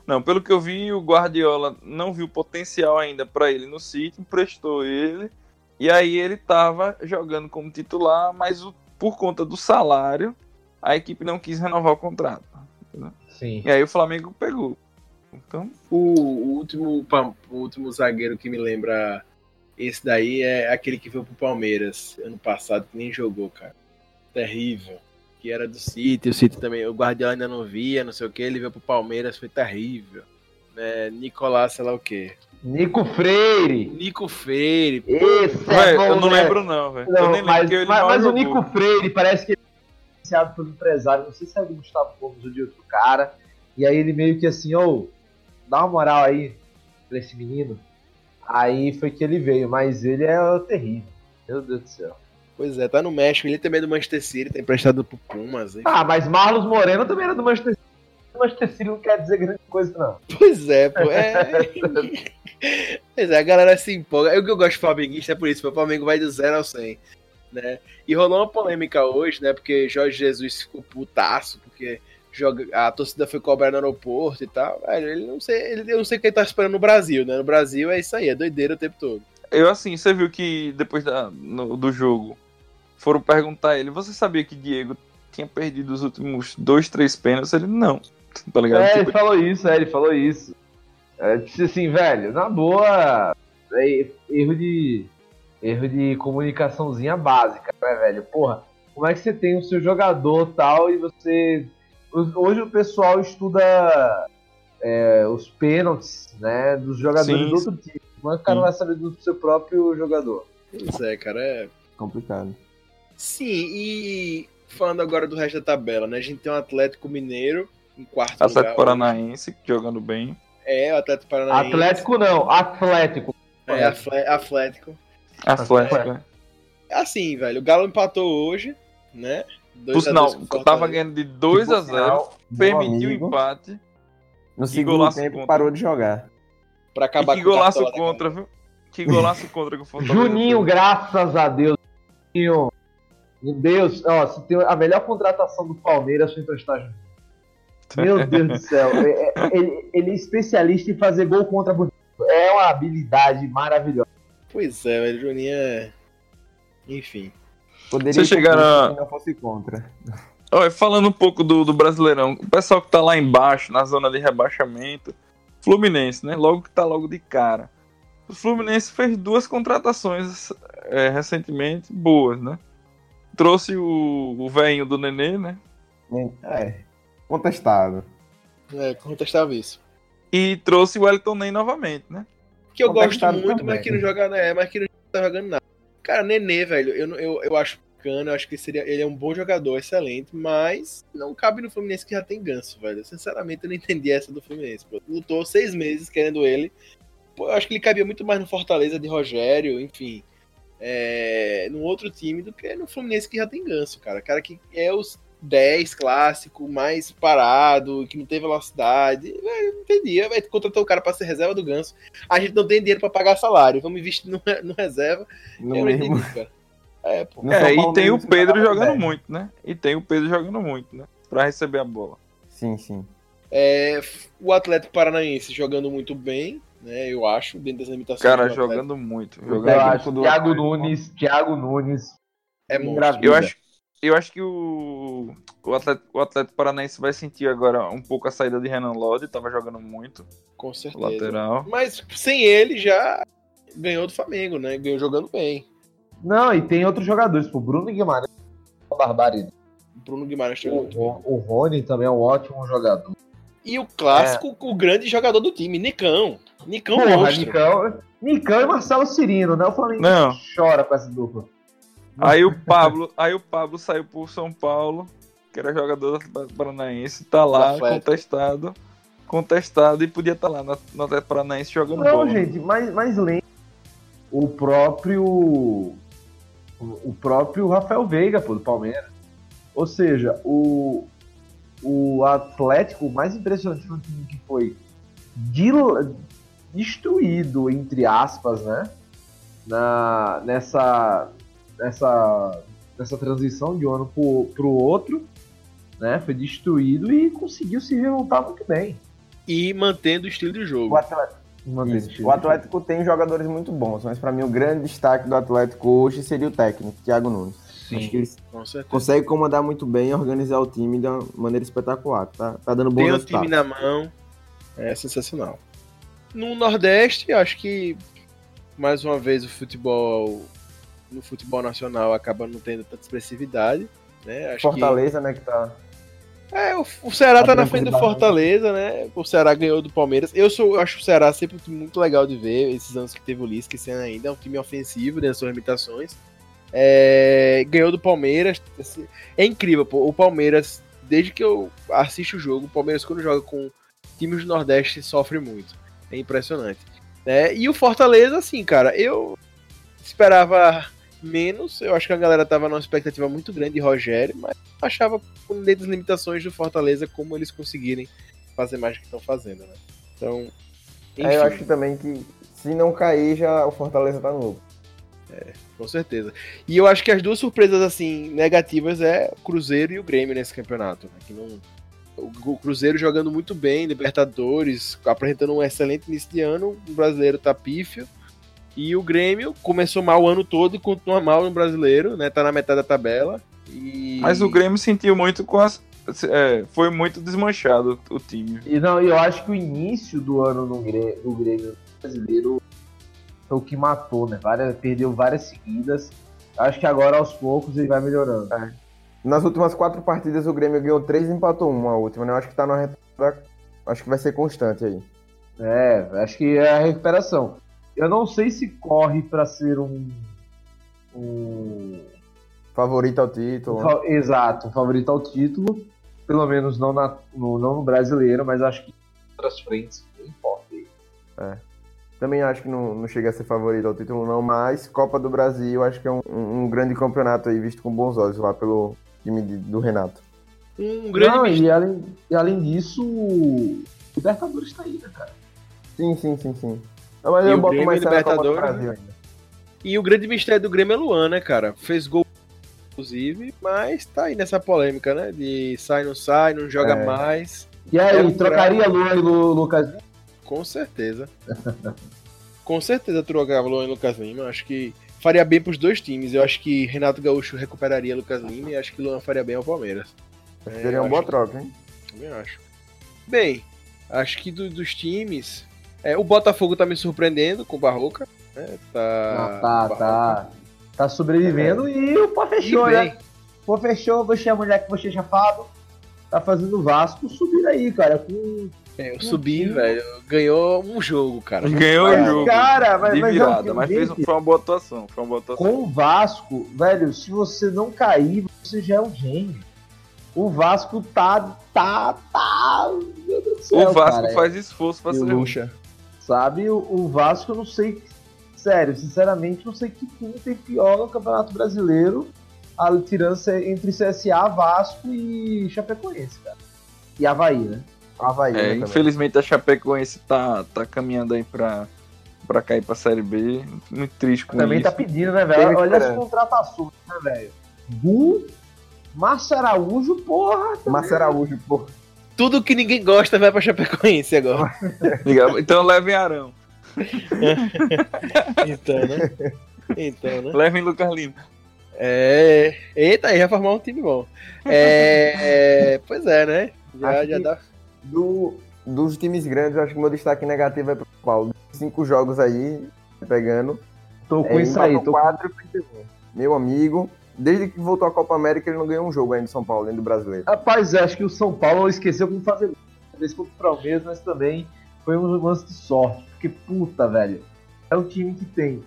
Não, pelo que eu vi, o Guardiola não viu potencial ainda pra ele no City, emprestou ele. E aí ele tava jogando como titular, mas o- por conta do salário, a equipe não quis renovar o contrato. Sim. E aí o Flamengo pegou. Então, O, o último, o último zagueiro que me lembra esse daí é aquele que veio pro Palmeiras ano passado, que nem jogou, cara. Terrível. Que era do City, o City também, o Guardiola ainda não via, não sei o que, ele veio pro Palmeiras, foi terrível. Né? Nicolás, sei lá o quê. Nico Freire. Nico Freire. Esse é Véi, bom, eu não né? lembro não, velho. Eu Não, nem lembro mas, ele mas- mas o. Nico Freire parece que ele é influenciado pelo empresário. Não sei se é do Gustavo Gomes ou de outro cara. E aí ele meio que assim, ô, dá uma moral aí pra esse menino. Aí foi que ele veio, mas ele é terrível. Meu Deus do céu. Pois é, tá no México, ele também é do Manchester City, tá emprestado pro Pumas. enfim. Ah, mas Marlos Moreno também era do Manchester City. O Manchester City não quer dizer grande coisa, não. Pois é, pô. É... pois é, a galera se empolga. É o que eu gosto de flamenguista, é por isso. O Flamengo vai do 0 ao 100. Né? E rolou uma polêmica hoje, né? Porque Jorge Jesus ficou putaço, porque joga... a torcida foi cobrar no aeroporto e tal. Velho, ele não sei, ele, eu não sei o que ele tá esperando no Brasil, né? No Brasil é isso aí, é doideira o tempo todo. Eu assim, você viu que depois da, no- do jogo foram perguntar a ele, você sabia que Diego tinha perdido os últimos dois, três pênaltis? Ele, não. Tá ligado? É, Tipo, ele falou isso, é, ele falou isso. É, disse assim, velho, na boa, é erro de erro de comunicaçãozinha básica, né, velho? Porra, como é que você tem o seu jogador tal e você hoje o pessoal estuda é, os pênaltis, né, dos jogadores Sim, do outro time. Como é que o cara sim. vai saber do seu próprio jogador? Pois é, cara, é. Complicado. Sim, e falando agora do resto da tabela, né? A gente tem um Atlético Mineiro em quarto Atlético lugar. Paranaense jogando bem. É, o Atlético Paranaense. Atlético não, Atlético. É, Atlético. Atlético, É. né? Assim, velho, o Galo empatou hoje, né? Por 2 a 2 sinal, tava ganhando de 2 a por 0 sinal, meu permitiu o amigo, empate. No segundo tempo contra. parou de jogar. Pra acabar e que com o golaço Cartola contra, viu? Que golaço contra que o Fortaleza Juninho, graças a Deus. Juninho. Meu Deus, ó, se tem a melhor contratação do Palmeiras foi emprestar Juninho. Meu Deus do céu. É- é- ele, ele é especialista em fazer gol contra bonito. É uma habilidade maravilhosa. Pois é, velho, o Juninho é. Enfim. Poderia Vocês chegaram se não fosse contra. Olha, falando um pouco do, do Brasileirão, o pessoal que tá lá embaixo, na zona de rebaixamento, Fluminense, né? Logo que tá logo de cara. O Fluminense fez duas contratações é, recentemente boas, né? Trouxe o, o velhinho do Nenê, né? É, contestado. É, contestava isso. E trouxe o Wellington Ney novamente, né? Que eu gosto muito, também. mas que não joga, né? Mas que não tá jogando nada. Cara, Nenê, velho, eu, eu, eu acho bacana, eu acho que seria, ele é um bom jogador, excelente, mas não cabe no Fluminense que já tem ganso, velho. Sinceramente, eu não entendi essa do Fluminense. Pô. Lutou seis meses querendo ele. Pô, eu acho que ele cabia muito mais no Fortaleza de Rogério, enfim. É, num outro time do que no Fluminense que já tem ganso, cara. Cara que é os 10 clássico, mais parado, que não tem velocidade. Não entendia. Vai contratar o cara pra ser reserva do ganso. A gente não tem dinheiro pra pagar salário. Vamos investir no, no reserva. No eu não entendi, cara. É, pô. é, e tem o Pedro jogando muito, né? E tem o Pedro jogando muito, né? Pra receber a bola. Sim, sim. É, o Atlético Paranaense jogando muito bem, né? Eu acho, dentro das limitações. Cara, jogando muito. Jogando Eu acho. do Thiago Atlético. Nunes, Thiago Nunes. É engravida. Eu acho, eu acho que o, o, Atlético, o Atlético Paranaense vai sentir agora um pouco a saída de Renan Lodi, tava jogando muito, Com certeza. lateral. Mas sem ele já ganhou do Flamengo, né? Ganhou jogando bem. Não, e tem outros jogadores. Tipo, Bruno Guimarães. Uma barbaridade. O Bruno Guimarães muito bem. O, o Rony também é um ótimo jogador. E o clássico, o grande jogador do time, Nicão. Nicão Porra. Nicão, Nicão e Marcelo Cirino, né? O Flamengo Não. chora com essa dupla. Aí o Pablo, aí o Pablo saiu pro São Paulo, que era jogador Paranaense, tá lá Atlético. contestado, contestado e podia estar lá no no Atlético Paranaense jogando Não, bola. gente, mas, mas lembra o próprio. O o próprio Rafael Veiga, pô, do Palmeiras. Ou seja, o, o Atlético, o mais impressionante foi um time que foi destruído, entre aspas, né? Na, nessa, nessa, nessa transição de um ano pro, pro outro, né? Foi destruído e conseguiu se remontar muito bem. E mantendo o estilo de jogo. O Atlético, isso. o Atlético tem jogadores muito bons, mas pra mim o grande destaque do Atlético hoje seria o técnico, Thiago Nunes. Acho que ele Com certeza. consegue comandar muito bem e organizar o time de uma maneira espetacular. Tá, tá dando bom Tem o resultado. time na mão. É sensacional. No Nordeste, acho que mais uma vez o futebol no futebol nacional acaba não tendo tanta expressividade, né? Acho Fortaleza, né, que tá... é, o, o Ceará tá Tá na frente do. Fortaleza, né? O Ceará ganhou do Palmeiras. Eu sou, eu acho o Ceará sempre um time muito legal de ver, esses anos que teve o Lisca, esse ano ainda é um time ofensivo, dentro das suas limitações. É, ganhou do Palmeiras. assim, é incrível, pô. O Palmeiras, desde que eu assisto o jogo, o Palmeiras quando joga com times do Nordeste sofre muito. É impressionante. né? E o Fortaleza, assim, cara, eu esperava menos. Eu acho que a galera tava numa expectativa muito grande de Rogério, mas achava, dentro das limitações do Fortaleza, como eles conseguirem fazer mais do que estão fazendo, né? Então. É, eu enfim. acho também que se não cair, já o Fortaleza tá no lucro. Com certeza. E eu acho que as duas surpresas, assim, negativas é o Cruzeiro e o Grêmio nesse campeonato. Né? Que não... O Cruzeiro jogando muito bem, Libertadores, apresentando um excelente início de ano, o brasileiro tá pífio. E o Grêmio começou mal o ano todo e continua mal no brasileiro, né? Tá na metade da tabela. E... Mas o Grêmio sentiu muito com as. é, foi muito desmanchado o time. E não, eu acho que o início do ano no Grêmio, do Grêmio brasileiro foi o que matou, né? Várias, perdeu várias seguidas. Acho que agora aos poucos ele vai melhorando. Nas últimas quatro partidas, o Grêmio ganhou três e empatou uma a última, né? Eu acho que tá na reta. Acho que vai ser constante aí. É, acho que é a recuperação. Eu não sei se corre pra ser um. um Favorito ao título. né? fa- exato, um favorito ao título. Pelo menos não, na, no, não no brasileiro, mas acho que em outras frentes não importa. Também acho que não, não chega a ser favorito ao título, não, mas Copa do Brasil acho que é um, um- um grande campeonato aí, visto com bons olhos lá pelo time de- do Renato. Um grande Não, e, além, e além disso, o Libertadores tá aí, né, cara? Sim, sim, sim, sim. Não, mas E eu o boto Grêmio Libertadores. E o grande mistério do Grêmio é Luan, né, cara? Fez gol, inclusive, mas tá aí nessa polêmica, né? De sai, não sai, não joga É. mais. E aí, É um trocaria Luan e Lu- Lucas Lima? Com certeza. Com certeza trocava Luan e Lucas Lima. Acho que faria bem pros dois times. Eu acho que Renato Gaúcho recuperaria Lucas Lima e acho que Luan faria bem ao Palmeiras. É, Seria eu uma boa troca, hein? Também acho. Bem, acho que do- dos times. É, o Botafogo tá me surpreendendo com o Barroca. Né? Tá, Não, tá, Barroca. tá. Tá sobrevivendo e o pô fechou, né? Pô fechou, você é a mulher que você chafado. Tá fazendo o Vasco subir aí, cara. Com... É, eu subi, velho. Ganhou um jogo, cara. Ganhou Mas, o jogo. cara, mas, de mas é um virada, mas fez, foi uma boa atuação. Foi uma boa atuação. Com o Vasco, velho, se você não cair, você já é um gênio. O Vasco tá, tá, tá. Meu Deus do céu, o Vasco cara. faz esforço pra ser o Lucha. Sabe, o, o Vasco, eu não sei. Sério, sinceramente, não sei que time tem pior no Campeonato Brasileiro. A tirança entre CSA, Vasco e Chapecoense, cara. E Havaí, né? Havaí, né, É, também. infelizmente a Chapecoense tá, tá caminhando aí pra, pra cair pra Série B. Muito triste com Também isso. tá pedindo, né, velho? Olha as contratações, né, velho? Gu, Márcio Araújo, porra. Márcio Araújo, pô. Tudo que ninguém gosta vai pra Chapecoense agora. Então levem Arão. então, né? Então, né? Levem Lucas Lima. É. Eita, aí vai formar um time bom. É. Pois é, né? Já, já dá. Do, dos times grandes, eu acho que meu destaque negativo é pro Paulo. Cinco jogos aí, pegando. Tô com É, isso aí. Tô... quatro um. Meu amigo, desde que voltou à Copa América, ele não ganhou um jogo ainda em São Paulo, dentro do brasileiro. Rapaz, acho que o São Paulo esqueceu como fazer. vez contra o Palmeiras, mas também foi um lance de sorte. Porque, puta, velho, é um time que tem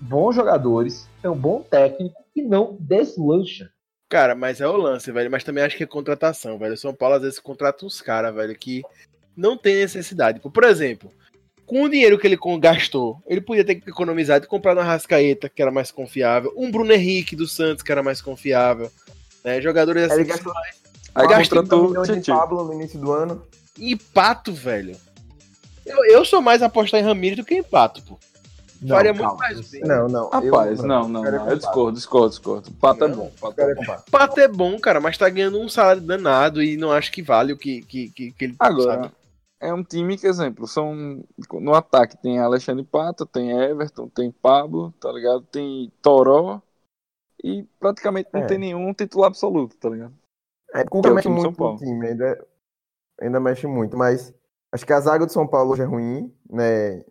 bons jogadores, tem um bom técnico e não deslancha. Cara, mas é o lance, velho. Mas também acho que é contratação, velho. O São Paulo às vezes contrata uns caras, velho, que não tem necessidade. Por exemplo, com o dinheiro que ele gastou, ele podia ter economizado e comprado uma Rascaeta, que era mais confiável, um Bruno Henrique do Santos, que era mais confiável. Né? Jogadores assim. Ele gastou Aí o de. Pablo no início do ano. E Pato, velho. Eu, eu sou mais apostar em Ramires do que em Pato, pô. Faria muito mais não bem. Não, não. Rapaz, eu, não, não, não. comprar. Eu discordo, discordo, discordo. O Pato é Não. bom. o Pato é bom. Pato é bom, cara, mas tá ganhando um salário danado e não acho que vale o que, que, que, que ele Agora, sabe. É um time que, exemplo, são. No ataque tem Alexandre Pato, tem Everton, tem Pablo, tá ligado? Tem Toró. E praticamente não É. tem nenhum titular absoluto, tá ligado? É, Que Cuca é o mexe muito no time, ainda, ainda mexe muito, mas acho que a zaga do São Paulo hoje é ruim, né?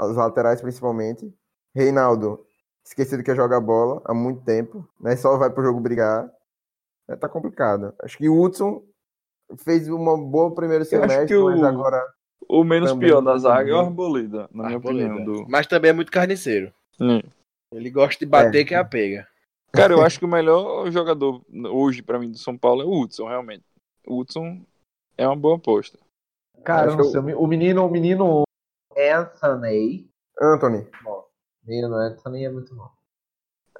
Os laterais principalmente. Reinaldo, esquecido que é jogar bola há muito tempo, né? Só vai pro jogo brigar. É, tá complicado. Acho que o Hudson fez uma boa primeiro acho semestre, que o- mas agora. O menos Também, pior da zaga é o. Arboleda, na minha Arboleda. opinião. Do... Mas também é muito carniceiro. Hum. Ele gosta de bater É. que é a pega. Cara, eu acho que o melhor jogador hoje pra mim do São Paulo é o Hudson, realmente. O Hudson é uma boa aposta. Cara, que sei, o menino, o menino Anthony. Anthony. O menino Anthony é muito bom.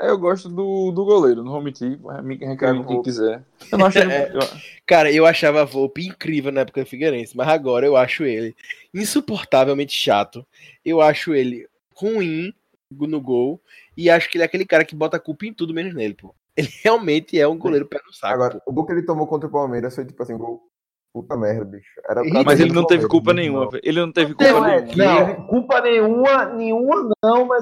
É, eu gosto do, do goleiro, não vou mentir, me reclame quem Volpe. quiser. Eu não acho É. eu- Cara, eu achava a Volpe incrível na época do Figueirense, mas agora eu acho ele insuportavelmente chato. Eu acho ele ruim no gol e acho que ele é aquele cara que bota a culpa em tudo menos nele, pô. Ele realmente é um goleiro pé no saco. Agora, pô. o gol que ele tomou contra o Palmeiras foi tipo assim, gol. Puta merda, bicho. Era pra Mas ele não teve culpa nenhuma. Ele não teve culpa teve, nenhuma. Não, culpa nenhuma, nenhuma não, mas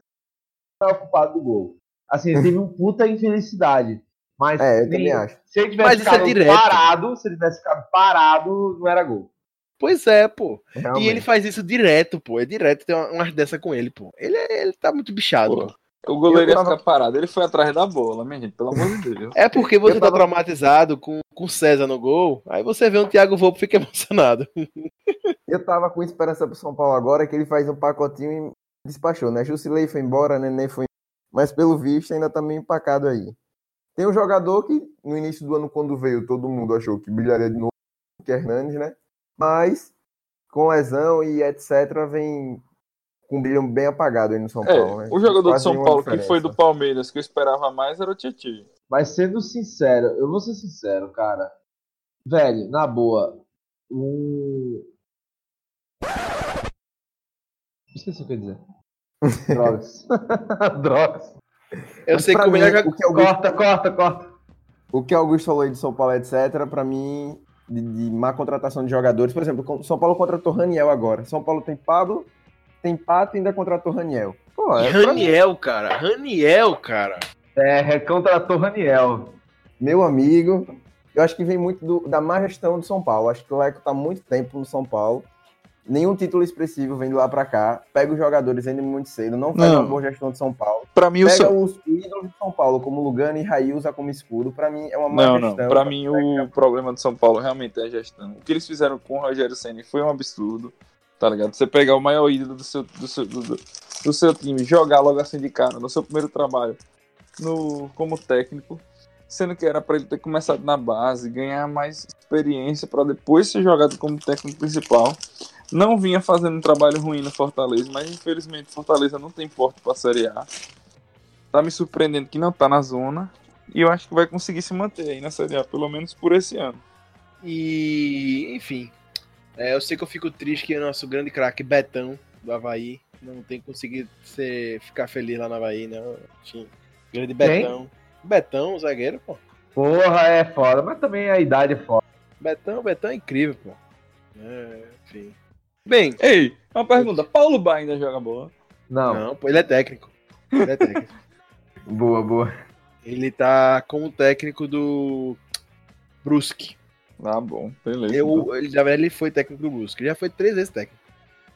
não é culpado do gol. Assim, ele teve um puta infelicidade. Mas É, eu nem- também acho. se ele tivesse é ficado direto. parado, se ele tivesse ficado parado, não era gol. Pois é, pô. Realmente. E ele faz isso direto, pô. É direto ter uma- umas dessa com ele, pô. Ele, é- ele tá muito bichado, Pô. O goleiro ia tava- ficar parado. Ele foi atrás da bola, minha gente, pelo amor de Deus. É porque você Eu tá tava- traumatizado com com César no gol, aí você vê um Thiago Volpe e fica emocionado. Eu tava com esperança pro São Paulo agora que ele faz um pacotinho e despachou, né? Jusilei foi embora, Nenê foi mas pelo visto ainda tá meio empacado aí. Tem um jogador que no início do ano, quando veio, todo mundo achou que brilharia de novo, que é Hernandes, né? Mas com lesão e etc, vem com um brilho bem apagado aí no São É, Paulo. né? o jogador do Quase São Paulo que foi diferença. do Palmeiras, que eu esperava mais, era o Tietchan. Mas sendo sincero, eu vou ser sincero, cara. Velho, na boa, um. Esqueci o que eu ia dizer. Drogas. Drogas. Eu Mas sei que o melhor o que Augusto, Corta, corta, corta. o que Augusto falou aí de São Paulo, etc, pra mim, de, de má contratação de jogadores, por exemplo, o São Paulo contratou Raniel agora. São Paulo tem Pablo, tem Pato e ainda contratou Raniel. Pô, é Raniel, cara. Raniel, cara. É, contratou Raniel. meu amigo, eu acho que vem muito do- da má gestão do São Paulo. Acho que o Leco tá há muito tempo no São Paulo. Nenhum título expressivo vem de lá pra cá. Pega os jogadores ainda muito cedo. Não faz Não. uma boa gestão de São Paulo. Pra mim, o Pega São... os ídolos de São Paulo, como Lugano e Raí, usa como escudo. Pra mim é uma má Não, não. gestão. Pra mim, o problema do São Paulo realmente é a gestão. O que eles fizeram com o Rogério Senna foi um absurdo. Tá ligado? Você pegar o maior ídolo do seu, do seu, do, do- seu time, jogar logo assim de cara, no seu primeiro trabalho, no, como técnico, sendo que era pra ele ter começado na base, ganhar mais experiência pra depois ser jogado como técnico principal. Não vinha fazendo um trabalho ruim no Fortaleza, mas infelizmente Fortaleza não tem porte pra Série A. Tá me surpreendendo que não tá na zona. E eu acho que vai conseguir se manter aí na Série A, pelo menos por esse ano. E, enfim. é, eu sei que eu fico triste que o nosso grande craque Betão, do Havaí, não tem conseguido ser, ficar feliz lá no Havaí, né? Enfim, grande Betão. Betão, o zagueiro, pô. Porra, é foda, mas também a idade é foda. Betão, Betão é incrível, pô. É, enfim. Bem, Ei, uma pergunta: Paulo Bá ainda joga bola? Não. não, pô, ele é técnico. Ele é técnico. Boa, boa. ele tá como técnico do Brusque. Ah, bom, beleza. Eu, ele, na verdade, ele foi técnico do Brusque. Ele já foi três vezes técnico.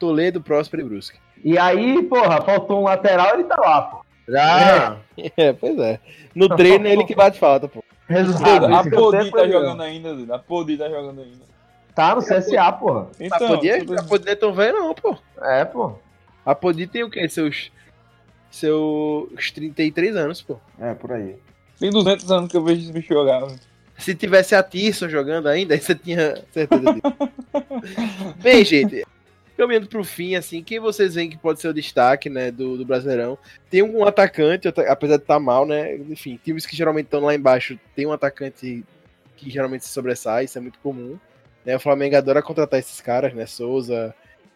Toledo, Próspero e Brusque. E aí, porra, faltou um lateral, ele tá lá, pô. Já. É, pois é. No treino é ele que bate falta, pô. Resultado. A Podi tá ele jogando ainda. A Podi tá jogando ainda. Tá no CSA, porra. a Podi é, tudo- a Podi não é tão velho, não, pô. É, pô. A Podi tem o quê? Seus. Seus 33 anos, pô. É, por aí. Tem 200 anos que eu vejo esse bicho jogar. velho. Se tivesse a Tisson jogando ainda, aí você tinha certeza disso. Bem, gente, caminhando pro fim, assim, quem vocês veem que pode ser o destaque, né, do, do Brasileirão? Tem um atacante, ata- apesar de estar mal, né, enfim, times que geralmente estão lá embaixo, tem um atacante que geralmente se sobressai, isso é muito comum. Né, o Flamengo adora contratar esses caras, né, Souza,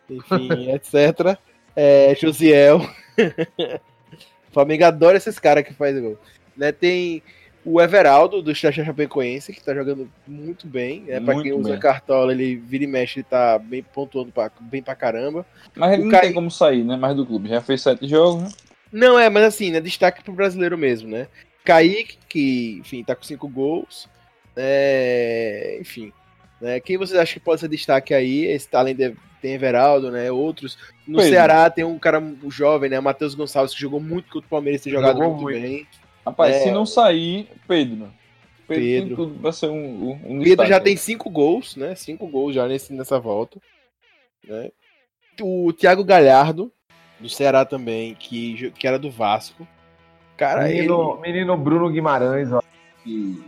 enfim, etc. É, Josiel. o Flamengo adora esses caras que faz gol. Né, tem o Everaldo, do Xaxá Chapecoense, que tá jogando muito bem. É, pra Muito quem usa bem. cartola, ele vira e mexe, ele tá bem pontuando pra, bem pra caramba. Mas ele O não tem como sair, né? Mais do clube. Já fez sete jogos, né? Não, é, mas assim, né? Destaque pro brasileiro mesmo, né? Kaique, que, enfim, tá com cinco gols. É, enfim. Né? Quem vocês acham que pode ser destaque aí? Esse, além de tem Everaldo, né? Outros. No Pedro. Ceará tem um cara um jovem, né? Matheus Gonçalves, que jogou muito contra o Palmeiras, tem jogado muito, muito. bem. Rapaz, É. se não sair, Pedro. Pedro, Pedro. tem tudo pra ser um, um, Pedro destaque. já tem cinco gols, né? Cinco gols já nesse, nessa volta. Né? O Thiago Galhardo, do Ceará também, que, que era do Vasco. Cara, ele... Menino, menino Bruno Guimarães, ó, que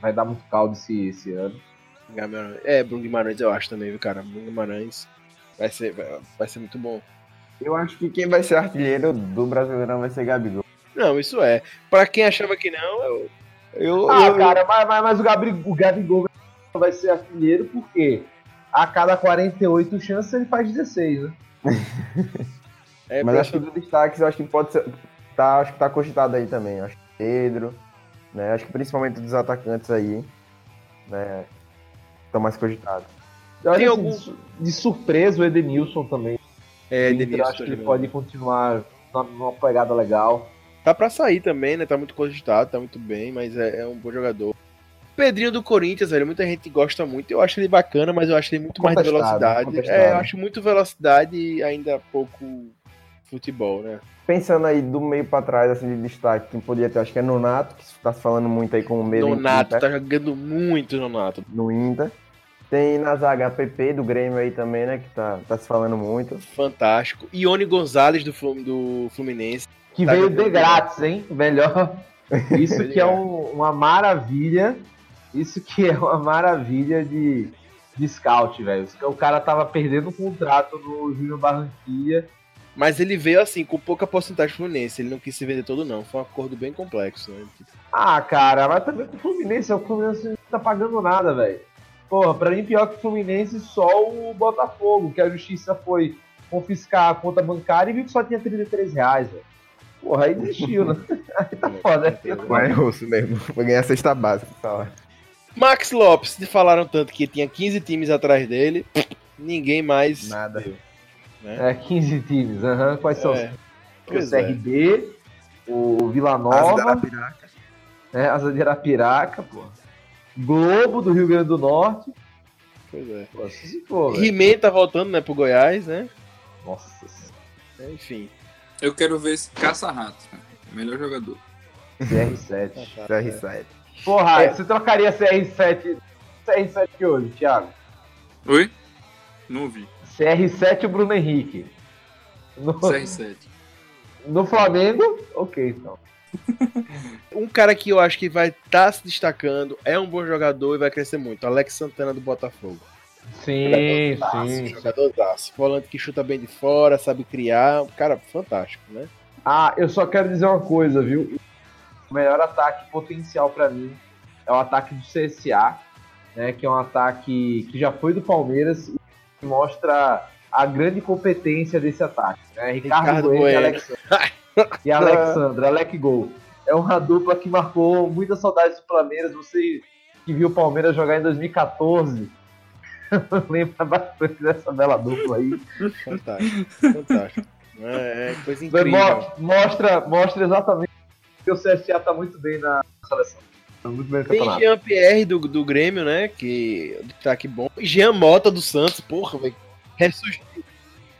vai dar muito caldo esse, esse ano. Guimarães. É, Bruno Guimarães eu acho também, viu, cara? Bruno Guimarães vai ser, vai, vai ser muito bom. Eu acho que quem vai ser artilheiro do Brasileirão vai ser Gabigol. Não, isso é. Pra quem achava que não, eu. eu, Ah, eu- cara, mas, mas, mas o, Gabri, o Gabigol vai ser artilheiro porque a cada 48 chances ele faz 16, né? é, Mas acho que do destaque, eu acho que pode ser. Tá, acho que tá cogitado aí também. Acho que Pedro, né? Acho que principalmente dos atacantes aí, né? Estão mais cogitados. Eu acho Tem assim, algum- de, su- de surpresa o Edenilson também. é, O Inter, Denilson acho tá que ele pode continuar numa, numa pegada legal. Tá pra sair também, né? Tá muito cogitado, tá muito bem, mas é, é um bom jogador. Pedrinho do Corinthians, velho, muita gente gosta muito. Eu acho ele bacana, mas eu acho ele muito mais de velocidade. contestado. É, eu acho muito velocidade e ainda pouco futebol, né? Pensando aí do meio pra trás, assim, de destaque, quem podia ter, acho que é Nonato, que tá se falando muito aí com o medo Nonato tá jogando muito, Nonato. no Inter. Tem na zaga a PP do Grêmio aí também, né? Que tá, tá se falando muito. Fantástico. Ione Gonzalez do, do Fluminense. Que Tá veio de grátis, hein? Melhor. Isso que é um- uma maravilha. Isso que é uma maravilha de, de scout, velho. O cara tava perdendo o contrato no Júnior Barranquilla. Mas ele veio assim, com pouca porcentagem Fluminense. Ele não quis se vender todo, não. Foi um acordo bem complexo. Né? Ah, cara, mas também com o Fluminense, o Fluminense não tá pagando nada, velho. Porra, pra mim pior que o Fluminense, só o Botafogo, que a justiça foi confiscar a conta bancária e viu que só tinha 33 reais, velho. Porra, aí desistiu, né? Aí tá foda, né? Mas é osso mesmo. Foi ganhar a cesta básica. Tá lá. Max Lopes, falaram tanto que tinha 15 times atrás dele. Ninguém mais. Nada. É, 15 times, aham. Quais são? É, o pois é. CRB, o Vila Asa Nova, Arapiraca. né, Asa de Arapiraca, pô. Globo do Rio Grande do Norte. Pois é. Pô, se for, velho. He-Man tá voltando, né, pro Goiás, né? Nossa senhora. Enfim. Eu quero ver esse caça-rato. cara. Melhor jogador. CR7. CR7. Porra, É. você trocaria CR7 CR7 hoje, Thiago? Oi? Não vi. CR7 e o Bruno Henrique. No, CR7. no Flamengo, ok, então. Um cara que eu acho que vai estar se destacando, é um bom jogador e vai crescer muito. Alex Santana do Botafogo. Sim, sim. Jogadorzaço. Volante que chuta bem de fora, sabe criar. Um cara fantástico, né? Ah, eu só quero dizer uma coisa, viu? O melhor ataque potencial pra mim é o ataque do CSA, né? Que é um ataque que já foi do Palmeiras e mostra a grande competência desse ataque. Né? Ricardo, Ricardo Bueno, e. Alexandre. e Alexandre, Alec Gol. É uma dupla que marcou muitas saudades do Palmeiras. Você que viu o Palmeiras jogar em 2014 lembra bastante dessa bela dupla aí. Fantástico. Fantástico. É, é coisa incrível. Mo- Mostra, mostra exatamente que o CSA tá muito bem na seleção. Tá muito bem no Tem. Jean Pierre do, do Grêmio, né? Que destaque bom. E Jean Mota do Santos, porra, velho. Ressurgiu.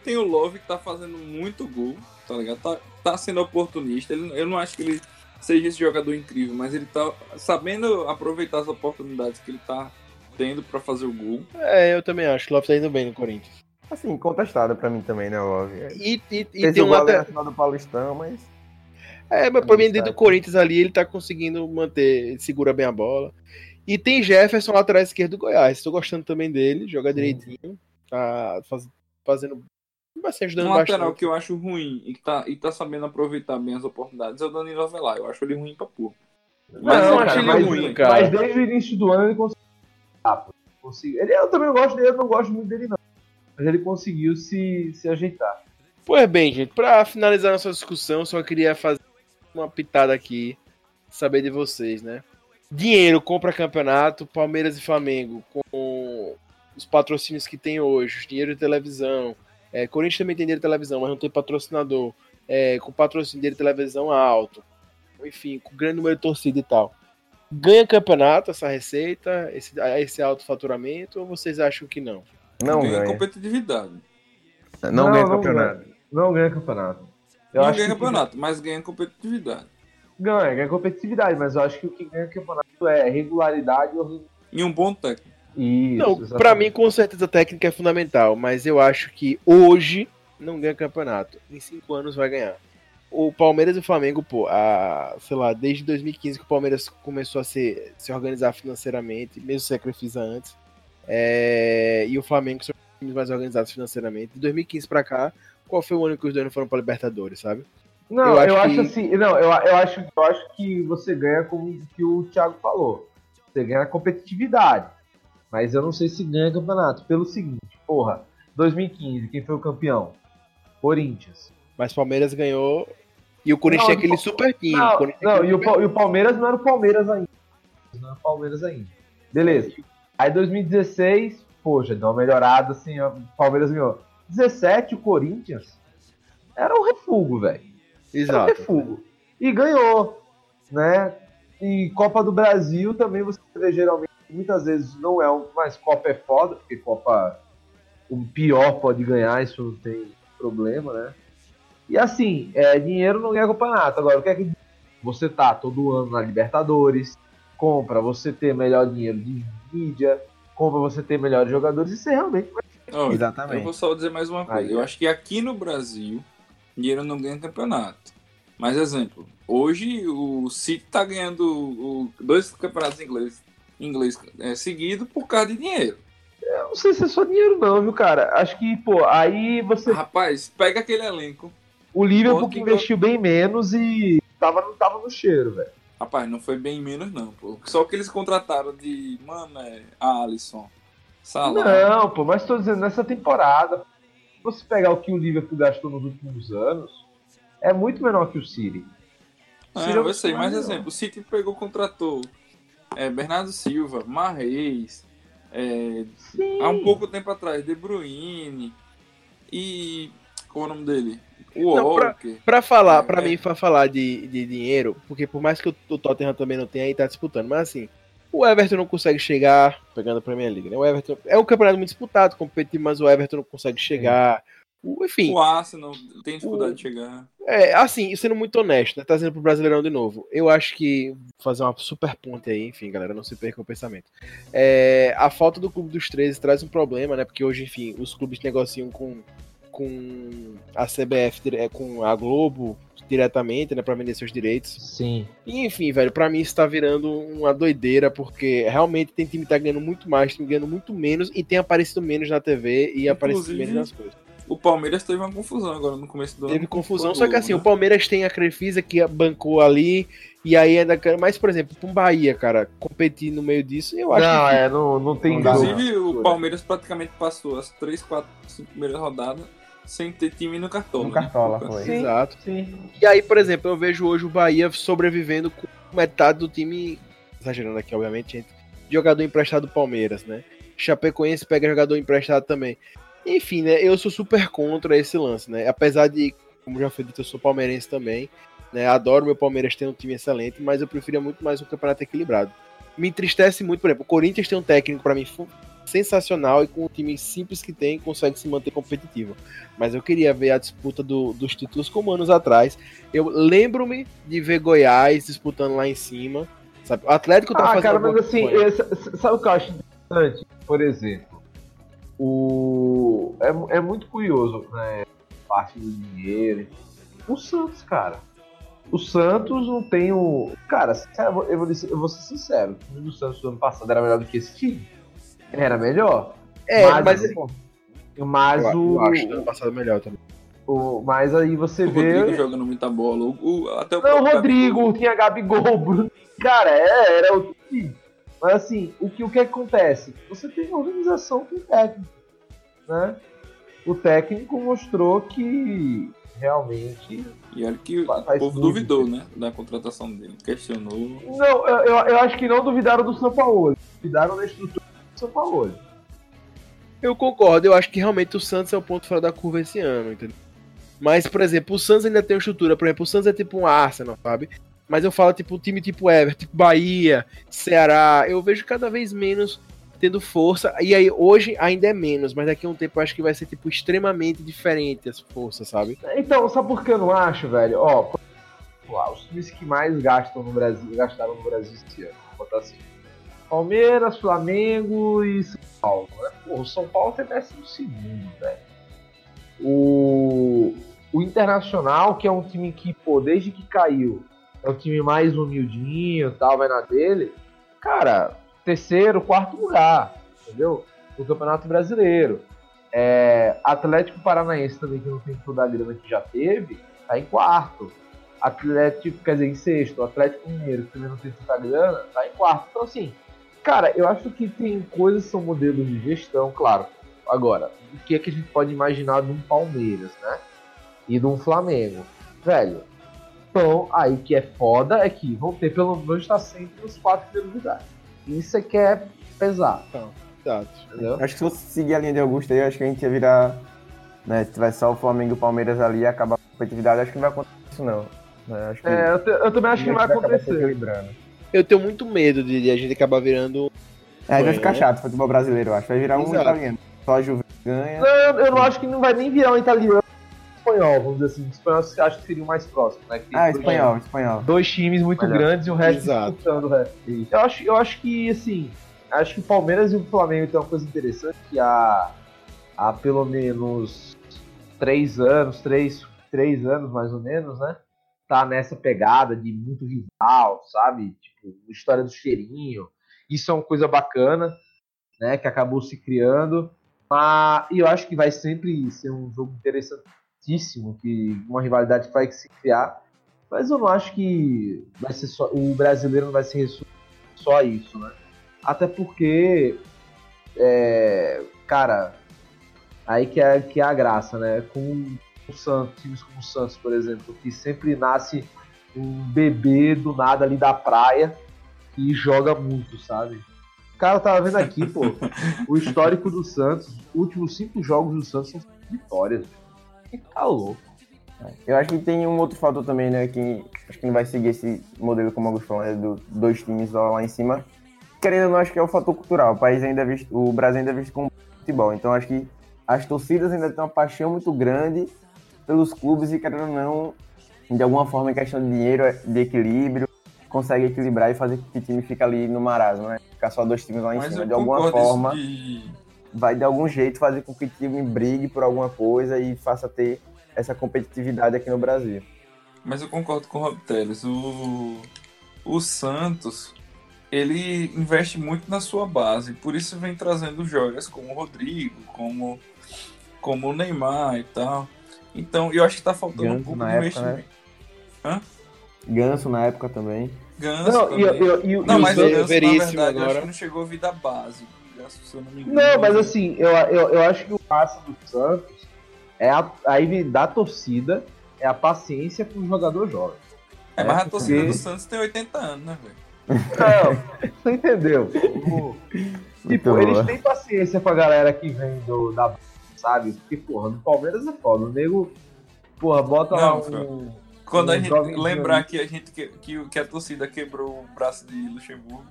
Tem o Love que tá fazendo muito gol, tá ligado? Tá, tá sendo oportunista. Ele- eu não acho que ele seja esse jogador incrível, mas ele tá sabendo aproveitar as oportunidades que ele tá tendo pra fazer o gol. É, eu também acho. O Love tá indo bem no Corinthians. Assim, contestada pra mim também, né, Love? E, e, e tem o um lateral. do Paulistão, mas... É, mas pra mim, dentro do. Corinthians ali, ele tá conseguindo manter, ele segura bem a bola. E tem Jefferson, lateral esquerdo do Goiás. Tô gostando também dele, joga direitinho. Tá faz- fazendo bastante, ajudando Um lateral bastante. que eu acho ruim e que tá, e tá sabendo aproveitar bem as oportunidades é o Danilo Avelar. Eu acho ele ruim pra porra. Mas Mas eu não, acho cara, ele mas- ruim, cara. Mas desde o início do ano ele conseguiu. Ah, conseguiu. Ele, eu também não gosto dele, eu não gosto muito dele, não. Mas ele conseguiu se, se ajeitar. Pois bem, gente, pra finalizar nossa discussão, só queria fazer uma pitada aqui, saber de vocês, né? Dinheiro compra campeonato, Palmeiras e Flamengo, com os patrocínios que tem hoje, dinheiro de televisão. É, Corinthians também tem dinheiro de televisão, mas não tem patrocinador. É, com patrocínio de televisão alto. Enfim, com grande número de torcida e tal. Ganha campeonato essa receita, esse, esse alto faturamento, ou vocês acham que não? Não ganha ganha. competitividade. Não, Não, ganha não campeonato. Não ganha campeonato. Eu não acho ganha que campeonato, mas ganha competitividade. Ganha, ganha competitividade, mas eu acho que o que ganha campeonato é regularidade e um bom técnico. Isso, Não, pra exatamente. mim, com certeza, a técnica é fundamental, mas eu acho que hoje não ganha campeonato. Em cinco anos vai ganhar. O Palmeiras e o Flamengo, pô, a, sei lá, desde 2015 que o Palmeiras começou a se, se organizar financeiramente, mesmo se sacrifica antes, é, e o Flamengo são os times mais organizados financeiramente. De 2015 pra cá, qual foi o ano que os dois não foram pra Libertadores, sabe? Não, Eu eu acho acho, que- assim. Não, eu, eu, acho, eu acho que você ganha com o que o Thiago falou. Você ganha competitividade. Mas eu não sei se ganha campeonato. Pelo seguinte, porra, 2015, quem foi o campeão? Corinthians. Mas Palmeiras ganhou. E o Corinthians Não, tinha aquele não, super time. Não, não e, o, e o Palmeiras não era o Palmeiras ainda. Não era o Palmeiras ainda. Beleza. Aí 2016, poxa, deu uma melhorada assim, o Palmeiras ganhou. 17, o Corinthians era um refugo, velho. Era um Exato. refugo. E ganhou, né? E Copa do Brasil também você vê geralmente, muitas vezes não é um, mas Copa é foda, porque Copa o pior pode ganhar, isso não tem problema, né? E assim, é, dinheiro não ganha campeonato. Agora, o que é que você tá todo ano na Libertadores, compra você ter melhor dinheiro de mídia, compra você ter melhores jogadores, e você realmente vai Olha, Eu Exatamente. vou só dizer mais uma coisa. Aí, eu é. acho que aqui no Brasil, dinheiro não ganha campeonato. Mas, exemplo, hoje o City tá ganhando o- dois campeonatos ingleses inglês, é, seguidos por causa de dinheiro. Eu não sei se é só dinheiro, não, viu, cara? Acho que, pô, aí você. Rapaz, pega aquele elenco. O Liverpool que que- investiu bem menos e tava, não tava no cheiro, velho. Rapaz, não foi bem menos, não, pô. Só que eles contrataram de, mano, é, Alisson, Salah. Não, pô, mas tô dizendo, nessa temporada, se você pegar o que o Liverpool gastou nos últimos anos, é muito menor que o City. City é um eu sei, mas exemplo, o City pegou, contratou é, Bernardo Silva, Marreis, é, há um pouco tempo atrás, De Bruyne e. Qual é o nome dele? O Não, pra- Walker. Pra falar, É, pra é. mim, pra falar de, de dinheiro, porque por mais que o, o Tottenham também não tenha aí, tá disputando, mas assim, o Everton não consegue chegar, pegando a Premier League, né? O Everton é um campeonato muito disputado, competitivo, mas o Everton não consegue chegar. O- enfim, O Arsenal tem dificuldade O- de chegar. é, assim, sendo muito honesto, né? Trazendo pro Brasileirão de novo. Eu acho que. Fazer uma super ponte aí, enfim, galera, não se perca o pensamento. É, a falta do Clube dos 13 traz um problema, né? Porque hoje, enfim, os clubes negociam com, com a CBF, é, com a Globo diretamente, né? Pra vender seus direitos. Sim. E, enfim, velho, pra mim isso tá virando uma doideira, porque realmente tem time que tá ganhando muito mais, time ganhando muito menos e tem aparecido menos na TV e aparecido Inclusive, menos nas coisas. O Palmeiras teve uma confusão agora no começo do ano. Teve com o confusão, só que assim, né? o Palmeiras tem a Crefisa que bancou ali, e aí ainda. Mas, por exemplo, pra um Bahia, cara, competir no meio disso, eu acho não, que. é, não, não tem. Inclusive, o Palmeiras praticamente passou as 3, 4, 5 primeiras rodadas sem ter time no cartola. No né? Cartola, Poucas. foi. Sim. Exato. Sim. E aí, por exemplo, eu vejo hoje o Bahia sobrevivendo com metade do time. Exagerando aqui, obviamente, gente. Jogador emprestado do Palmeiras, né? Chapecoense pega jogador emprestado também. Enfim, né? Eu sou super contra esse lance, né? Apesar de, como já foi dito, eu sou palmeirense também. Né? Adoro meu Palmeiras ter um time excelente, mas eu preferia muito mais um campeonato equilibrado. Me entristece muito, por exemplo, o Corinthians tem um técnico para mim sensacional e com o time simples que tem consegue se manter competitivo. Mas eu queria ver a disputa do- dos títulos como anos atrás. Eu lembro-me de ver Goiás disputando lá em cima. Sabe? O Atlético tá Ah, fazendo. cara, uma mas assim, esse- sabe o que eu acho interessante, por exemplo, o é, é muito curioso, né? Parte do dinheiro. O Santos, cara. O Santos não tem o. Cara, eu vou, eu vou, eu vou ser sincero. O time do Santos do ano passado era melhor do que esse time. Era melhor. É, mas, mas, mas eu, o. eu acho que ano passado melhor também. O, mas aí você O vê. Rodrigo jogando muita bola. O, o- até o Não, Rodrigo, Gabigol. tinha Gabigol, Bruno. Cara, é, era o time. Mas assim, o que, o que acontece? Você tem organização com o técnico. Né? O técnico mostrou que realmente. E olha que o povo muito duvidou, né? Da contratação dele. Questionou. Não, eu, eu, eu acho que não duvidaram do São Paulo. Duvidaram da estrutura São Paulo. Eu concordo, eu acho que realmente o Santos é o ponto fora da curva esse ano, entendeu? Mas, por exemplo, o Santos ainda tem uma estrutura. Por exemplo, o Santos é tipo um Arsenal, sabe? Mas eu falo, tipo, um time tipo Everton, tipo Bahia, Ceará. Eu vejo cada vez menos tendo força. E aí, hoje ainda é menos, mas daqui a um tempo eu acho que vai ser, tipo, extremamente diferente as forças, sabe? Então, sabe por que eu não acho, velho? Ó, lá, os times que mais gastam no Brasil, gastaram no Brasil esse ano, vou botar assim. Palmeiras, Flamengo e São Paulo. Né? Pô, o São Paulo tem décimo segundo, velho. O, o Internacional, que é um time que, pô, desde que caiu, é um time mais humildinho tal, vai na dele. Cara, terceiro, quarto lugar, entendeu? No Campeonato Brasileiro. É, Atlético Paranaense também, que não tem toda a grana que já teve, tá em quarto. Atlético, quer dizer, em sexto. Atlético Mineiro, que também não tem tanta grana, tá em quarto. Então, assim, cara, eu acho que tem coisas que são modelos de gestão, claro. Agora, o que é que a gente pode imaginar de um Palmeiras, né? E de um Flamengo? Velho, então, aí que é foda é que vão ter pelo menos estar sempre nos quatro primeiros lugares. Isso é que é pesar, Exato. entendeu? Acho que se fosse seguir a linha de Augusto aí, acho que a gente ia virar. Né, se tivesse só o Flamengo e o Palmeiras ali e acabar a competitividade, acho que não vai acontecer isso não. Né, acho que É, eu, te- eu também acho que vai acabar se acontecer. Eu tenho muito medo de, de a gente acabar virando. É, aí vai ficar chato o futebol brasileiro, eu acho. Vai virar um Exato. italiano. Só a Juventus ganha. Não, eu não acho que não vai nem virar um italiano espanhol, vamos dizer assim. O espanhol acho que seria o mais próximo, né? Ah, dois- espanhol, espanhol. Dois times muito Melhor. grandes e o resto Exato. disputando o resto. Eu acho, eu acho que, assim, acho que o Palmeiras e o Flamengo tem uma coisa interessante que há, há pelo menos três anos, três, três anos mais ou menos, né? Tá nessa pegada de muito rival, sabe? Tipo, história do cheirinho. Isso é uma coisa bacana, né? Que acabou se criando. Mas, e eu acho que vai sempre ser um jogo interessantíssimo, que uma rivalidade que vai se criar. Mas eu não acho que vai ser só, o brasileiro não vai ser só isso, né? Até porque, é, cara, aí que é, que é a graça, né? Com o Santos, times como o Santos, por exemplo, que sempre nasce um bebê do nada ali da praia e joga muito, sabe? Cara, eu tava vendo aqui, pô, o histórico do Santos, os últimos cinco jogos do Santos são vitórias. Que tá louco. Eu acho que tem um outro fator também, né? Que acho que não vai seguir esse modelo como o Augusto falou, né? Do dois times lá, lá em cima. Querendo ou não, acho que é o fator cultural. O país ainda é visto, o Brasil ainda é visto como futebol. Então acho que as torcidas ainda têm uma paixão muito grande pelos clubes e querendo ou não, de alguma forma, em questão de dinheiro, de equilíbrio, consegue equilibrar e fazer com que o time fique ali no marasmo, né? Ficar só dois times lá em Mas cima. De alguma forma, de- vai de algum jeito fazer com que o time brigue por alguma coisa e faça ter essa competitividade aqui no Brasil. Mas eu concordo com o Rob Teles. O, o Santos, ele investe muito na sua base. Por isso vem trazendo jogas como o Rodrigo, como, como o Neymar e tal. Então, eu acho que tá faltando um Ganso pouco na de época, investimento. Ganso na época também. Ganso Não, também. e, e, e, Não, mas o Ganso, na Veríssimo verdade, eu acho agora. que não chegou a vir da base. Ganso, eu não engano. Não, mas assim, eu, eu, eu acho que o passe do Santos é a, aí da torcida, é a paciência que o jogador joga. É, mas a é, torcida porque- do Santos tem 80 anos, né, velho? Não, você entendeu? O- tipo, eles têm paciência com a galera que vem do, da sabe? Porque, porra, no Palmeiras é foda. O nego, porra, bota lá Não, um. Quando a Um gente jovenzinho lembrar que a gente que, que, que a torcida quebrou o braço de Luxemburgo.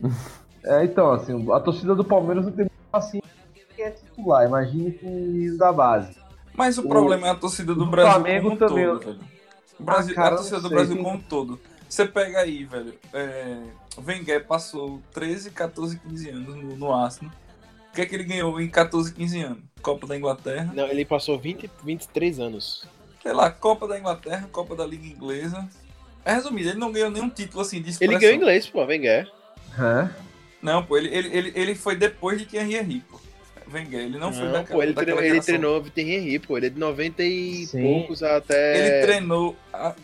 É, então, assim, a torcida do Palmeiras não tem com quem é titular. Imagine com o menino da base. Mas o, O- problema é a torcida do o Brasil Flamengo como também- todo, velho. O Brasil, Ah, cara, a torcida do Brasil como um todo. Você pega aí, velho, é, O Wenger passou 13, 14, 15 anos no, no Arsenal. O que é que ele ganhou em 14, 15 anos? Copa da Inglaterra. Não, ele passou 20, 23 anos. Sei lá, Copa da Inglaterra, Copa da Liga Inglesa. É resumido, ele não ganhou nenhum título assim de expressão. Ele ganhou inglês, pô, Wenger. Hã? Não, pô, ele, ele, ele, ele foi depois de Thierry Henry, pô. Wenger, ele não, foi Não, daquela, pô, ele, daquela treinou, ele treinou o Thierry Henry, pô. Ele é de 90 e Sim. poucos até... Ele treinou. a-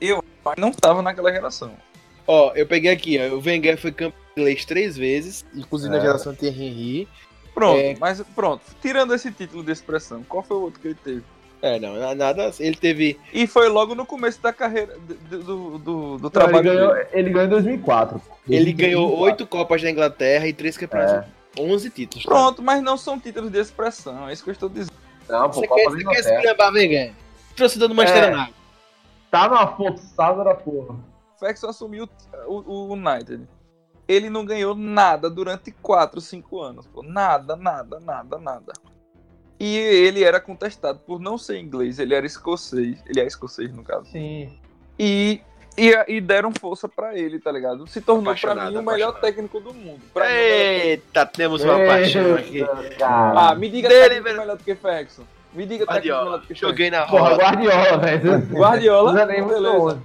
Eu não tava naquela geração. Ó, eu peguei aqui, ó. O Wenger foi campeão inglês três vezes, inclusive na É. geração Thierry Henry. Pronto, É. mas pronto. Tirando esse título de expressão, qual foi o outro que ele teve? É, não, na- nada. Ele teve. E foi logo no começo da carreira do, do, do, do Não, ele, trabalho ganhou, dele. ele ganhou em 2004. Ele ganhou 2004. oito Copas da Inglaterra e três campeonatos. É. 11 títulos. tá? Pronto, mas não são títulos de expressão, é isso que eu estou dizendo. Não, pô, Você Copa quer, da você quer Inglaterra. esculhambar Wenger? Torcedor do Manchester É. United. Tá numa forçada da porra. Ferguson assumiu o, o United. Ele não ganhou nada durante 4, 5 anos. Pô. Nada, nada, nada, nada. E ele era contestado por não ser inglês, ele era escocês. Ele é escocês, no caso. Sim. E, e, e deram força pra ele, tá ligado? Se tornou pra Apaixonado, mim o melhor apaixonado. técnico do mundo. Pra mim, Eita, temos uma paixão aqui. Cara. Ah, me diga Dele, melhor do que Ferguson. Me diga técnico melhor Guardiola. do que Ferguson. Joguei na Porra, roda. Guardiola, velho. Guardiola, beleza.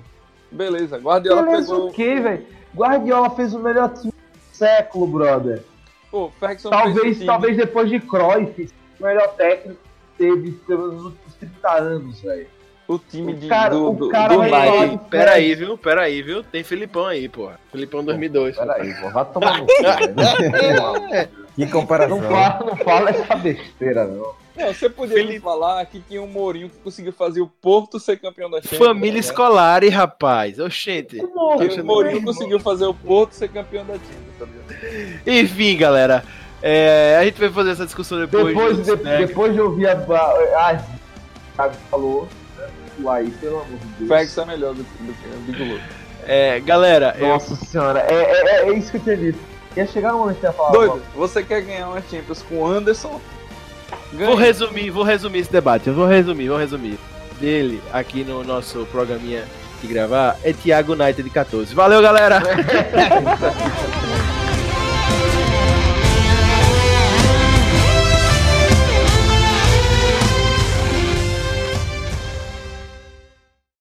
Beleza, Guardiola Beleza pegou. o quê, velho? Guardiola fez o melhor time do século, brother. Pô, Ferguson fez o Talvez, time. talvez depois de Cruyff, o melhor técnico que teve pelos últimos 30 anos, velho. o time de, O cara- do, o do, cara do Ei, pera aí, viu? Pera aí, viu? Tem Filipão aí, porra. Filipão 2002. Peraí, pô, vai tomar no cu, velho. Que comparação. Não fala, não fala essa besteira, não. Não, você podia me Felipe- falar que tinha um Mourinho que conseguiu fazer o Porto ser campeão da Champions. Família né? escolar, Rapaz, oxente. O Mourinho conseguiu fazer o Porto ser campeão da Champions, tá ligado? Enfim, galera. é, a gente vai fazer essa discussão depois. Depois, de, né? depois de ouvir a. a, a Thiago falou, né? O aí, pelo amor de Deus. Ferguson é melhor do, que- do que o Big. É, galera, eu- Nossa senhora, é, é, é- isso que eu tinha dito. Ia chegar um momento que ia falar. Doido, você quer ganhar uma Champions com o Anderson? Vou resumir, vou resumir esse debate. Eu vou resumir, vou resumir. Dele aqui no nosso programinha de gravar é Thiago United de 14. Valeu, galera!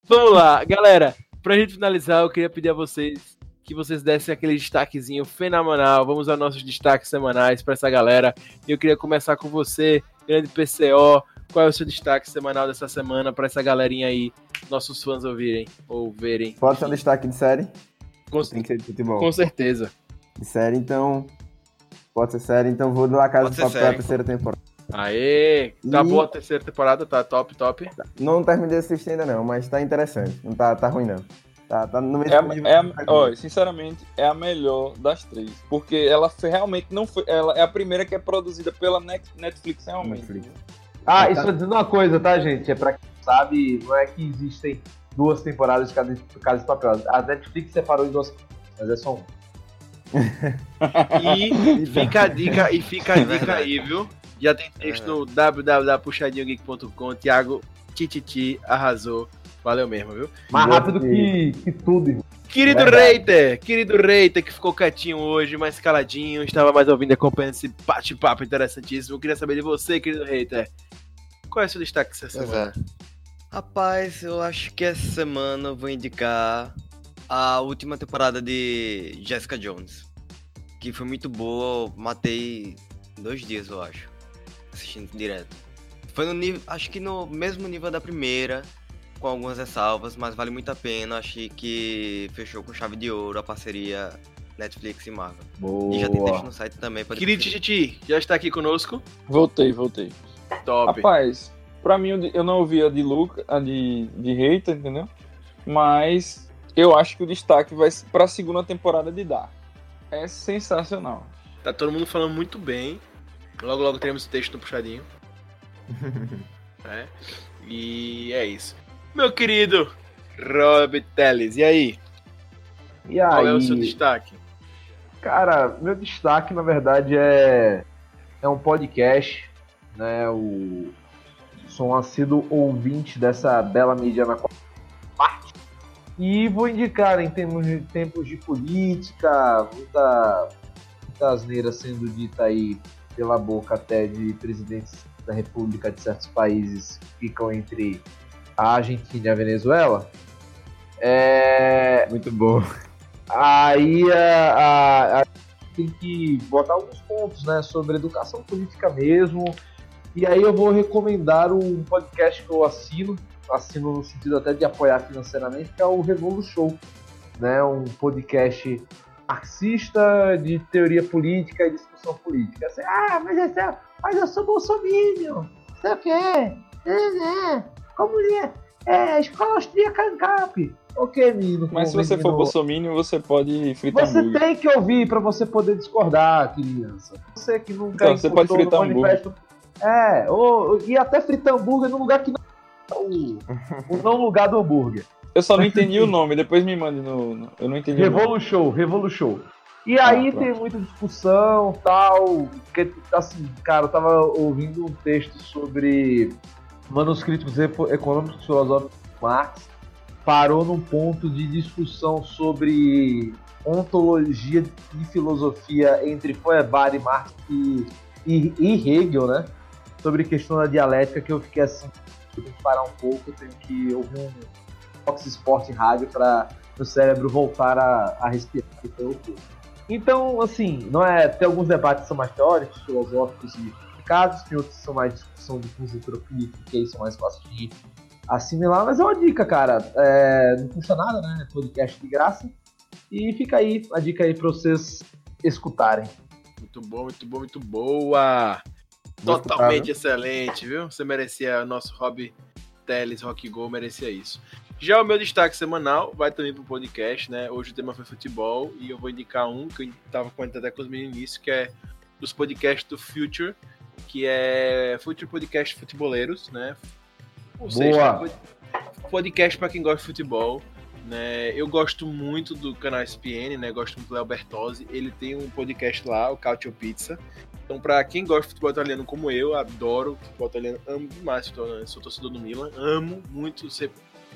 Vamos lá, galera. Pra gente finalizar, eu queria pedir a vocês que vocês dessem aquele destaquezinho fenomenal. Vamos aos nossos destaques semanais pra essa galera. Eu queria começar com você, grande PCO. Qual é o seu destaque semanal dessa semana pra essa galerinha aí, nossos fãs ouvirem ou verem? Pode ser um destaque de série? Com, Tem que ser de futebol. com certeza. De série, então. Pode ser série, então vou dar a casa de papel série. a terceira temporada. Aê! Tá E- boa a terceira temporada, tá top, top. Não terminei de assistir ainda não, mas tá interessante. Não tá, tá ruim não. Tá, tá no É, nível é, a- que- ó, sinceramente, é a melhor das três. Porque ela foi- realmente não foi. Ela é a primeira que é produzida pela Net- Netflix, realmente. Netflix. Ah, Tá. e só dizendo uma coisa, tá, gente? É pra quem sabe, não é que existem duas temporadas de Casa de, Casa de Papel. A Netflix separou em duas, mas é só uma. E fica a dica, e fica a É dica aí, viu? Já tem texto no www.puxadinhogeek.com. Thiago Tititi arrasou. Valeu mesmo, viu? Mais rápido que, que tudo, irmão. Querido Verdade. Reiter, querido Reiter, que ficou quietinho hoje, mais caladinho, estava mais ouvindo e acompanhando esse bate-papo interessantíssimo. Eu queria saber de você, querido Reiter. Qual é o seu destaque essa semana? é. Rapaz, eu acho que essa semana eu vou indicar a última temporada de Jessica Jones. Que foi muito boa, eu matei dois dias, eu acho. Assistindo direto. Foi no nível. Acho que no mesmo nível da primeira, com algumas ressalvas, mas vale muito a pena. Achei que fechou com chave de ouro a parceria Netflix e Marvel. E já tem texto Boa. no site também Querido Tititi, já está aqui conosco? Voltei, voltei. Top. Rapaz, pra mim eu não ouvi a de Luca, a de, de Reita, entendeu? Mas eu acho que o destaque vai pra segunda temporada de Dark. É sensacional. Tá todo mundo falando muito bem. Logo, logo teremos o texto no puxadinho. É. E é isso. Meu querido Rob Teles, e aí? E aí, Qual é o seu destaque? cara, meu destaque, na verdade, é, é um podcast, né? O, sou um assíduo ouvinte dessa bela mídia na qual parte. E vou indicar em termos de tempos de política, muita, muita asneira sendo dita aí pela boca até de presidentes da República de certos países que ficam entre a Argentina e a Venezuela. É, Muito bom. aí a, a- a- tem que botar alguns pontos né, sobre educação política mesmo. E aí eu vou recomendar um podcast que eu assino, assino no sentido até de apoiar financeiramente, que é o Revolu Show. Né, um podcast marxista de teoria política e discussão política. Assim, ah, mas, é- mas eu sou bolsominion, sei o quê, é, é, como é, é, escola austríaca ANCAP. Ok, menino. Mas se você for menino- bolsominion, você pode fritar você hambúrguer. tem que ouvir pra você poder discordar, criança. Você que nunca Então, você pode encostou no fritar manifesto- É, ou, e até fritar hambúrguer num lugar que não é o, o não lugar do hambúrguer. Eu só não entendi o nome, depois me mande no. no- Eu não entendi o nome. Revolu Show, Revolu Show. E aí pronto. tem muita discussão, tal, que assim, cara, eu tava ouvindo um texto sobre manuscritos econômicos filosóficos de Marx, parou num ponto de discussão sobre ontologia e filosofia entre Feuerbach e Marx e, e, e Hegel, né? Sobre questão da dialética, que eu fiquei assim, eu tenho que parar um pouco, tenho que ouvir um Fox Sport Rádio para o cérebro voltar a, a respirar. Então, assim, não é, tem alguns debates que são mais teóricos, filosóficos e complicados, tem outros que são mais discussão de conjuntura política, que aí são mais fáceis de assimilar, mas é uma dica, cara. É, não custa nada, né? É podcast de graça. E fica aí a dica aí pra vocês escutarem. Muito bom, muito bom, muito boa. Vou Totalmente excelente, viu? Você merecia, nosso Rob Teles Rock Go merecia isso. Já o meu destaque semanal vai também pro podcast, né? Hoje o tema foi futebol e eu vou indicar um que eu tava comentando até com os meninos no início, que é os podcasts do Future, que é Future Podcast Futeboleiros, né? Ou Boa. pod- podcast para quem gosta de futebol. Né, eu gosto muito do canal SPN, né? Gosto muito do Léo Bertozzi. Ele tem um podcast lá, o Cautio Pizza. Então, pra quem gosta de futebol italiano como eu, adoro futebol italiano, amo demais futebol italiano. Sou torcedor do Milan, amo muito.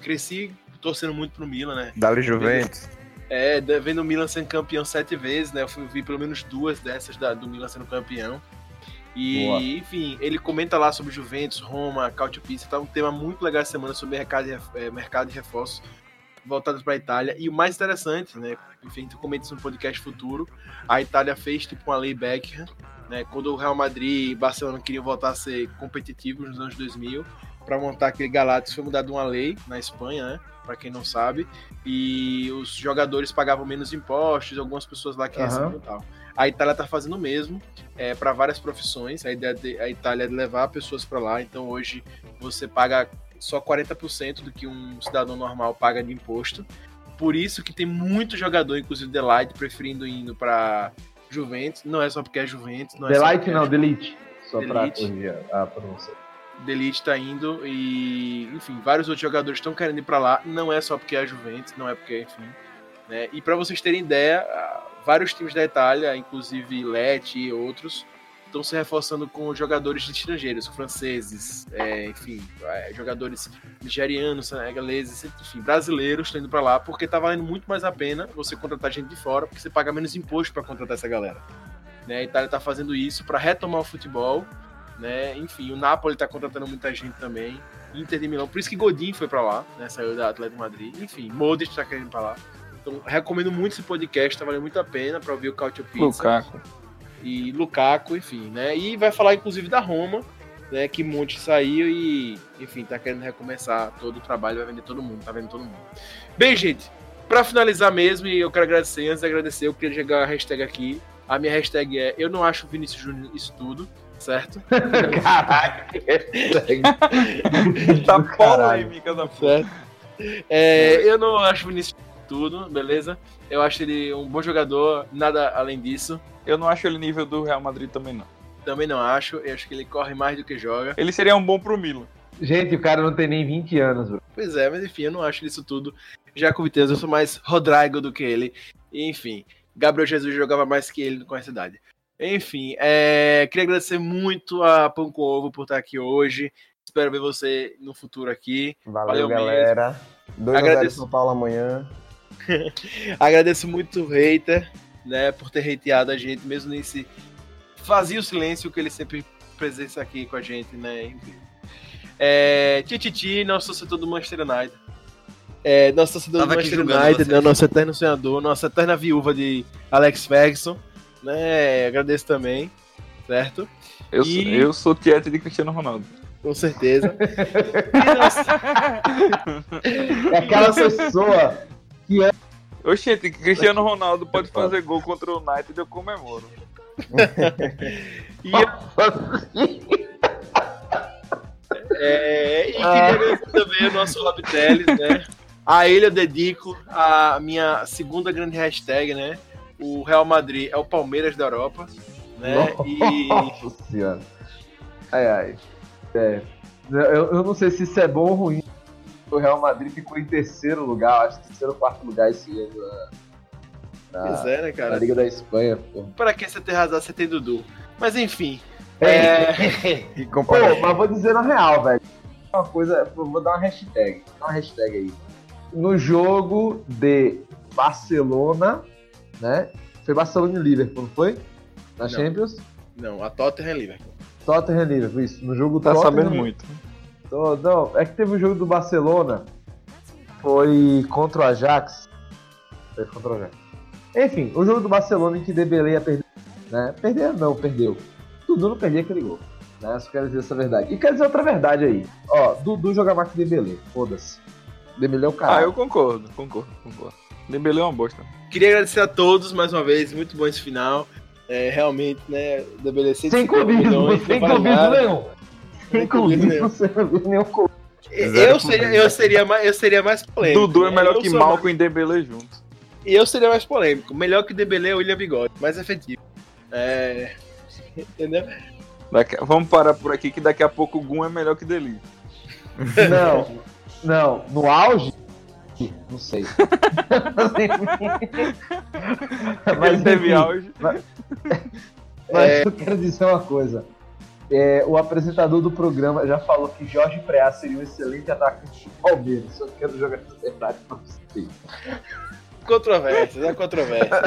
Cresci torcendo muito pro Milan, né? Dali Juventus. É, vendo o Milan sendo campeão sete vezes, né? Eu fui, vi pelo menos duas dessas da- do Milan sendo campeão. E, Boa. enfim, ele comenta lá sobre Juventus, Roma, Cautio Pizza, tá um tema muito legal essa semana sobre mercado de, ref- eh, mercado de reforços voltados para a Itália. E o mais interessante, né? Enfim, tu comenta isso no podcast futuro. A Itália fez tipo uma lei Beckham, né? Quando o Real Madrid e Barcelona queriam voltar a ser competitivos nos anos 2000, para montar aquele Galactus foi mudada uma lei na Espanha, né? Para quem não sabe, e os jogadores pagavam menos impostos, algumas pessoas lá que Aham. recebiam e tal. A Itália tá fazendo o mesmo é, para várias profissões. A ideia de a Itália é de levar pessoas para lá. Então hoje você paga só 40% do que um cidadão normal paga de imposto. Por isso que tem muito jogador, inclusive Delight, preferindo indo para Juventus. Não é só porque é Juventus. Não é só Delight porque é não, Delete. Só Delete. corrigir a pronúncia. Delete tá indo e, enfim, vários outros jogadores estão querendo ir para lá. Não é só porque é a Juventus, não é porque, enfim. Né? E para vocês terem ideia, vários times da Itália, inclusive Lecce e outros, estão se reforçando com jogadores estrangeiros, franceses, é, enfim, é, jogadores nigerianos, senegaleses, enfim, brasileiros estão indo para lá porque tá valendo muito mais a pena você contratar gente de fora, porque você paga menos imposto para contratar essa galera. Né? A Itália tá fazendo isso para retomar o futebol né? Enfim, o Napoli tá contratando muita gente também. Inter de Milão, por isso que Godin foi pra lá, né? Saiu da Atlético Madrid. Enfim, Modric tá querendo pra lá. Então, recomendo muito esse podcast, tá valendo muito a pena pra ouvir o Cautio Pizza Lukaku. e Lukaku, enfim, né? E vai falar inclusive da Roma, né? Que Monte saiu e, enfim, tá querendo recomeçar todo o trabalho, vai vender todo mundo, tá vendo todo mundo. Bem, gente, pra finalizar mesmo, e eu quero agradecer, antes de agradecer, eu queria jogar a hashtag aqui. A minha hashtag é Eu não acho o Vinícius Júnior isso tudo, certo? Caraca. Tá polêmica da certo? É, eu não acho o Vinícius tudo, beleza? Eu acho ele um bom jogador, nada além disso. Eu não acho ele nível do Real Madrid também, não. Também não acho. Eu acho que ele corre mais do que joga. Ele seria um bom pro Milan. Gente, o cara não tem nem 20 anos, bro. Pois é, mas enfim, eu não acho isso tudo. Já com Vitesse, eu sou mais Rodrigo do que ele. E, enfim, Gabriel Jesus jogava mais que ele com essa idade. Enfim, é, queria agradecer muito a Pão com Ovo por estar aqui hoje. Espero ver você no futuro aqui. Valeu, Valeu galera. 2 Agradeço. a 0 São Paulo amanhã. Agradeço muito o hater, né, por ter hateado a gente, mesmo nesse vazio silêncio que ele sempre presença aqui com a gente, né? É, Tititi, nosso torcedor do Manchester United. É, nosso torcedor Tava do Manchester United, né, nosso eterno sonhador, nossa eterna viúva de Alex Ferguson, né? Agradeço também, certo? Eu, E- sou, eu sou tiete de Cristiano Ronaldo. Com certeza. Nossa- É aquela pessoa que é. Oxente, que Cristiano Ronaldo pode fazer gol contra o United eu comemoro. e É, e queria agradecer também o nosso Rob Teles, né? A ele eu dedico a minha segunda grande hashtag, né? O Real Madrid é o Palmeiras da Europa, né? E Nossa senhora. Ai, ai. É. Eu, eu não sei se isso é bom ou ruim. O Real Madrid ficou em terceiro lugar, acho que terceiro ou quarto lugar esse ano na, na, pois é, né, na cara? Liga da Espanha, pô. Pra que você ter razão, você tem Dudu. Mas enfim. É. E Pô, mas vou dizer na real, velho. Uma coisa, vou dar uma hashtag. Dá uma hashtag aí. No jogo de Barcelona, né? Foi Barcelona e Liverpool, não foi? Na Não. Champions? Não, a Tottenham é Liverpool. Tottenham e Liverpool, isso. No jogo Tá Tottenham sabendo muito. Tô- Não, é que teve o jogo do Barcelona. Foi contra o Ajax. Foi contra o Ajax. Enfim, o jogo do Barcelona em que Debeleia perdeu. Né? Perdeu não, perdeu. Dudu não perdia aquele gol. Né? Só quero dizer essa verdade. E quero dizer outra verdade aí. Ó, Dudu joga mais que Debele. Foda-se. Debele é o Ah, cara. eu concordo, concordo, concordo. Dembele é uma bosta. Queria agradecer a todos mais uma vez, muito bom esse final. É, realmente, né? Estabelecer Sem clubismo, sem clubismo nenhum. Clubismo, sem clubismo nenhum. Eu seria, eu, seria mais, eu seria mais polêmico. Dudu é né? melhor Eu que Malcolm e Dembele juntos. E eu seria mais polêmico. Melhor que o Dembele é o William Bigode, mais efetivo. É. Entendeu? Daqui- vamos parar por aqui que daqui a pouco o Gun é melhor que Deli. Não, não. No auge? Não sei. Ele teve enfim, auge. Mas É. eu quero dizer uma coisa. É, o apresentador do programa já falou que Jorge Preá seria um excelente atacante do Palmeiras. Eu quero jogar essa verdade pra você. Controvérsias, é controvérsias.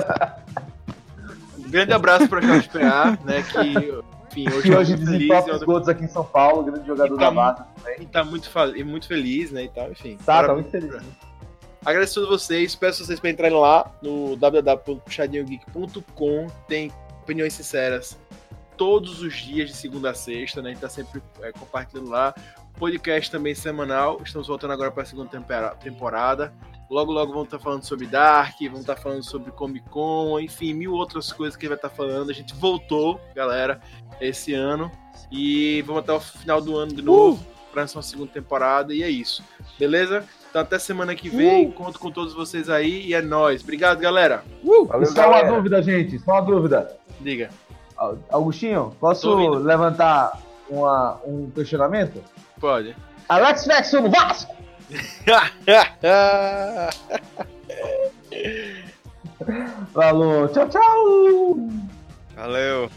Um grande abraço para Jorge Preá, né? Que, enfim, hoje Que tá hoje e os gols aqui em São Paulo, grande jogador tá da base. E tá muito, e muito feliz, né? E tal, enfim. Tá, tá muito feliz. Agradeço a todos vocês, peço vocês para entrarem lá no www.puxadinhogeek.com. Tem opiniões sinceras todos os dias de segunda a sexta, né? A gente tá sempre é, compartilhando lá. Podcast também semanal. Estamos voltando agora para a segunda temporada. Logo, logo vamos estar falando sobre Dark, vamos estar falando sobre Comic Con, enfim, mil outras coisas que a gente vai estar falando. A gente voltou, galera, esse ano. E vamos até o final do ano de novo para essa segunda temporada. E é isso. Beleza? Então até semana que vem. Conto com todos vocês aí e é nóis. Obrigado, galera. Valeu, E só uma galera. dúvida, gente, só uma dúvida. Diga. Au- Augustinho, posso levantar uma, um questionamento? Pode. Alex Ferguson no Vasco! Falou, tchau, tchau! Valeu.